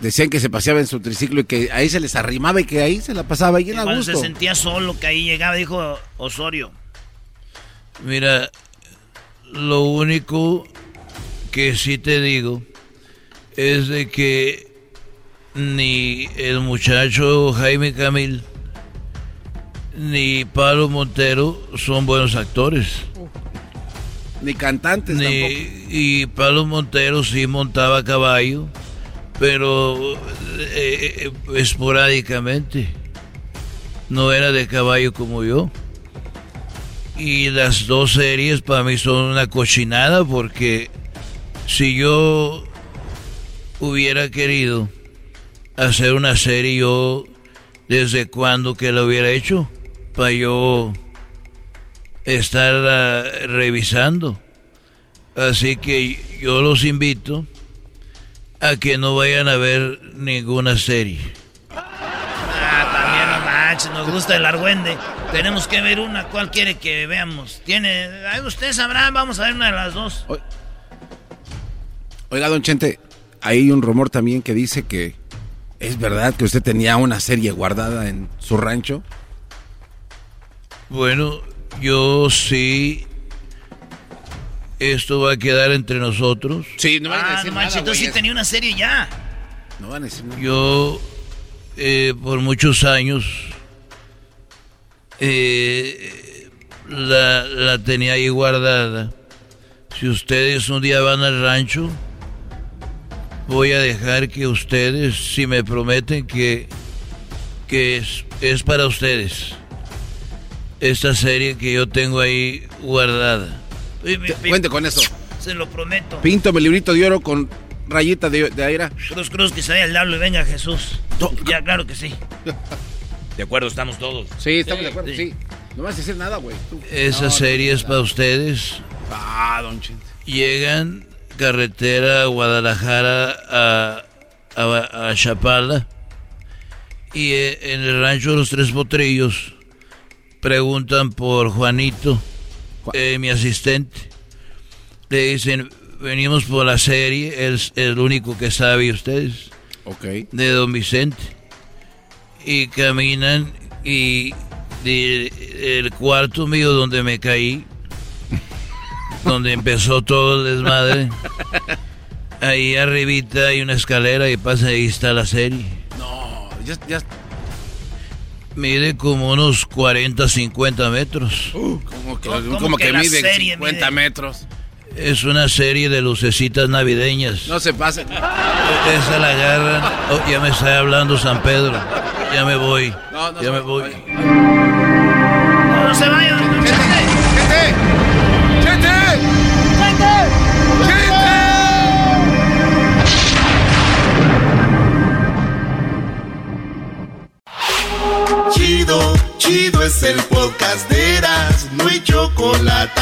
decían que se paseaba en su triciclo y que ahí se les arrimaba y que ahí se la pasaba bien a Cuando se sentía solo, que ahí llegaba, dijo Osorio. Mira, lo único que sí te digo es de que ni el muchacho Jaime Camil ni Pablo Montero son buenos actores. Ni cantantes tampoco. Y Pablo Montero sí montaba a caballo, pero eh, eh, esporádicamente. No era de caballo como yo. Y las dos series para mí son una cochinada porque si yo hubiera querido hacer una serie, yo desde cuándo que lo hubiera hecho para yo estar revisando. Así que yo los invito a que no vayan a ver ninguna serie. Ah, también no manches, nos gusta el argüende. Tenemos que ver una, ¿cuál quiere que veamos? Tiene, usted sabrá, vamos a ver una de las dos. Oiga, don Chente, hay un rumor también que dice que es verdad que usted tenía una serie guardada en su rancho. Bueno, yo sí. Esto va a quedar entre nosotros. Sí, no ah, no manches, entonces sí tenía una serie ya. No van a decir nada. Yo, eh, por muchos años, eh, la, la tenía ahí guardada. Si ustedes un día van al rancho, voy a dejar que ustedes, si me prometen que, que es, es para ustedes, esta serie que yo tengo ahí guardada. Cuente con eso. Se lo prometo. Pinto mi librito de oro con rayita de, de aire. Cruz, cruz, que se vaya el diablo y venga Jesús. Ya, claro que sí. *laughs* De acuerdo, estamos todos. Sí, estamos de acuerdo, sí. No vas a decir nada, güey. Esa No, serie no, es para ustedes. Ah, don Chente. Llegan carretera Guadalajara a, a, a Chapala y eh, en el rancho de los Tres Potrillos preguntan por Juanito, eh, mi asistente. Le dicen, venimos por la serie, es el único que sabe ustedes. Ok. De Don Vicente. Y caminan y de- el cuarto mío donde me caí, donde empezó todo el desmadre. Ahí arribita hay una escalera y pasa ahí está la serie. No, ya, ya. Mide como unos 40, 50 metros. Como que, ¿Cómo como que mide serie 50 metros. Es una serie de lucecitas navideñas. No se pase. Esa la agarran. Oh, ya me está hablando San Pedro. Ya me voy. No, no ya se me va- voy. No se vayan. ¡Chente! ¡Chente! Chido, chido es el podcast de Eras, no hay chocolate.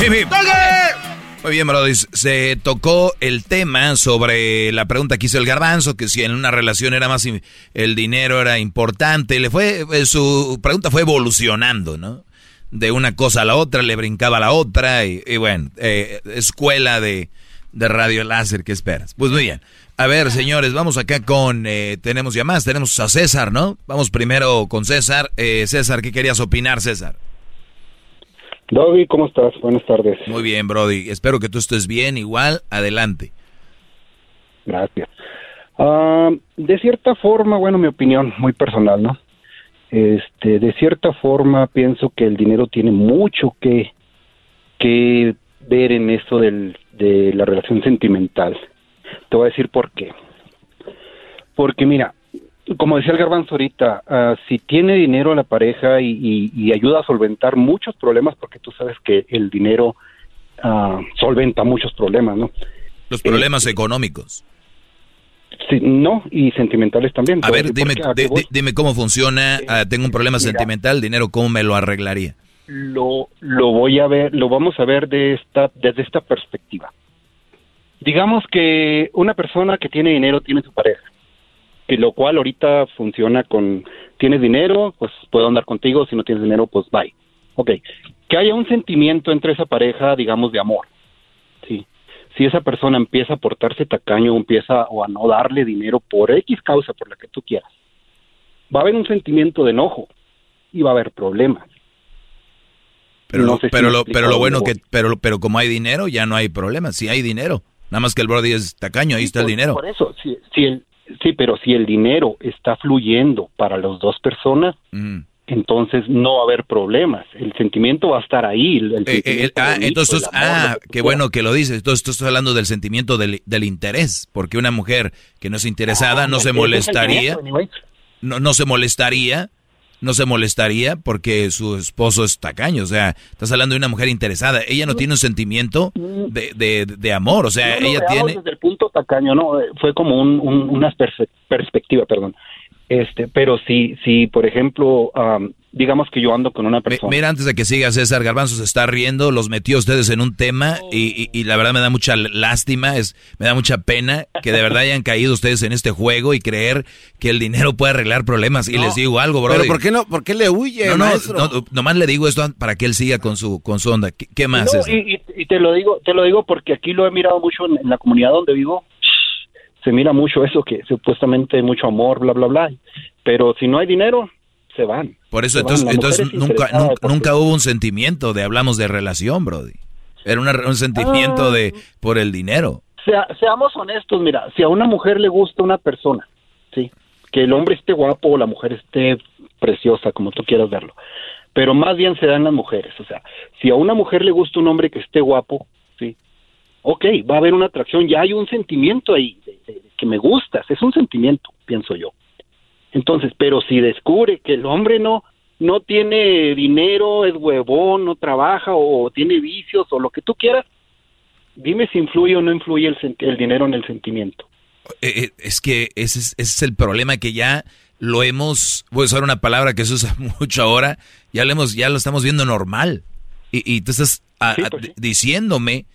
Hip, hip. Muy bien, Brody. Se tocó el tema sobre la pregunta que hizo el garbanzo, que si en una relación era más el dinero era importante. Le fue eh, su pregunta fue evolucionando, ¿no? De una cosa a la otra, le brincaba a la otra y, y bueno, eh, escuela de, de radio láser, ¿qué esperas? Pues muy bien. A ver, señores, vamos acá con, eh, tenemos llamadas, tenemos a César, ¿no? Vamos primero con César. Eh, César, ¿qué querías opinar, César? Doggy, ¿cómo estás? Buenas tardes. Muy bien, Brody. Espero que tú estés bien, igual, adelante. Gracias. Ah, de cierta forma, bueno, mi opinión muy personal, ¿no? Este, de cierta forma pienso que el dinero tiene mucho que, que ver en esto del, de la relación sentimental. Te voy a decir por qué. Porque mira, como decía el garbanzo ahorita, ah, si tiene dinero la pareja y, y- y ayuda a solventar muchos problemas, porque tú sabes que el dinero ah, solventa muchos problemas, ¿no? Los problemas económicos. Sí, no, y sentimentales también. A ver, dime, a dime cómo funciona. Ah, tengo un problema mira. sentimental, dinero, ¿cómo me lo arreglaría? lo, lo voy a ver, lo vamos a ver de esta, desde esta perspectiva. Digamos que una persona que tiene dinero tiene su pareja, y lo cual ahorita funciona con, tienes dinero, pues puedo andar contigo, si no tienes dinero, pues bye. Ok, que haya un sentimiento entre esa pareja, digamos, de amor, sí. Si esa persona empieza a portarse tacaño, o empieza o a no darle dinero por X causa, por la que tú quieras, va a haber un sentimiento de enojo y va a haber problemas. Pero, No lo, sé pero, lo, pero lo bueno que, pero, pero como hay dinero, ya no hay problema. Si hay dinero, nada más que el Brody es tacaño, ahí está el dinero. Por eso, si, si el, sí, pero si el dinero está fluyendo para las dos personas, Mm. entonces no va a haber problemas. El sentimiento va a estar ahí. El, Eh, eh, sentimiento ah, bonito, entonces, amor, ah, qué bueno que lo dices. Entonces, tú estás hablando del sentimiento del, del interés, porque una mujer que no es interesada no se molestaría, no, no se molestaría, no se molestaría porque su esposo es tacaño. O sea, estás hablando de una mujer interesada. Ella no tiene un sentimiento de, de, de amor. O sea, No, no, ella tiene... desde el punto tacaño, no, eh, fue como un, un- una perspectiva, perdón. Este, pero si, si por ejemplo, am, digamos que yo ando con una persona. Mira, antes de que siga César Garbanzo se está riendo, los metió a ustedes en un tema y, y- y la verdad me da mucha lástima, es, me da mucha pena que de verdad hayan caído ustedes en este juego y creer que el dinero puede arreglar problemas. Y les digo algo, bro. Pero ¿por qué no? ¿Por qué le huye, No, no, no, nomás le digo esto para que él siga con su, con su onda. ¿Qué, qué más? No, y, y- y te lo digo, te lo digo porque aquí lo he mirado mucho en, en la comunidad donde vivo. Se mira mucho eso que supuestamente mucho amor, bla bla bla. Pero si no hay dinero, se van. Por eso, entonces, entonces nunca, nunca, hubo un sentimiento de hablamos de relación, Brody. Era una- un sentimiento Ah. de por el dinero. Sea- seamos honestos, mira, si a una mujer le gusta una persona, sí, que el hombre esté guapo o la mujer esté preciosa, como tú quieras verlo. Pero más bien se dan las mujeres. O sea, si a una mujer le gusta un hombre que esté guapo, sí, ok, va a haber una atracción, ya hay un sentimiento ahí de, de- de que me gustas, es un sentimiento, pienso yo. Entonces, pero si descubre que el hombre no no tiene dinero, es huevón, no trabaja o tiene vicios o lo que tú quieras, dime si influye o no influye el, el dinero en el sentimiento. Eh, eh, es que ese es, ese es el problema que ya lo hemos, voy a usar una palabra que se usa *laughs* mucho ahora, ya lo hemos, ya lo estamos viendo normal. Y, y tú estás a- a- diciéndome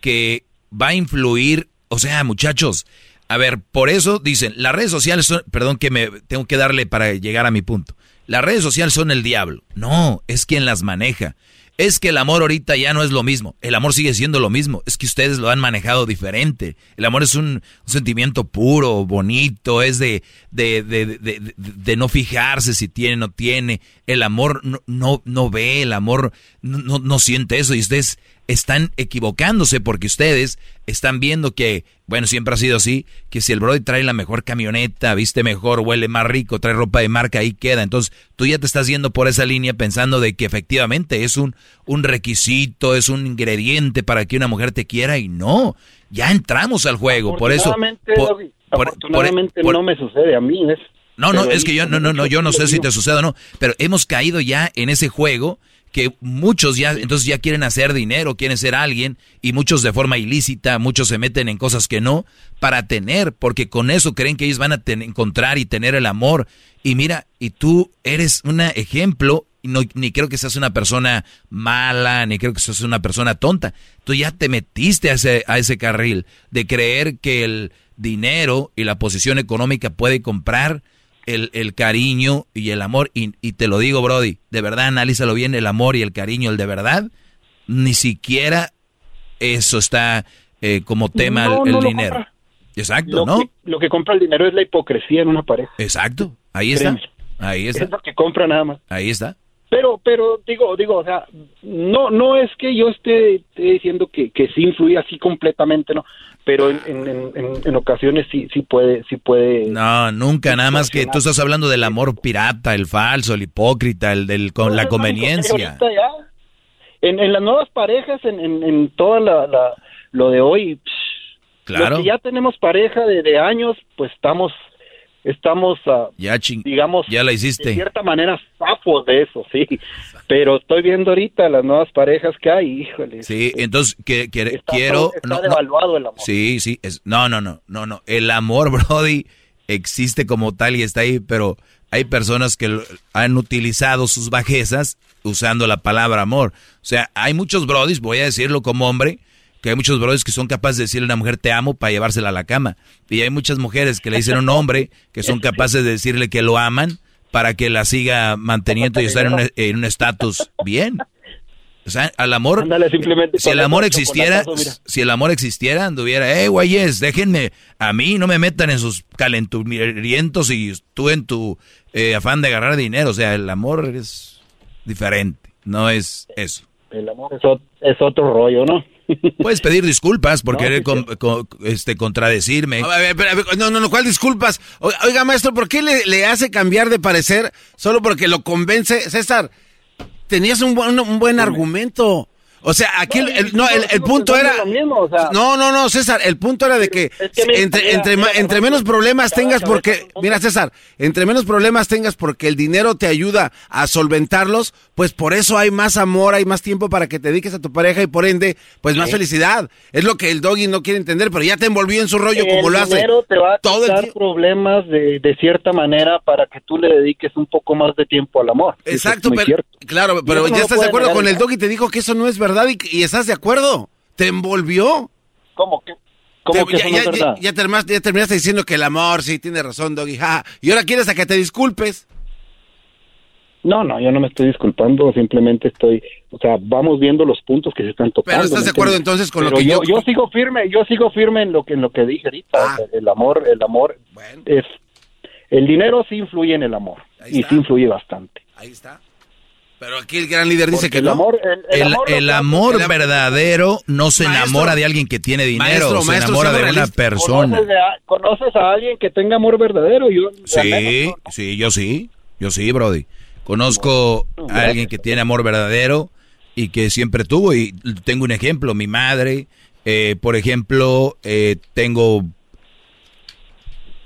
que va a influir, o sea, muchachos, a ver, por eso dicen, las redes sociales son, perdón que me tengo que darle para llegar a mi punto. Las redes sociales son el diablo. No, es quien las maneja. Es que el amor ahorita ya no es lo mismo. El amor sigue siendo lo mismo. Es que ustedes lo han manejado diferente. El amor es un, sentimiento puro, bonito. Es de, de, de, de- de no fijarse si tiene o no tiene. El amor no, no, no ve, el amor no, no, no siente eso. Y ustedes están equivocándose porque ustedes están viendo que, bueno, siempre ha sido así, que si el Brody trae la mejor camioneta, viste mejor, huele más rico, trae ropa de marca, ahí queda. Entonces tú ya te estás yendo por esa línea pensando de que efectivamente es un, un requisito, es un ingrediente para que una mujer te quiera y no, ya entramos al juego. Por eso... Por- afortunadamente por- no me sucede a mí, ¿ves? No, no, es que yo no, no, no, yo no sé si te sucede o no, pero hemos caído ya en ese juego que muchos ya, entonces ya quieren hacer dinero, quieren ser alguien, y muchos de forma ilícita, muchos se meten en cosas que no, para tener, porque con eso creen que ellos van a ten- encontrar y tener el amor. Y mira, y tú eres un ejemplo, y no, ni creo que seas una persona mala, ni creo que seas una persona tonta. Tú ya te metiste a ese, a ese carril de creer que el dinero y la posición económica puede comprar el, el cariño y el amor. Y, y te lo digo, Brody, de verdad, analízalo bien, el amor y el cariño, el de verdad, ni siquiera eso está eh, como tema No, el, el no lo dinero. compra. Exacto, Lo, ¿no? que, lo que compra el dinero es la hipocresía en una pareja. Exacto, ahí está. Ahí está. Es lo que compra nada más. Ahí está. Pero, pero digo, digo, o sea, no, no es que yo esté, esté diciendo que, que sí influye así completamente, no. Pero en, en, en, en ocasiones sí, sí puede, sí puede. No, nunca, nada más que tú estás hablando del amor pirata, el falso, el hipócrita, el del con la conveniencia. Ahorita ya, en, en las nuevas parejas, en, en, en toda la, la- lo de hoy, psh, Claro. que ya tenemos pareja de, de años, pues estamos, estamos, Ya ching, digamos, ya la de hiciste. cierta manera zafos de eso, sí. Pero estoy viendo ahorita las nuevas parejas que hay, híjole. Sí, entonces que, que- Está, quiero está no, no, el amor. Sí, sí, es, no, no, no, no, no. El amor, *laughs* Brody, existe como tal y está ahí, pero hay personas que han utilizado sus bajezas usando la palabra amor. O sea, hay muchos Brodis, voy a decirlo como hombre, que hay muchos Brodis que son capaces de decirle a una mujer te amo para llevársela a la cama. Y hay muchas mujeres que le dicen a un hombre que son capaces de decirle que lo aman para que la siga manteniendo y estar en un- estatus bien. O sea, al amor, simplemente si el amor existiera, si el amor existiera, anduviera, eh, güeyes, déjenme, a mí no me metan en sus calenturientos y tú en tu eh, afán de agarrar dinero. O sea, el amor es diferente, no es eso. El amor es, es otro rollo, ¿no? Puedes pedir disculpas por No, querer sí, con- con- este, contradecirme. A ver, a ver, a ver, no, no, no, ¿cuál disculpas? Oiga, maestro, ¿por qué le, le hace cambiar de parecer solo porque lo convence? César, tenías un buen, un buen argumento. O sea, aquí el, el- no, el, el punto era... No, no, no, César, el punto era de que, entre, mira, entre, mira, menos problemas tengas cabeza porque... Mira, César, entre menos problemas tengas porque el dinero te ayuda a solventarlos, pues por eso hay más amor, hay más tiempo para que te dediques a tu pareja y por ende, pues más felicidad. Es lo que el doggy no quiere entender, pero ya te envolvió en su rollo como lo hace. dinero te va a todo el problemas de, de cierta manera para que tú le dediques un poco más de tiempo al amor. Exacto, pero, cierto. claro, pero no ya estás de acuerdo negar con el doggy, te dijo que eso no es verdad y, y estás de acuerdo. Te envolvió. ¿Cómo que? ¿Cómo Te- que ya, ya- verdad? ya- ya terminaste, ya terminaste diciendo que el amor, sí, tiene razón, doggy. ja, y ahora quieres a que te disculpes. No, no, yo no me estoy disculpando, simplemente estoy, o sea, vamos viendo los puntos que se están tocando. Pero estás ¿me de acuerdo entonces con lo que yo, yo- yo sigo firme, yo sigo firme en lo que en lo que dije ahorita, Ah. el amor, el amor es el dinero sí influye en el amor y sí influye bastante. Ahí está. Pero aquí el gran líder dice Porque que el no. amor- el- El, amor el amor verdadero no se Maestro. enamora de alguien que tiene dinero, Maestro, se maestro, enamora de una persona. Conoces, a, conoces a alguien que tenga amor verdadero. Yo, Sí, sí, yo sí, yo sí, Brody. Conozco a alguien que tiene amor verdadero y que siempre tuvo, y tengo un ejemplo, mi madre, eh, por ejemplo, eh, tengo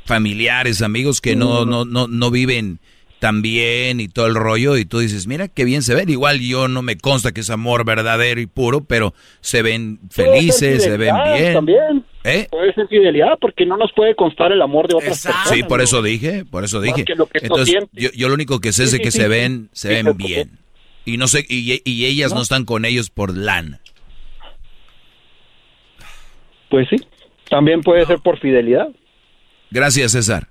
familiares, amigos que no, no, no, no viven tan bien y todo el rollo, y tú dices, mira qué bien se ven. Igual yo no me consta que es amor verdadero y puro, pero se ven felices, se ven bien. También. ¿Eh? Puede ser fidelidad porque no nos puede constar el amor de otras personas. Sí, por eso dije, por eso dije. lo que Entonces, yo, yo lo único que sé es de que sí, se sí, ven, se ven bien. Y no sé, y, y ellas no. No. están con ellos por lana. Pues sí. También puede ser por fidelidad. Gracias, César.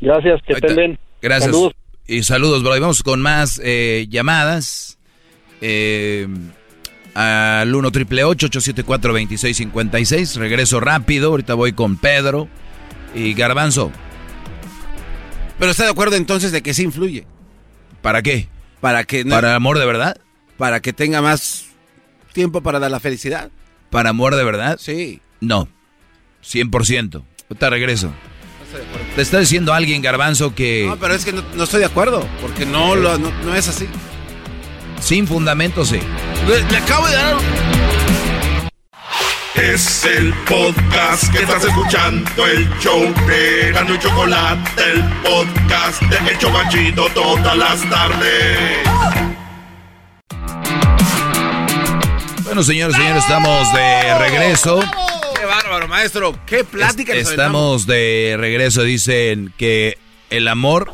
Gracias, que estén bien. Gracias. Saludos. Y saludos, bro. Y vamos con más eh, llamadas. Eh, al 1 triple 874 2656 Regreso rápido. Ahorita voy con Pedro y Garbanzo. Pero está de acuerdo entonces de que sí influye. ¿Para qué? Para que no- ¿Para amor de verdad? para que tenga más tiempo para dar la felicidad. ¿Para amor de verdad? Sí. No. 100%. Ahorita regreso. Te está diciendo alguien, Garbanzo, que No, pero es que no, no estoy de acuerdo, porque no, lo, no, no es así. sin fundamento sí. Le, le acabo de dar... Es el podcast que estás escuchando, el show de Gano y Chocolate, el podcast de El Chocachito todas las tardes. Bueno, señores, señores, estamos de regreso. Maestro. Qué plática. nos Estamos de regreso. Dicen que el amor,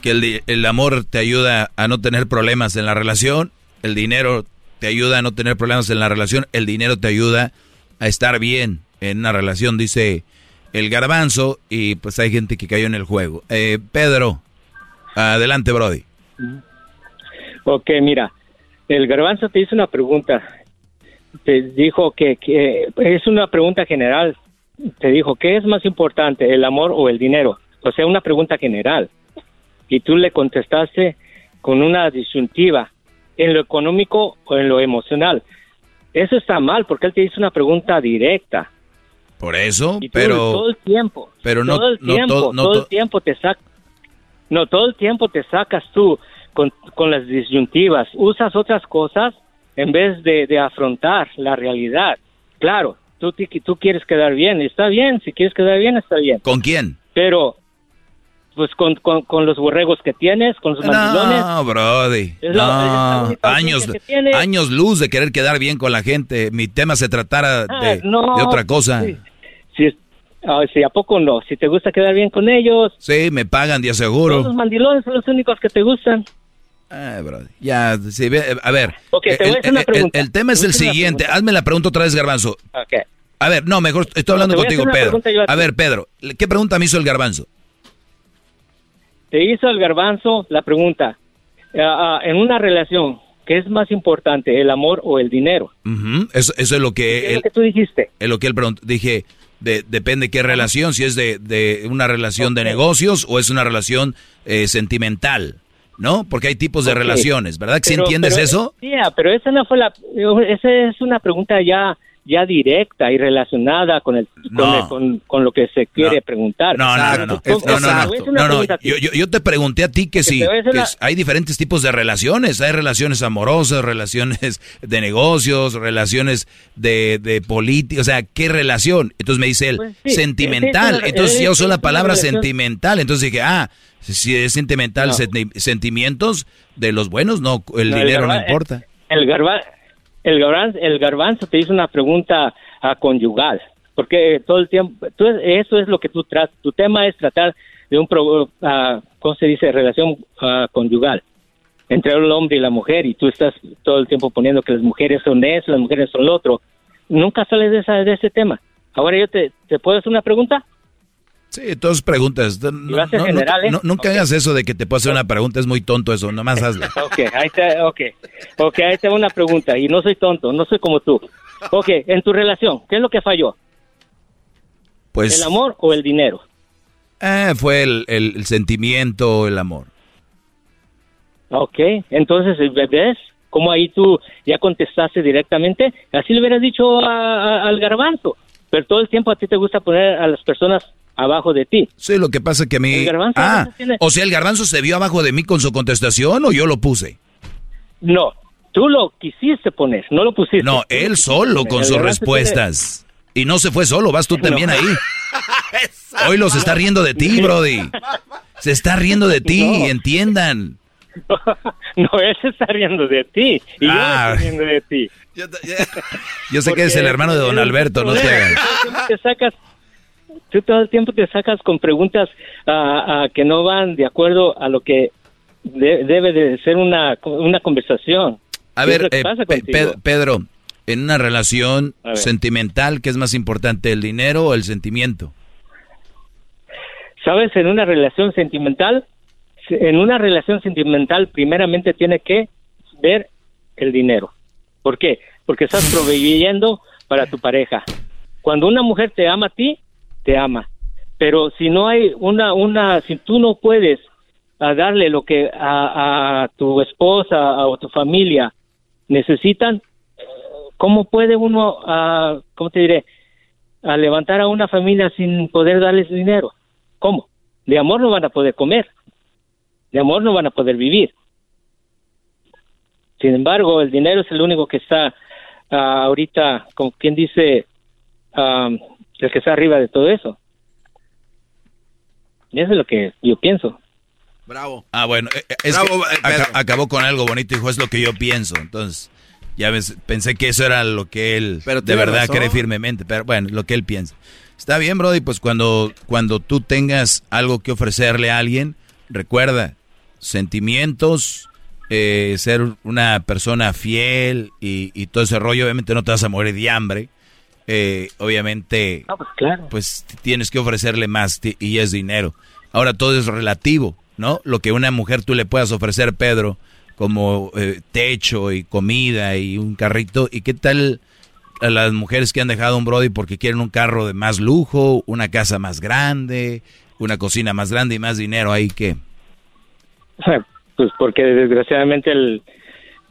que el amor te ayuda a no tener problemas en la relación. El dinero te ayuda a no tener problemas en la relación. El dinero te ayuda a estar bien en una relación, dice el garbanzo. Y pues hay gente que cayó en el juego. Eh, Pedro, adelante, Brody. Ok, mira, el garbanzo te hizo una pregunta. Te dijo que, que es una pregunta general. Te dijo, ¿qué es más importante, el amor o el dinero? O sea, una pregunta general. Y tú le contestaste con una disyuntiva, en lo económico o en lo emocional. Eso está mal porque él te hizo una pregunta directa. Por eso, Y tú pero... todo el tiempo, pero no- todo el no tiempo, todo- no todo to- el tiempo te sacas, no, todo el tiempo te sacas tú con, con las disyuntivas, usas otras cosas en vez de, de afrontar la realidad. Claro, tú, tú quieres quedar bien, está bien, si quieres quedar bien, está bien, ¿Con quién? pero pues con, con, con los borregos que tienes, con los mandilones, No, Brody. No, años, años luz de querer quedar bien con la gente. Mi tema se tratara Ah, de, no, de otra cosa. sí. si, ah, si a poco no, si te gusta quedar bien con ellos, Sí, me pagan de todos los aseguro. mandilones son los únicos que te gustan. Ah, Brody. Ya, sí, a ver. Te voy a el, hacer una pregunta. el tema es a el siguiente. Hazme la pregunta otra vez, Garbanzo. A ver, no, mejor estoy hablando a contigo, Pedro. a A ver, Pedro, ¿qué pregunta me hizo el Garbanzo? Te hizo el garbanzo la pregunta, ah, en una relación, ¿qué es más importante, el amor o el dinero? Ujú, eso, eso es lo ¿Qué que es él, lo que tú dijiste? es lo que él preguntó. Dije, de- depende qué relación, si es de, de una relación de negocios o es una relación eh, sentimental, ¿no? Porque hay tipos de relaciones, ¿verdad? ¿Sí Pero- entiendes pero- eso? Sí, ah, pero esa no fue la, esa es una pregunta ya ya directa y relacionada con el con, el- con, con lo que se quiere preguntar. No, no, no, no, Exacto. no, no, yo, yo- yo te pregunté a ti que la- es- hay diferentes tipos de relaciones, hay relaciones amorosas, relaciones de negocios, relaciones de, de política, o sea, ¿qué relación? Entonces me dice él, Pues sí, sentimental, es entonces es- yo usó es la palabra sentimental, entonces dije, ah, si es sentimental, sentimientos de los buenos, no, el dinero no importa. El, garba, el, garbanzo, el garbanzo te hizo una pregunta ah, conyugal, porque todo el tiempo, eso es lo que tú tratas, tu tema es tratar de un, pro- ah, ¿cómo se dice?, relación ah, conyugal entre el hombre y la mujer, y tú estás todo el tiempo poniendo que las mujeres son eso, las mujeres son lo otro. Nunca sales de, esa, de ese tema. Ahora yo te, te puedo hacer una pregunta. Sí, todas preguntas. No, no- general, ¿eh? no- nunca hagas eso de que te puedo hacer una pregunta, es muy tonto eso, nomás hazlo. *laughs* Ok, ahí te, okay. ok, ahí va una pregunta, y no soy tonto, no soy como tú. Ok, en tu relación, ¿qué es lo que falló? Pues ¿El amor o el dinero? eh, fue el, el- el sentimiento, el amor. Ok, entonces, ¿ves? Como ahí tú ya contestaste directamente, así le hubieras dicho a- a- al garbanzo, pero todo el tiempo a ti te gusta poner a las personas abajo de ti. Sí, lo que pasa que a mí... El garbanzo Ah, tiene- o sea, el garbanzo se vio abajo de mí con su contestación o yo lo puse. No, tú lo quisiste poner, no lo pusiste. No, él solo con El sus respuestas. Y no se fue solo, vas tú No. también ahí. *laughs* Hoy los está riendo de ti, Brody. Se está riendo de ti, No. entiendan. *laughs* No, él se está riendo de ti. Y Ah. yo estoy riendo de ti. Yo sé que eres el hermano de don Alberto, no te *laughs* hagas. Te sacas, tú todo el tiempo te sacas con preguntas ah, que no van de acuerdo a lo que de- debe de ser una, una conversación. A ¿Qué es ver, eh, pasa Pe- contigo? Pe- Pedro, en una relación sentimental, ¿qué es más importante, el dinero o el sentimiento? ¿Sabes? En una relación sentimental, en una relación sentimental, primeramente tiene que ver el dinero. ¿Por qué? Porque estás *laughs* proveyendo para tu pareja. Cuando una mujer te ama a ti, te ama. Pero si no hay una, una, si tú no puedes a darle lo que a, a tu esposa o tu familia necesitan, ¿cómo puede uno, a, cómo te diré, a levantar a una familia sin poder darles dinero? ¿Cómo? De amor no van a poder comer, de amor no van a poder vivir. Sin embargo, el dinero es el único que está ah, ahorita, como quien dice, ah, el que está arriba de todo eso. Y eso es lo que yo pienso. Bravo. Ah, bueno, eh, eh, es Bravo, que eh, acabó con algo bonito y dijo, es lo que yo pienso. Entonces, ya ves, pensé que eso era lo que él Pero de verdad razón. cree firmemente, pero bueno, lo que él piensa. Está bien, Brody, pues cuando, cuando tú tengas algo que ofrecerle a alguien, recuerda, sentimientos, eh, ser una persona fiel y, y todo ese rollo, obviamente no te vas a morir de hambre. Eh, obviamente, pues claro. pues tienes que ofrecerle más y es dinero. Ahora todo es relativo, ¿no? Lo que una mujer tú le puedas ofrecer, Pedro, como eh, techo y comida y un carrito. ¿Y qué tal a las mujeres que han dejado un Brody porque quieren un carro de más lujo, una casa más grande, una cocina más grande y más dinero ahí que... Pues porque desgraciadamente el,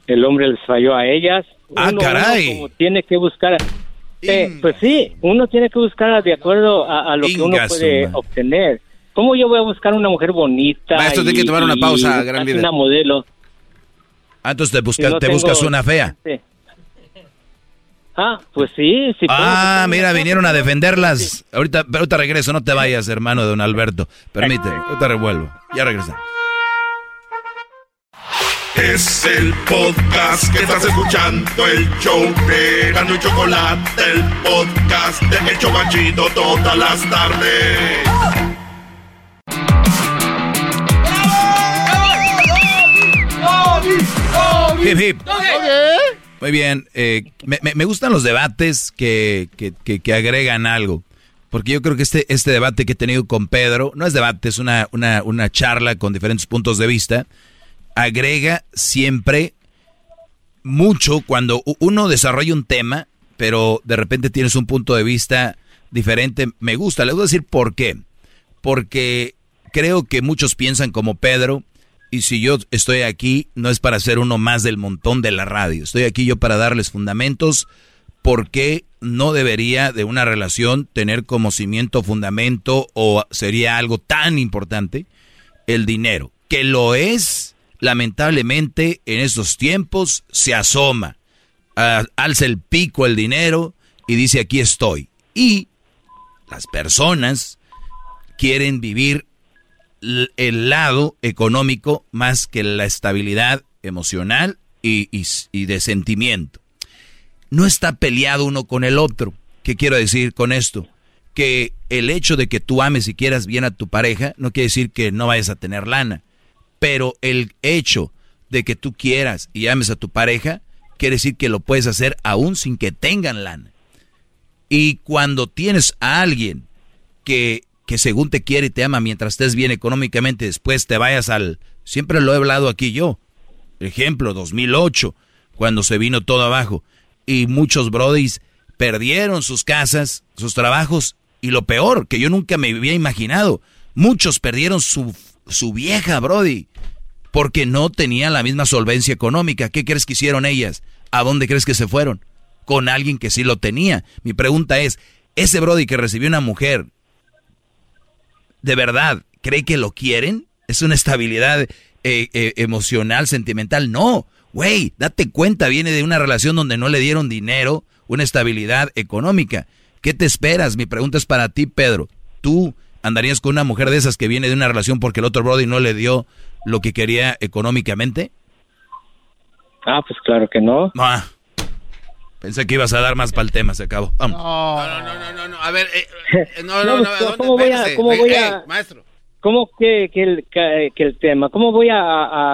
el hombre les falló a ellas. Ah, Uno- caray. uno como tiene que buscar... Eh, pues sí, uno tiene que buscar de acuerdo a, a lo que uno puede obtener. ¿Cómo yo voy a buscar una mujer bonita? Maestro, tiene que tomar una pausa, gran líder. Una modelo. Ah, entonces te, Si no te tengo- buscas una fea. Sí. Ah, pues sí, sí. Ah, mira, vinieron a defenderlas. Ahorita, pero ahorita regreso, no te vayas, hermano de don Alberto. Permíteme, ahorita revuelvo. Ya regresamos. Es el podcast que estás escuchando, el show de Gano y Chocolate, el podcast de El Chobachito todas las tardes. Hip, hip. Muy bien, eh, me, me- me gustan los debates que, que- que- que agregan algo. Porque yo creo que este, este debate que he tenido con Pedro, no es debate, es una, una, una charla con diferentes puntos de vista, agrega siempre mucho cuando uno desarrolla un tema, pero de repente tienes un punto de vista diferente. Me gusta, les voy a decir por qué. Porque creo que muchos piensan como Pedro, y si yo estoy aquí, no es para ser uno más del montón de la radio. Estoy aquí yo para darles fundamentos por qué no debería de una relación tener como cimiento, fundamento o sería algo tan importante el dinero. Que lo es, lamentablemente, en estos tiempos se asoma, alza el pico el dinero y dice aquí estoy. Y las personas quieren vivir el lado económico más que la estabilidad emocional y, y de sentimiento. No está peleado uno con el otro. ¿Qué quiero decir con esto? Que el hecho de que tú ames y quieras bien a tu pareja no quiere decir que no vayas a tener lana. Pero el hecho de que tú quieras y ames a tu pareja quiere decir que lo puedes hacer aún sin que tengan lana. Y cuando tienes a alguien que, que según te quiere y te ama mientras estés bien económicamente, después te vayas al... Siempre lo he hablado aquí yo. Ejemplo, 2008, cuando se vino todo abajo. Y muchos brodis perdieron sus casas, sus trabajos. Y lo peor, que yo nunca me había imaginado, muchos perdieron su, su vieja, brody. Porque no tenían la misma solvencia económica. ¿Qué crees que hicieron ellas? ¿A dónde crees que se fueron? Con alguien que sí lo tenía. Mi pregunta es, ese Brody que recibió una mujer, ¿de verdad cree que lo quieren? ¿Es una estabilidad eh, eh, emocional, sentimental? No, güey, date cuenta, viene de una relación donde no le dieron dinero, una estabilidad económica. ¿Qué te esperas? Mi pregunta es para ti, Pedro. ¿Tú andarías con una mujer de esas que viene de una relación porque el otro Brody no le dio lo que quería económicamente? Ah, pues claro que no. Ah, pensé que ibas a dar más para el tema, se acabó. Vamos. No, no, no, no, no, A ver, eh, *laughs* eh, no, no, no, ¿dónde? ¿cómo voy a, cómo voy Eh, a, eh, maestro. cómo que, que el, que, que el tema, cómo voy a,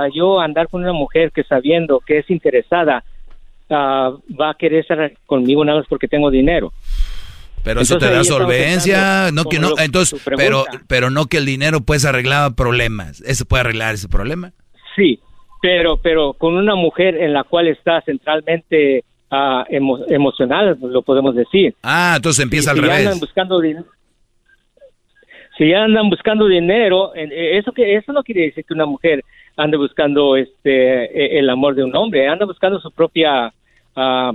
a yo andar con una mujer que sabiendo que es interesada ah, va a querer estar conmigo nada más porque tengo dinero? Pero eso te da solvencia, no que no, lo- entonces, pero, pero no que el dinero pues arreglaba problemas. ¿Eso puede arreglar ese problema? Sí, pero pero con una mujer en la cual está centralmente ah, emo- emocional, lo podemos decir. Ah, entonces empieza si, al si ya revés. andan buscando si ya andan buscando dinero, eh, eso que eso no quiere decir que una mujer ande buscando este eh, el amor de un hombre, anda buscando su propia ah,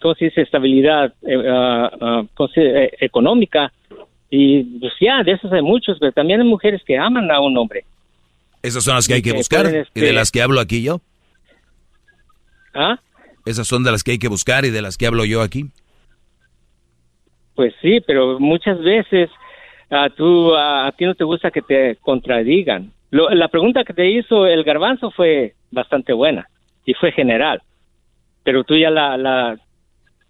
¿cómo se dice? estabilidad eh, ah, ah, ¿cómo se dice? Eh, económica y pues ya de esos hay muchos, pero también hay mujeres que aman a un hombre. Esas son las que hay que que buscar pueden, y de este- las que hablo aquí yo. ¿Ah? Esas son de las que hay que buscar y de las que hablo yo aquí. Pues sí, pero muchas veces a tú, a, a ti no te gusta que te contradigan. Lo- la pregunta que te hizo el garbanzo fue bastante buena y fue general, pero tú ya la, la,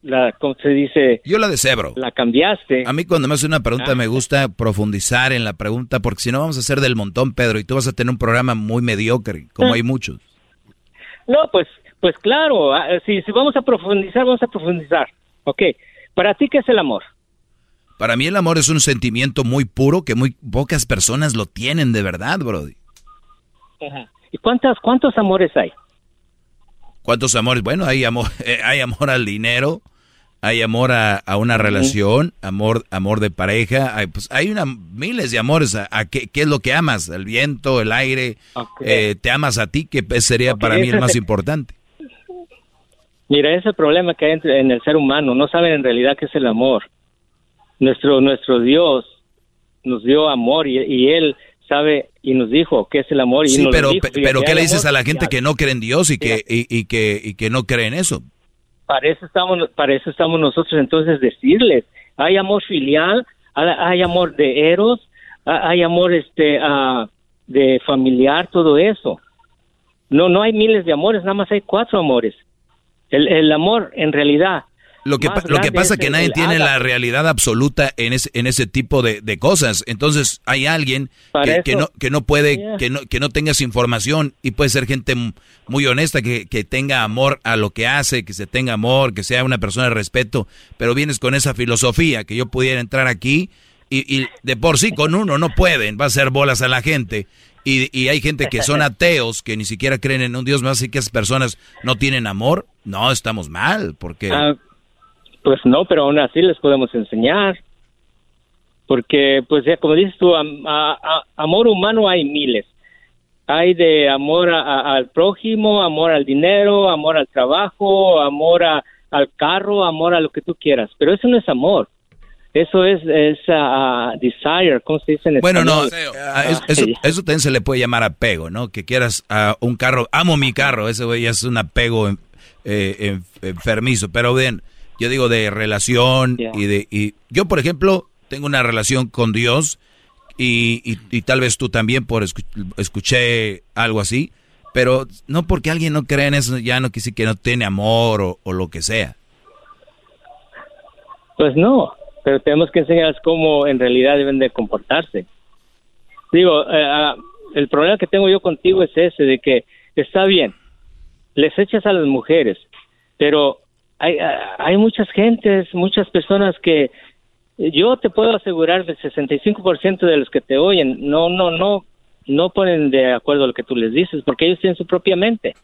la ¿cómo se dice? Yo la deshebro. La cambiaste. A mí cuando me hace una pregunta Ah. me gusta profundizar en la pregunta porque si no vamos a hacer del montón, Pedro, y tú vas a tener un programa muy mediocre, como Ah. hay muchos. No, pues, pues claro, ah, si, si vamos a profundizar, vamos a profundizar. Ok, para ti, ¿qué es el amor? Para mí el amor es un sentimiento muy puro que muy pocas personas lo tienen de verdad, Brody. ¿Y cuántas, cuántos amores hay? ¿Cuántos amores? Bueno, hay amor, *laughs* eh, hay amor al dinero, hay amor a, a una relación, amor, amor de pareja, hay, pues, hay una, miles de amores. ¿A, a qué, qué es lo que amas? ¿El viento, el aire? Eh, ¿Te amas a ti? Que sería para mí el más es importante. Mira, ese es el problema que hay entre- en el ser humano. No saben en realidad qué es el amor. Nuestro, nuestro Dios nos dio amor y, y Él sabe y nos dijo qué es el amor. Y Sí, nos pero, dijo. pero ¿qué le dices amor- a la gente que no cree en Dios y que, y, y que, y que no cree en eso? Para eso estamos, para eso estamos nosotros entonces decirles. Hay amor filial, hay, amor de eros, ha- hay amor este ah, de familiar, todo eso. No, no hay miles de amores, nada más hay cuatro amores. El, el amor, en realidad, Lo que, lo que pasa es es que nadie tiene la realidad absoluta en ese, en ese tipo de, de cosas. Entonces hay alguien que, no, que no puede, Yeah. que no, que no tenga esa información y puede ser gente muy honesta, que, que tenga amor a lo que hace, que se tenga amor, que sea una persona de respeto, pero vienes con esa filosofía que yo pudiera entrar aquí y, y de por sí con uno no pueden, va a hacer bolas a la gente. Y, y hay gente que son *laughs* ateos, que ni siquiera creen en un Dios más, y que esas personas no tienen amor. No, estamos mal, porque... Ah, pues no, pero aún así les podemos enseñar. Porque, pues ya como dices tú, am- a- a- amor humano hay miles. Hay de amor a- a- al prójimo, amor al dinero, amor al trabajo, amor a- al carro, amor a lo que tú quieras. Pero eso no es amor. Eso es, es ah, ah, desire, ¿cómo se dice en Bueno, no, español? ah, es- eso, eso también se le puede llamar apego, ¿no? Que quieras a un carro, amo mi carro, ese güey ya es un apego en- eh, en- enfermizo, pero bien, yo digo de relación y de... Y yo, por ejemplo, tengo una relación con Dios y, y- y tal vez tú también por escu- escuché algo así, pero no porque alguien no cree en eso, ya no quise que no tiene amor o, o lo que sea. Pues no, pero tenemos que enseñarles cómo en realidad deben de comportarse. Digo, eh, ah, el problema que tengo yo contigo es ese, de que está bien, les echas a las mujeres, pero hay, hay muchas gentes, muchas personas que yo te puedo asegurar del 65% de los que te oyen no, no, no, no ponen de acuerdo a lo que tú les dices, porque ellos tienen su propia mente.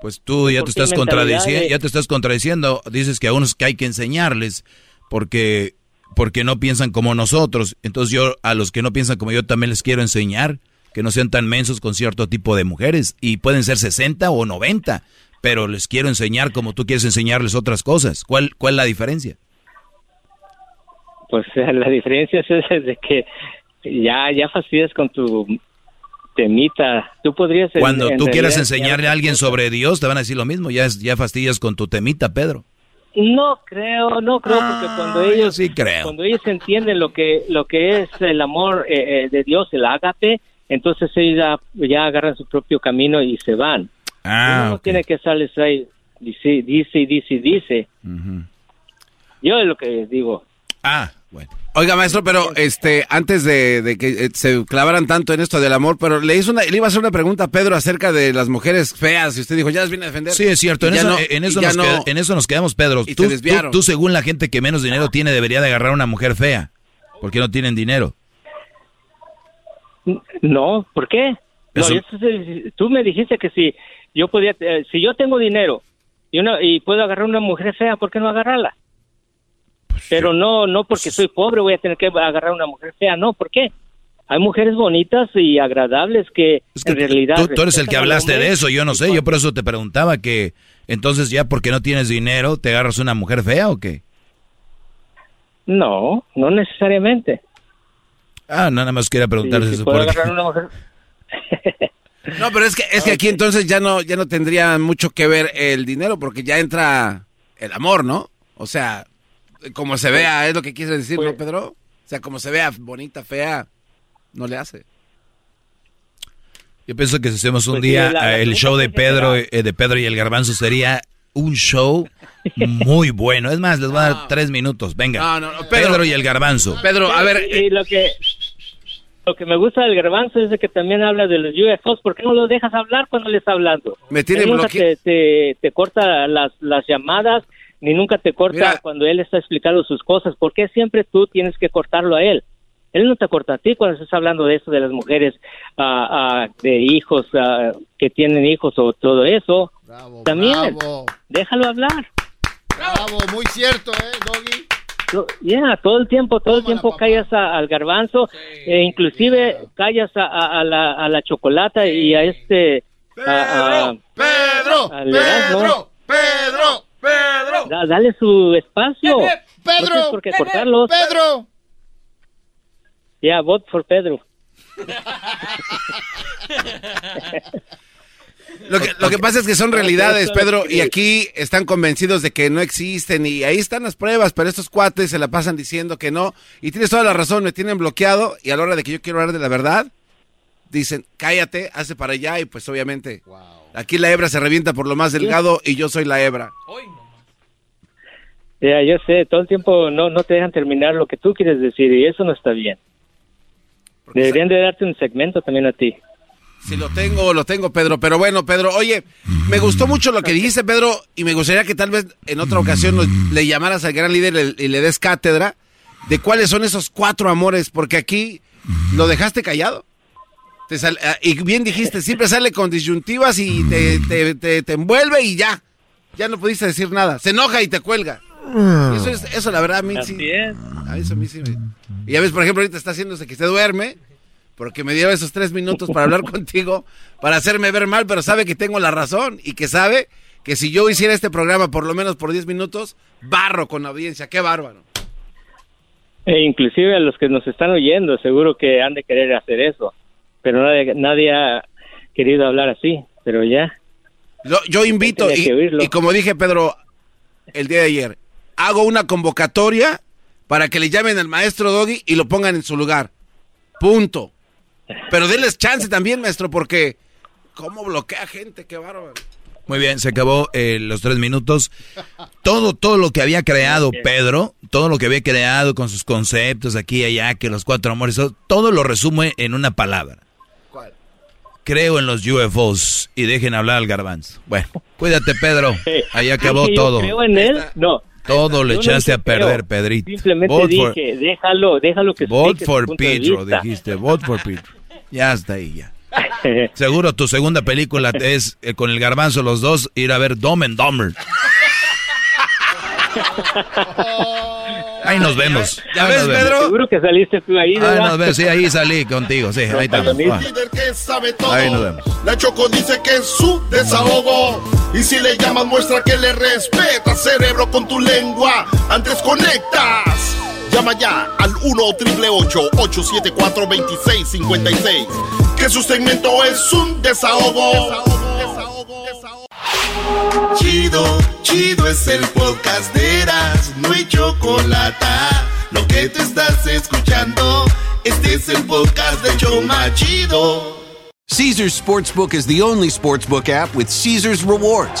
Pues tú ya te estás contradiciendo, ya te estás contradiciendo, dices que a unos que hay que enseñarles porque porque no piensan como nosotros. Entonces yo a los que no piensan como yo también les quiero enseñar. que no sean tan mensos con cierto tipo de mujeres. Y pueden ser 60 o 90, pero les quiero enseñar como tú quieres enseñarles otras cosas. ¿Cuál, cuál es la diferencia? Pues la diferencia es de que ya, ya fastidias con tu temita. Tú podrías... Cuando en tú quieras enseñarle a alguien sobre Dios, te van a decir lo mismo. Ya, es- ya fastidias con tu temita, Pedro. No creo, no creo, porque cuando ellos, sí creo. cuando ellos entienden lo que lo que es el amor eh, eh, de Dios, el ágape, entonces ellos ya, ya agarran su propio camino y se van. Ah, Uno no tiene que estarles ahí, dice, dice, dice, dice. Yo es lo que digo. Ah, Oiga, maestro, pero este, antes de, de que eh, se clavaran tanto en esto del amor, pero le hizo una, le iba a hacer una pregunta a Pedro acerca de las mujeres feas y usted dijo, ya las viene a defender. Sí, es cierto. En eso, no- en, eso nos no- queda- en eso nos quedamos, Pedro. Y Tú, tú- tú, según la gente que menos dinero tiene, debería de agarrar a una mujer fea. Porque no tienen dinero. No, ¿por qué? No, Eso- eso es- tú me dijiste que si yo podía, eh, si yo tengo dinero y una y puedo agarrar una mujer fea, ¿por qué no agarrarla? Pues Pero no, no porque soy pobre voy a tener que agarrar una mujer fea, no, ¿por qué? Hay mujeres bonitas y agradables que, en realidad Tú, tú eres el que hablaste de eso, yo no sé. Yo por eso te preguntaba que entonces ya porque no tienes dinero, ¿te agarras una mujer fea o qué? No, no necesariamente. Ah, nada más quería preguntar Sí, si porque- agarrar una mujer *laughs* No, pero es que, es que aquí entonces ya no, ya no tendría mucho que ver el dinero porque ya entra el amor, ¿no? O sea, como se vea, es lo que quieres decir, Pues ¿no, Pedro? O sea, como se vea bonita, fea, no le hace. Yo pienso que si hacemos un Pues día la eh, el show de. Pedro, eh, de Pedro y el Garbanzo sería un show muy bueno. Es más, les voy a dar tres minutos. Venga. No, no, no, Pedro, Pedro. y el Garbanzo. Pedro, a ver, Y lo que lo que me gusta del garbanzo es de que también habla de los UFOs. ¿Por qué no lo dejas hablar cuando le está hablando? Me tiene bloqueado. te, te, te corta las, las llamadas, ni nunca te corta Mira. cuando él está explicando sus cosas. ¿Por qué siempre tú tienes que cortarlo a él? Él no te corta a ti cuando estás hablando de eso, de las mujeres ah, ah, de hijos ah, que tienen hijos o todo eso. también, bravo. déjalo hablar. Bravo, muy cierto, ¿eh, Doggy? Ya, todo el tiempo, todo el tiempo callas a- al garbanzo, e inclusive callas a, a- a la, a la chocolata y a este... Pedro. Pedro, Pedro, Pedro. Da- dale su espacio. No Pedro, tienes por qué cortarlos. Pedro. Ya, vote for Pedro. *laughs* Lo que, lo que pasa es que son realidades, Pedro, y aquí están convencidos de que no existen y ahí están las pruebas, pero estos cuates se la pasan diciendo que no. Y tienes toda la razón, me tienen bloqueado y a la hora de que yo quiero hablar de la verdad, dicen, cállate, hace para allá y pues obviamente aquí la hebra se revienta por lo más delgado y yo soy la hebra. Ya, yo sé, todo el tiempo no, no te dejan terminar lo que tú quieres decir y eso no está bien. Deberían de darte un segmento también a ti. Si lo tengo, lo tengo, Pedro. Pero bueno, Pedro, oye, me gustó mucho lo que dijiste, Pedro, y me gustaría que tal vez en otra ocasión nos- le llamaras al gran líder y le- y le des cátedra de cuáles son esos cuatro amores, porque aquí lo dejaste callado. Te sal- ah, y bien dijiste, siempre sale con disyuntivas y te, te- te- te envuelve y ya. Ya no pudiste decir nada. Se enoja y te cuelga. Y Eso, es, eso la verdad, a mí sí. A eso a mí sí me- Y ya ves, por ejemplo, ahorita está haciéndose que se duerme, porque me dio esos tres minutos para hablar *laughs* contigo, para hacerme ver mal, pero sabe que tengo la razón y que sabe que si yo hiciera este programa por lo menos por 10 minutos, barro con la audiencia. ¡Qué bárbaro! E inclusive a los que nos están oyendo, seguro que han de querer hacer eso. Pero nadie, nadie ha querido hablar así, pero ya. Yo, yo invito, y, y como dije Pedro el día de ayer, hago una convocatoria para que le llamen al maestro Doggy y lo pongan en su lugar. Punto. Pero denles chance también, maestro, porque ¿cómo bloquea gente? ¡Qué bárbaro! Muy bien, se acabó eh, los tres minutos. Todo, todo lo que había creado Pedro, todo lo que había creado con sus conceptos aquí y allá, que los cuatro amores, todo, lo resume en una palabra. Creo en los UFOs y dejen hablar al garbanzo. Bueno, cuídate Pedro. *laughs* Ahí acabó yo todo. creo en él? No. Todo le no echaste a perder. Pedrito. Simplemente Vote for- dije, déjalo, déjalo que Vote su for Pedro, dijiste. Vote for Pedro. Ya está ahí, ya. *laughs* Seguro tu segunda película es eh, con el garbanzo los dos ir a ver Dom and Dumber. *laughs* Ahí nos vemos. ¿Ya Ahí ves. Pedro? Seguro que saliste tú ahí, Ahí ¿verdad? nos vemos, sí, ahí salí contigo, sí, ahí estamos. Va. líder que sabe todo. Ahí nos vemos. La Choco dice que es su desahogo. Y si le llamas, muestra que le respeta, cerebro, con tu lengua. Antes conectas. Llama ya al 1-888-874-2656. Que su segmento es un desahogo. Chido, chido es el podcast de Eras, no hay chocolate. Lo que te estás escuchando, este es el podcast de Choma Chido. Caesar's Sportsbook is the only sportsbook app with Caesar's rewards.